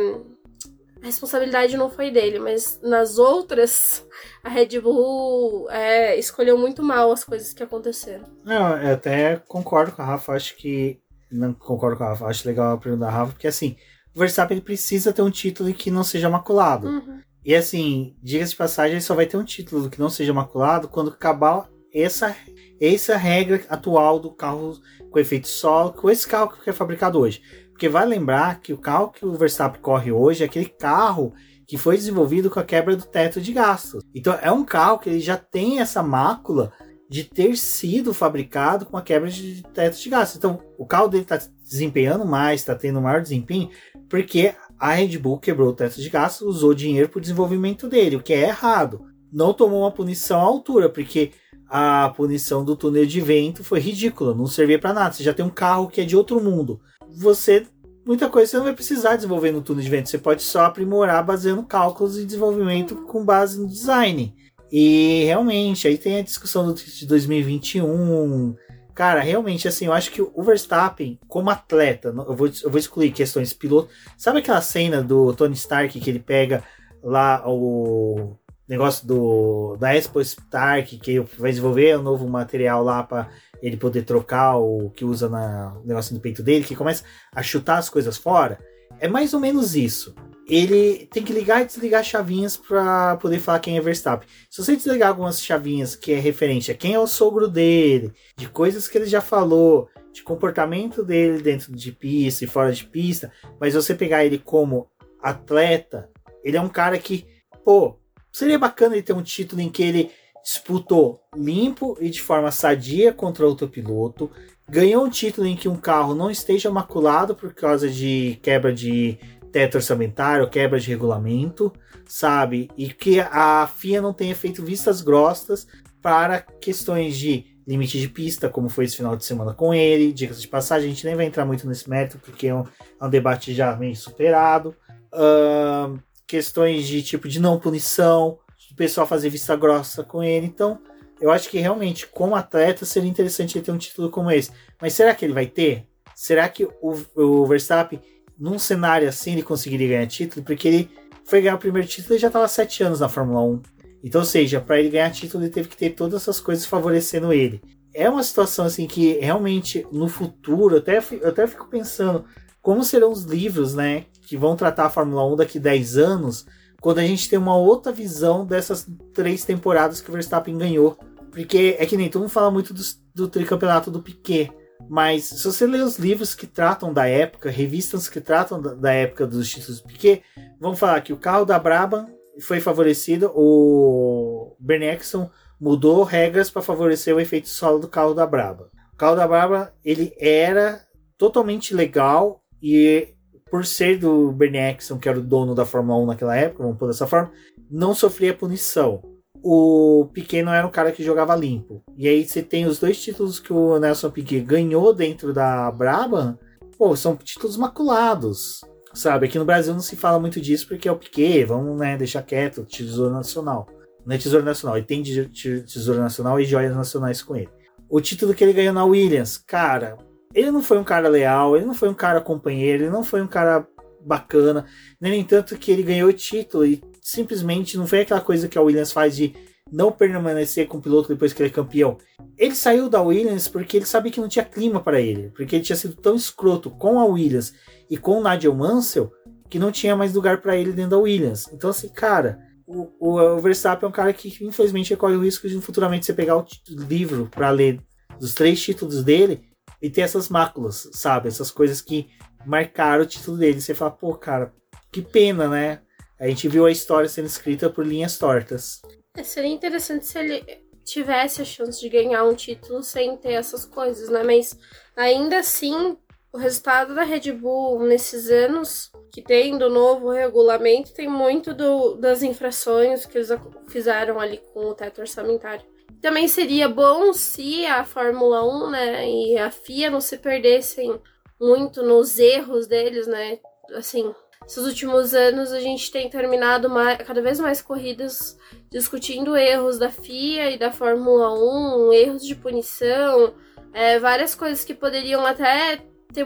a responsabilidade não foi dele, mas nas outras, a Red Bull é, escolheu muito mal as coisas que aconteceram. Não, eu até concordo com a Rafa, acho que. Não concordo com a Rafa, acho legal a pergunta da Rafa, porque assim, o Verstappen ele precisa ter um título que não seja maculado. Uhum. E assim, diga-se de passagem, ele só vai ter um título que não seja maculado quando acabar essa, essa regra atual do carro com efeito solo, com esse carro que é fabricado hoje. Porque vai lembrar que o carro que o Verstappen corre hoje é aquele carro que foi desenvolvido com a quebra do teto de gastos. Então é um carro que ele já tem essa mácula de ter sido fabricado com a quebra de teto de gastos. Então o carro dele está desempenhando mais, está tendo maior desempenho, porque a Red Bull quebrou o teto de gastos, usou dinheiro para o desenvolvimento dele, o que é errado. Não tomou uma punição à altura, porque a punição do túnel de vento foi ridícula, não servia para nada. Você já tem um carro que é de outro mundo. Você muita coisa você não vai precisar desenvolver no túnel de vento, você pode só aprimorar baseando cálculos e desenvolvimento com base no design. E realmente, aí tem a discussão do de 2021. Cara, realmente, assim, eu acho que o Verstappen, como atleta, eu vou, eu vou excluir questões piloto. Sabe aquela cena do Tony Stark que ele pega lá o negócio do da Expo Stark, que vai desenvolver um novo material lá para ele poder trocar o que usa na, no negócio do peito dele, que começa a chutar as coisas fora. É mais ou menos isso. Ele tem que ligar e desligar chavinhas para poder falar quem é Verstappen. Se você desligar algumas chavinhas que é referente a quem é o sogro dele, de coisas que ele já falou, de comportamento dele dentro de pista e fora de pista, mas você pegar ele como atleta, ele é um cara que, pô, seria bacana ele ter um título em que ele disputou limpo e de forma sadia contra outro piloto, ganhou um título em que um carro não esteja maculado por causa de quebra de teto orçamentário, quebra de regulamento, sabe? E que a FIA não tenha feito vistas grossas para questões de limite de pista, como foi esse final de semana com ele. Dicas de passagem, a gente nem vai entrar muito nesse mérito, porque é um, é um debate já meio superado. Uh, questões de tipo de não punição, pessoal fazer vista grossa com ele. Então, eu acho que realmente, como atleta, seria interessante ele ter um título como esse. Mas será que ele vai ter? Será que o, o Verstappen, num cenário assim, ele conseguiria ganhar título? Porque ele foi ganhar o primeiro título e já estava sete anos na Fórmula 1. Então, ou seja, para ele ganhar título, ele teve que ter todas essas coisas favorecendo ele. É uma situação assim que realmente no futuro, até, eu até fico pensando como serão os livros, né, que vão tratar a Fórmula 1 daqui 10 anos, quando a gente tem uma outra visão dessas três temporadas que o Verstappen ganhou. Porque é que nem todo mundo fala muito do, do tricampeonato do Piquet. Mas se você ler os livros que tratam da época, revistas que tratam da, da época dos títulos do Piquet, vão falar que o carro da Brabham foi favorecido, o Eccleston mudou regras para favorecer o efeito solo do carro da Brabham. O carro da Brabham ele era totalmente legal e por ser do Bernie Eccleston, que era o dono da Fórmula 1 naquela época, vamos pôr dessa forma, não sofria punição. O Piquet não era um cara que jogava limpo. E aí você tem os dois títulos que o Nelson Piquet ganhou dentro da Brabham, pô, são títulos maculados. Sabe, aqui no Brasil não se fala muito disso porque é o Piquet, vamos né, deixar quieto, Tesouro Nacional. Não é Tesouro Nacional, ele tem Tesouro Nacional e joias nacionais com ele. O título que ele ganhou na Williams, cara, ele não foi um cara leal, ele não foi um cara companheiro, ele não foi um cara bacana, nem tanto que ele ganhou o título e simplesmente não foi aquela coisa que a Williams faz de não permanecer com o piloto depois que ele é campeão. Ele saiu da Williams porque ele sabia que não tinha clima para ele, porque ele tinha sido tão escroto com a Williams e com o Nigel Mansell que não tinha mais lugar para ele dentro da Williams. Então assim, cara, o, o, Verstappen é um cara que infelizmente corre o risco de futuramente você pegar o livro para ler dos três títulos dele e ter essas máculas, sabe? Essas coisas que marcaram o título dele. Você fala, pô, cara, que pena, né? A gente viu a história sendo escrita por linhas tortas. É, seria interessante se ele tivesse a chance de ganhar um título sem ter essas coisas, né? Mas ainda assim, o resultado da Red Bull nesses anos que tem do novo regulamento tem muito do, das infrações que eles fizeram ali com o teto orçamentário. Também seria bom se a Fórmula 1, né, e a FIA não se perdessem muito nos erros deles, né? Assim, esses últimos anos a gente tem terminado mais, cada vez mais corridas discutindo erros da FIA e da Fórmula 1, erros de punição, é, várias coisas que poderiam até ter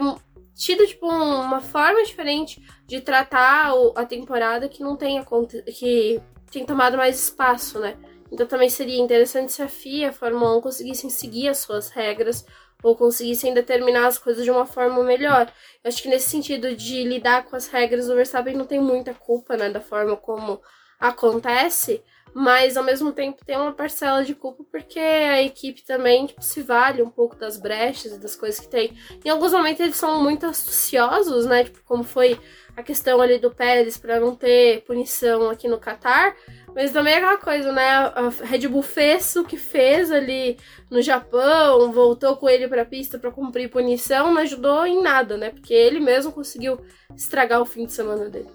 tido tipo uma forma diferente de tratar a temporada que não tenha que tem tomado mais espaço, né? Então também seria interessante se a FIA a Fórmula 1 conseguissem seguir as suas regras ou conseguissem determinar as coisas de uma forma melhor. Eu acho que nesse sentido de lidar com as regras, o Verstappen não tem muita culpa, né, da forma como acontece, mas ao mesmo tempo tem uma parcela de culpa porque a equipe também tipo, se vale um pouco das brechas e das coisas que tem. Em alguns momentos eles são muito astuciosos, né? Tipo, como foi a questão ali do Pérez para não ter punição aqui no Qatar. Mas também é aquela coisa, né? A Red Bull fez o que fez ali no Japão, voltou com ele pra pista para cumprir punição, não ajudou em nada, né? Porque ele mesmo conseguiu estragar o fim de semana dele.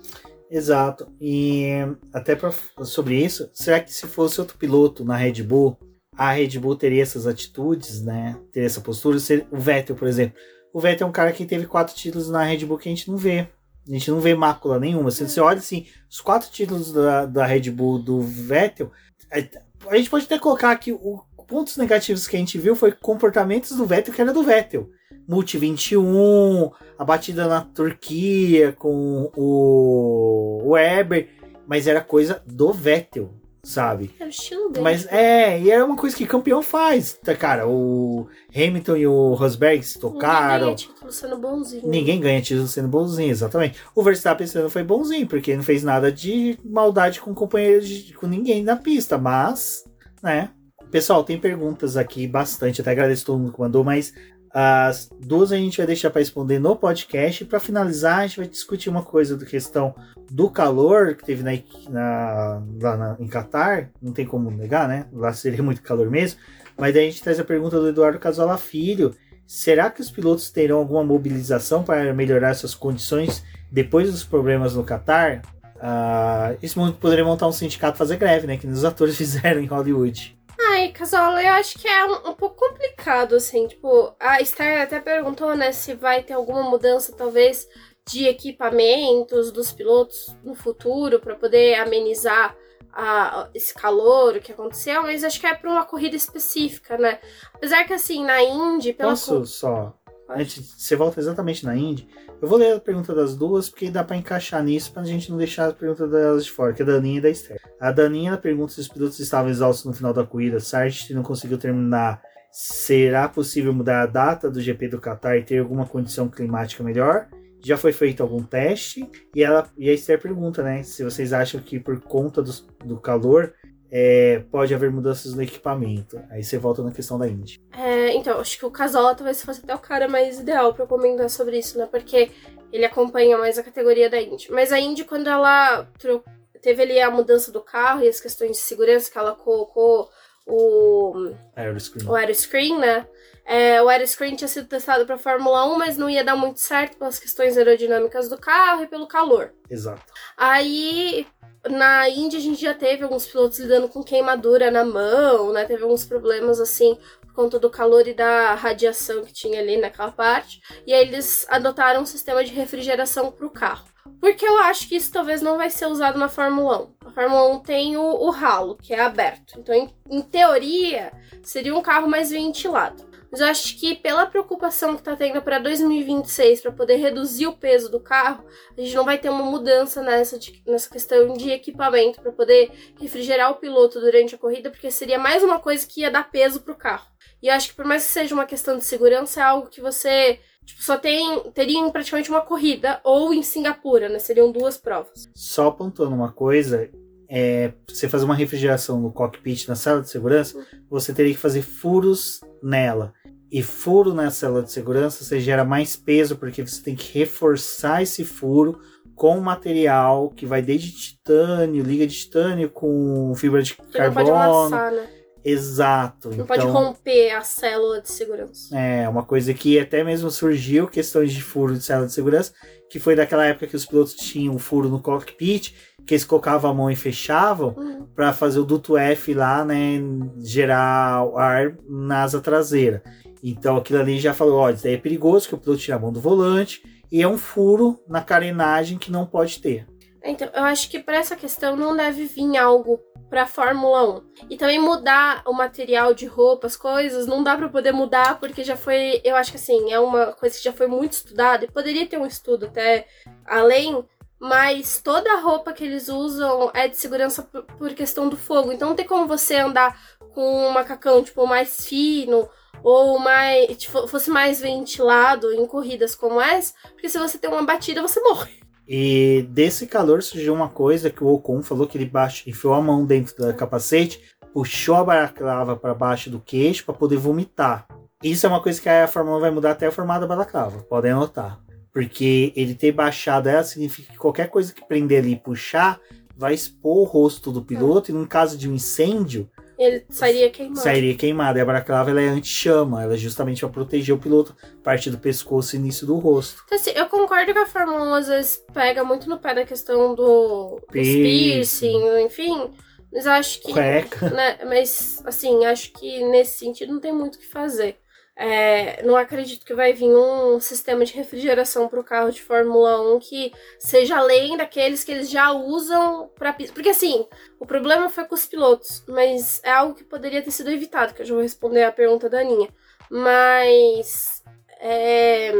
Exato. E até pra, sobre isso, será que se fosse outro piloto na Red Bull, a Red Bull teria essas atitudes, né? Teria essa postura? O Vettel, por exemplo. O Vettel é um cara que teve quatro títulos na Red Bull que a gente não vê. A gente não vê mácula nenhuma. Se você olha assim, os quatro títulos da, da Red Bull do Vettel, é, a gente pode até colocar que os pontos negativos que a gente viu foi comportamentos do Vettel que era do Vettel. Multi 21, a batida na Turquia com o Weber, mas era coisa do Vettel, sabe? Era o estilo dele. Mas é, e era uma coisa que campeão faz, tá, cara? O Hamilton e o Rosberg se tocaram. Ninguém ganha título sendo bonzinho. Ninguém ganha título sendo bonzinho, exatamente. O Verstappen esse ano foi bonzinho, porque não fez nada de maldade com companheiros, de, com ninguém na pista, mas, né? Pessoal, tem perguntas aqui bastante, até agradeço todo mundo que mandou, mas as duas a gente vai deixar para responder no podcast. E para finalizar, a gente vai discutir uma coisa da questão do calor que teve na, na, lá na, em Catar. Não tem como negar, né? Lá seria muito calor mesmo. Mas daí a gente traz a pergunta do Eduardo Casola Filho. Será que os pilotos terão alguma mobilização para melhorar suas condições depois dos problemas no Catar? Uh, esse mundo poderia montar um sindicato fazer greve, né? Que os atores fizeram em Hollywood. Ai, Casola, eu acho que é um, um, pouco complicado, assim. Tipo, a Star até perguntou, né, se vai ter alguma mudança, talvez, de equipamentos dos pilotos no futuro para poder amenizar a, esse calor que aconteceu, mas acho que é para uma corrida específica, né? Apesar que, assim, na Indy... Pela Posso só Antes, você volta exatamente na Indy. Eu vou ler a pergunta das duas, porque dá para encaixar nisso, pra gente não deixar a pergunta delas de fora, que é da Daninha e da Esther. A Daninha pergunta se os pilotos estavam exaustos no final da corrida. Sargent não conseguiu terminar. Será possível mudar a data do GP do Qatar e ter alguma condição climática melhor? Já foi feito algum teste? E, ela, e a Esther pergunta, né? Se vocês acham que por conta do, do calor é, pode haver mudanças no equipamento. Aí você volta na questão da Indy. É, então, acho que o Casola talvez fosse até o cara mais ideal para comentar sobre isso, né? Porque ele acompanha mais a categoria da Indy. Mas a Indy, quando ela teve ali a mudança do carro e as questões de segurança que ela colocou o o aeroscreen né? É, o aeroscreen tinha sido testado para Fórmula 1, mas não ia dar muito certo pelas questões aerodinâmicas do carro e pelo calor. Exato. Aí na Índia a gente já teve alguns pilotos lidando com queimadura na mão, né? Teve alguns problemas assim por conta do calor e da radiação que tinha ali naquela parte. E aí eles adotaram um sistema de refrigeração para o carro. Porque eu acho que isso talvez não vai ser usado na Fórmula 1. A Fórmula 1 tem o, o ralo, que é aberto. Então, em, em teoria, seria um carro mais ventilado. Mas eu acho que pela preocupação que está tendo para 2026 para poder reduzir o peso do carro, a gente não vai ter uma mudança nessa, nessa questão de equipamento para poder refrigerar o piloto durante a corrida, porque seria mais uma coisa que ia dar peso pro carro. E eu acho que por mais que seja uma questão de segurança, é algo que você tipo, só tem teria praticamente uma corrida ou em Singapura, né? Seriam duas provas. Só apontando uma coisa, é, você fazer uma refrigeração no cockpit na sala de segurança, você teria que fazer furos nela e furo na célula de segurança, você gera mais peso porque você tem que reforçar esse furo com material que vai desde titânio, liga de titânio com fibra de carbono. Não pode amassar, né? Exato. Não então, pode romper a célula de segurança. É, uma coisa que até mesmo surgiu, questões de furo de célula de segurança, que foi daquela época que os pilotos tinham um furo no cockpit, que eles colocavam a mão e fechavam, uhum. para fazer o duto F lá, né, gerar ar na asa traseira. Então aquilo ali já falou, ó, isso daí é perigoso, que o piloto tira a mão do volante, e é um furo na carenagem que não pode ter. Então, eu acho que para essa questão não deve vir algo para Fórmula 1. E também mudar o material de roupas, coisas, não dá para poder mudar porque já foi, eu acho que assim, é uma coisa que já foi muito estudada e poderia ter um estudo até além, mas toda a roupa que eles usam é de segurança por questão do fogo. Então não tem como você andar com um macacão tipo mais fino ou mais fosse mais ventilado em corridas como essa, porque se você tem uma batida, você morre. E desse calor surgiu uma coisa que o Ocon falou que ele baixo, enfiou a mão dentro do capacete, puxou a balaclava para baixo do queixo para poder vomitar. Isso é uma coisa que a Fórmula 1 vai mudar até a formato da balaclava, podem anotar. Porque ele ter baixado ela significa que qualquer coisa que prender ali e puxar vai expor o rosto do piloto, e no caso de um incêndio, ele sairia queimado. Sairia queimado. E a balaclava ela é anti-chama, ela é justamente para proteger o piloto, parte do pescoço e início do rosto. Então, assim, eu concordo que a Fórmula 1 às vezes pega muito no pé da questão do piercing, piercing enfim. Mas acho que. Cueca. Né, mas, assim, acho que nesse sentido não tem muito o que fazer. É, não acredito que vai vir um sistema de refrigeração para o carro de Fórmula 1 que seja além daqueles que eles já usam para pista. Porque assim, o problema foi com os pilotos, mas é algo que poderia ter sido evitado, que eu já vou responder a pergunta da Aninha. Mas é,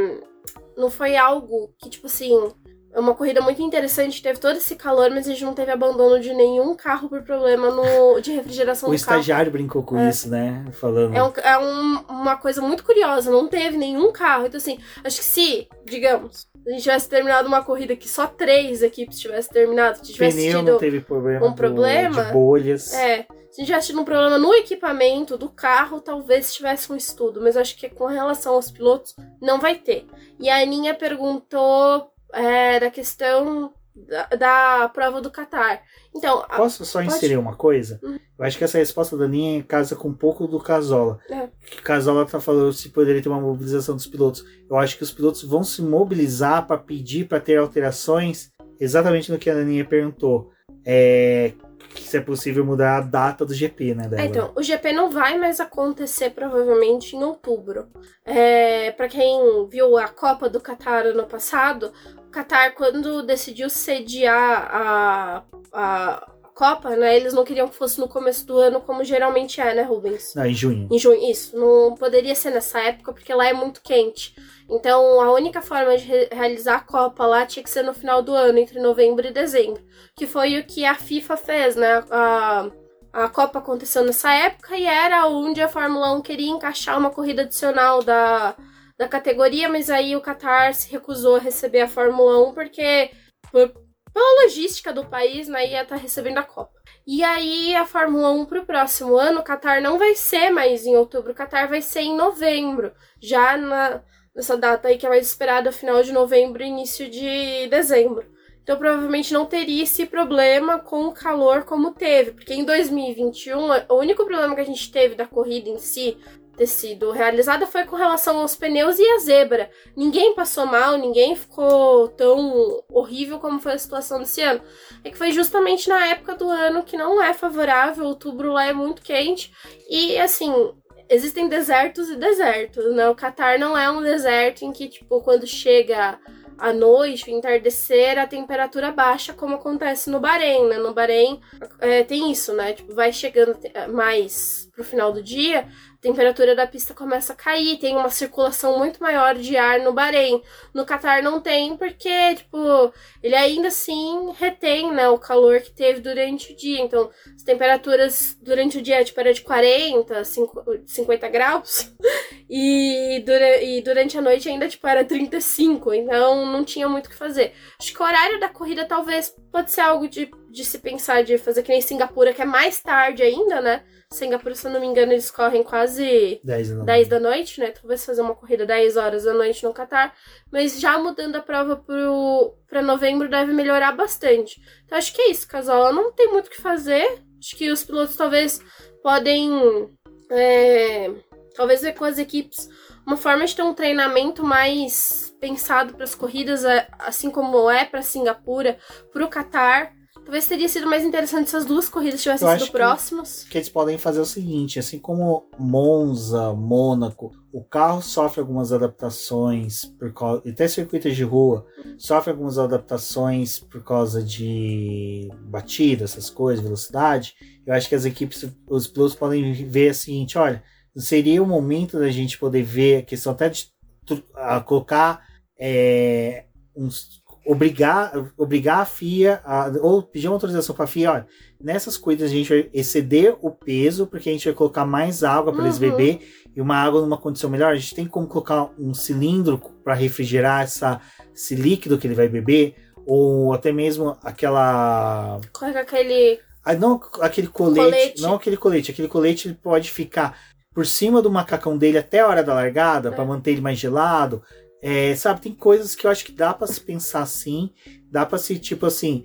não foi algo que, tipo assim, é uma corrida muito interessante, teve todo esse calor, mas a gente não teve abandono de nenhum carro por problema no, de refrigeração o do estagiário carro. brincou com é. isso, né? Falando. É, um, é um, uma coisa muito curiosa, não teve nenhum carro. Então, assim, acho que se, digamos, a gente tivesse terminado uma corrida que só três equipes tivessem terminado, tivesse Pneu tido não teve problema um problema. De bolhas. É. Se tivesse tido um problema no equipamento do carro, talvez tivesse um estudo. Mas acho que com relação aos pilotos, não vai ter. E a Aninha perguntou é, da questão da, da, prova do Qatar. Então, Posso só pode... inserir uma coisa? Uhum. Eu acho que essa resposta da linha casa com um pouco do Casola. É. Que Casola tá falando se poderia ter uma mobilização dos pilotos. Eu acho que os pilotos vão se mobilizar para pedir para ter alterações exatamente no que a Aninha perguntou. É, se é possível mudar a data do GP, né? Dela. É, então, o GP não vai mais acontecer provavelmente em outubro. É, para quem viu a Copa do Qatar ano passado, Qatar, quando decidiu sediar a, a Copa, né? Eles não queriam que fosse no começo do ano, como geralmente é, né, Rubens? Não, em junho. Em junho, isso. Não poderia ser nessa época, porque lá é muito quente. Então, a única forma de re realizar a Copa lá tinha que ser no final do ano, entre novembro e dezembro. Que foi o que a FIFA fez, né? A, a Copa aconteceu nessa época e era onde a Fórmula 1 queria encaixar uma corrida adicional da, da categoria, mas aí o Qatar se recusou a receber a Fórmula 1 porque, por, pela logística do país, né, ia estar tá recebendo a Copa. E aí a Fórmula 1 para o próximo ano, o Qatar não vai ser mais em outubro, o Qatar vai ser em novembro, já na nessa data aí que é mais esperada, final de novembro, início de dezembro. Então provavelmente não teria esse problema com o calor como teve, porque em 2021 o único problema que a gente teve da corrida em si ter sido realizada foi com relação aos pneus e a zebra. Ninguém passou mal, ninguém ficou tão horrível como foi a situação desse ano. É que foi justamente na época do ano que não é favorável, outubro lá é muito quente e assim, existem desertos e desertos, né? O Catar não é um deserto em que, tipo, quando chega à noite, o entardecer, a temperatura baixa, como acontece no Bahrein, né? No Bahrein é, tem isso, né? Tipo, vai chegando mais pro final do dia, a temperatura da pista começa a cair, tem uma circulação muito maior de ar no Bahrein. No Catar não tem, porque, tipo, ele ainda assim retém, né, o calor que teve durante o dia. Então, as temperaturas durante o dia, tipo, era de 40, 50 graus, e, dura, e durante a noite ainda, tipo, era 35, então não tinha muito o que fazer. Acho que o horário da corrida talvez pode ser algo de, de se pensar, de fazer que nem Singapura, que é mais tarde ainda, né? Singapura, se eu não me engano, eles correm quase 10 da, 10 da noite, né? Talvez fazer uma corrida 10 horas da noite no Qatar. Mas já mudando a prova para novembro deve melhorar bastante. Então acho que é isso, casal. Não tem muito o que fazer. Acho que os pilotos talvez podem. É, talvez ver com as equipes uma forma de ter um treinamento mais pensado para as corridas, assim como é para Singapura, para o Qatar Talvez teria sido mais interessante se as duas corridas tivessem Eu sido próximas. Que, que eles podem fazer o seguinte: assim como Monza, Mônaco, o carro sofre algumas adaptações por causa. Até circuitos de rua sofre algumas adaptações por causa de batida, essas coisas, velocidade. Eu acho que as equipes, os pilotos podem ver o seguinte: olha, seria o momento da gente poder ver a questão até de a colocar é, uns obrigar, obrigar a FIA, a, ou pedir uma autorização para a FIA, olha, nessas coisas a gente vai exceder o peso, porque a gente vai colocar mais água para uhum. eles beber, e uma água numa condição melhor, a gente tem como colocar um cilindro para refrigerar essa, esse líquido que ele vai beber, ou até mesmo aquela. Coloca aquele. Ah, não aquele colete, colete, Não aquele colete. Aquele colete ele pode ficar por cima do macacão dele até a hora da largada, é. para manter ele mais gelado. É, sabe, tem coisas que eu acho que dá para se pensar assim. Dá para se, tipo assim.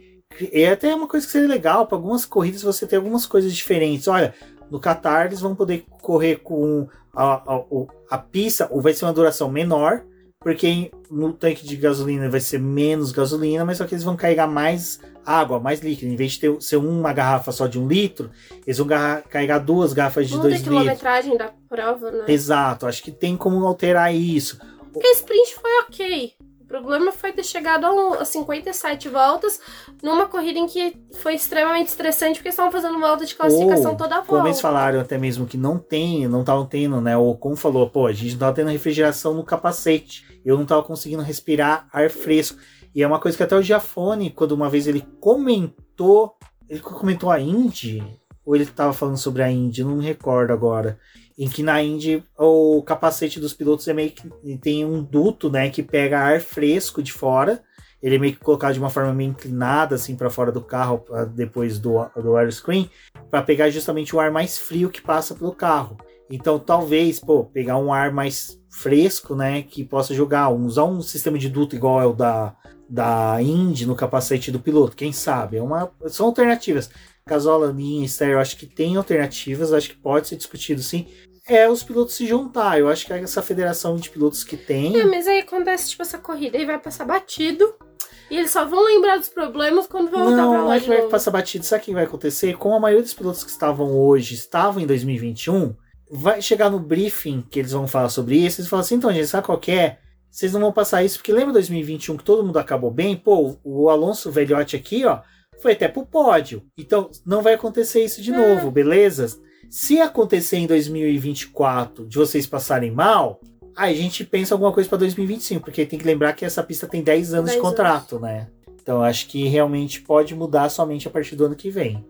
É até uma coisa que seria legal. Para algumas corridas você ter algumas coisas diferentes. Olha, no Qatar eles vão poder correr com a, a, a pista, ou vai ser uma duração menor, porque no tanque de gasolina vai ser menos gasolina, mas só que eles vão carregar mais água, mais líquido. Em vez de ter ser uma garrafa só de um litro, eles vão carregar duas garrafas de Muda dois litros. a quilometragem da prova, né? Exato, acho que tem como alterar isso. Porque sprint foi ok problema foi ter chegado a, 57 voltas numa corrida em que foi extremamente estressante porque estavam fazendo volta de classificação Ou, toda a volta. Como eles falaram até mesmo que não tem, não estavam tendo, né? O como falou, pô, a gente não tava tendo refrigeração no capacete. Eu não tava conseguindo respirar ar fresco. E é uma coisa que até o Giafone, quando uma vez ele comentou, ele comentou a Indy, ou ele estava falando sobre a Indy, não me recordo agora em que na Indy o capacete dos pilotos é meio que tem um duto, né, que pega ar fresco de fora. Ele é meio que colocado de uma forma meio inclinada assim para fora do carro depois do do airscreen, para pegar justamente o ar mais frio que passa pelo carro. Então, talvez, pô, pegar um ar mais fresco, né, que possa jogar, usar um sistema de duto igual é o da da Indy no capacete do piloto, quem sabe? É uma são alternativas. Casola, linha, estéreo, acho que tem alternativas, acho que pode ser discutido sim. É os pilotos se juntar. Eu acho que essa federação de pilotos que tem. É, mas aí acontece, tipo, essa corrida aí vai passar batido. E eles só vão lembrar dos problemas quando vão voltar pra lá. Não, é que vai passar batido. Sabe o que vai acontecer? Como a maioria dos pilotos que estavam hoje estavam em 2021, vai chegar no briefing que eles vão falar sobre isso. Eles falam assim: então, gente, sabe qual é? Vocês não vão passar isso, porque lembra 2021 que todo mundo acabou bem? Pô, o Alonso Velhote aqui, ó, foi até pro pódio. Então não vai acontecer isso de é. novo, beleza? Se acontecer em 2024 de vocês passarem mal, aí a gente pensa alguma coisa para 2025, porque tem que lembrar que essa pista tem 10 anos 10 de contrato, anos. né? Então acho que realmente pode mudar somente a partir do ano que vem.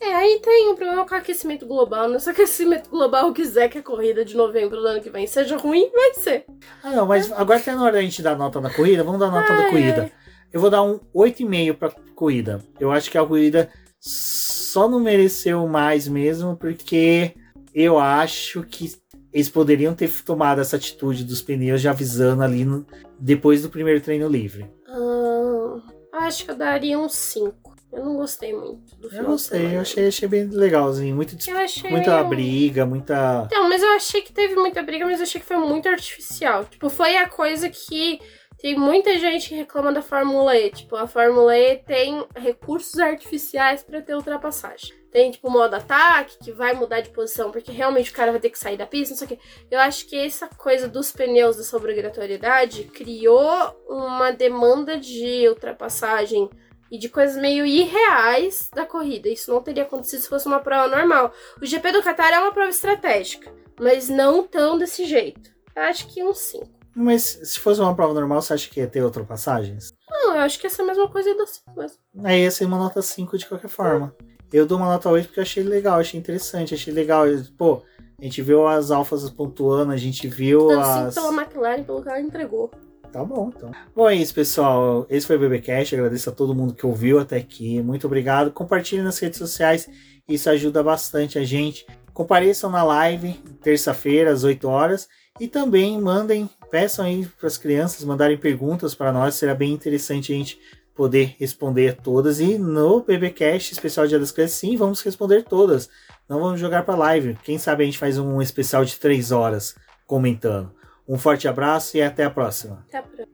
É, aí tem um problema com o aquecimento global, né? Se o aquecimento global quiser que a corrida de novembro do ano que vem seja ruim, vai ser. Ah, não, mas é. agora que é na hora da gente dar nota na corrida, vamos dar nota ai, da corrida. Ai. Eu vou dar um 8,5 pra corrida. Eu acho que a corrida só não mereceu mais mesmo, porque eu acho que eles poderiam ter tomado essa atitude dos pneus já avisando ali no, depois do primeiro treino livre. Hum, acho que eu daria um 5. Eu não gostei muito do Eu gostei, eu achei, achei bem legalzinho. Muito, achei... Muita briga, muita. Então, mas eu achei que teve muita briga, mas eu achei que foi muito artificial. Tipo, foi a coisa que tem muita gente que reclama da Fórmula E. Tipo, a Fórmula E tem recursos artificiais para ter ultrapassagem. Tem, tipo, modo ataque, que vai mudar de posição, porque realmente o cara vai ter que sair da pista, não sei o quê. Eu acho que essa coisa dos pneus dessa obrigatoriedade criou uma demanda de ultrapassagem e de coisas meio irreais da corrida. Isso não teria acontecido se fosse uma prova normal. O GP do Qatar é uma prova estratégica, mas não tão desse jeito. Eu acho que um 5. Mas se fosse uma prova normal, você acha que ia ter ultrapassagens? Não, eu acho que essa é a mesma coisa da 5 mesmo. Aí ia ser uma nota 5 de qualquer forma. Eu dou uma nota 8 porque eu achei legal, achei interessante, achei legal. Pô, a gente viu as alfas pontuando, a gente viu Tanto as. pela McLaren, pelo que ela entregou. Tá bom, então. Bom, é isso, pessoal. Esse foi o BBcast. Agradeço a todo mundo que ouviu até aqui. Muito obrigado. Compartilhe nas redes sociais. Isso ajuda bastante a gente. Compareçam na live, terça-feira, às 8 horas. E também mandem peçam aí para as crianças mandarem perguntas para nós, será bem interessante a gente poder responder todas. E no BBcast especial Dia das Crianças, sim, vamos responder todas. Não vamos jogar para live. Quem sabe a gente faz um especial de três horas comentando. Um forte abraço e até a próxima. Até a próxima.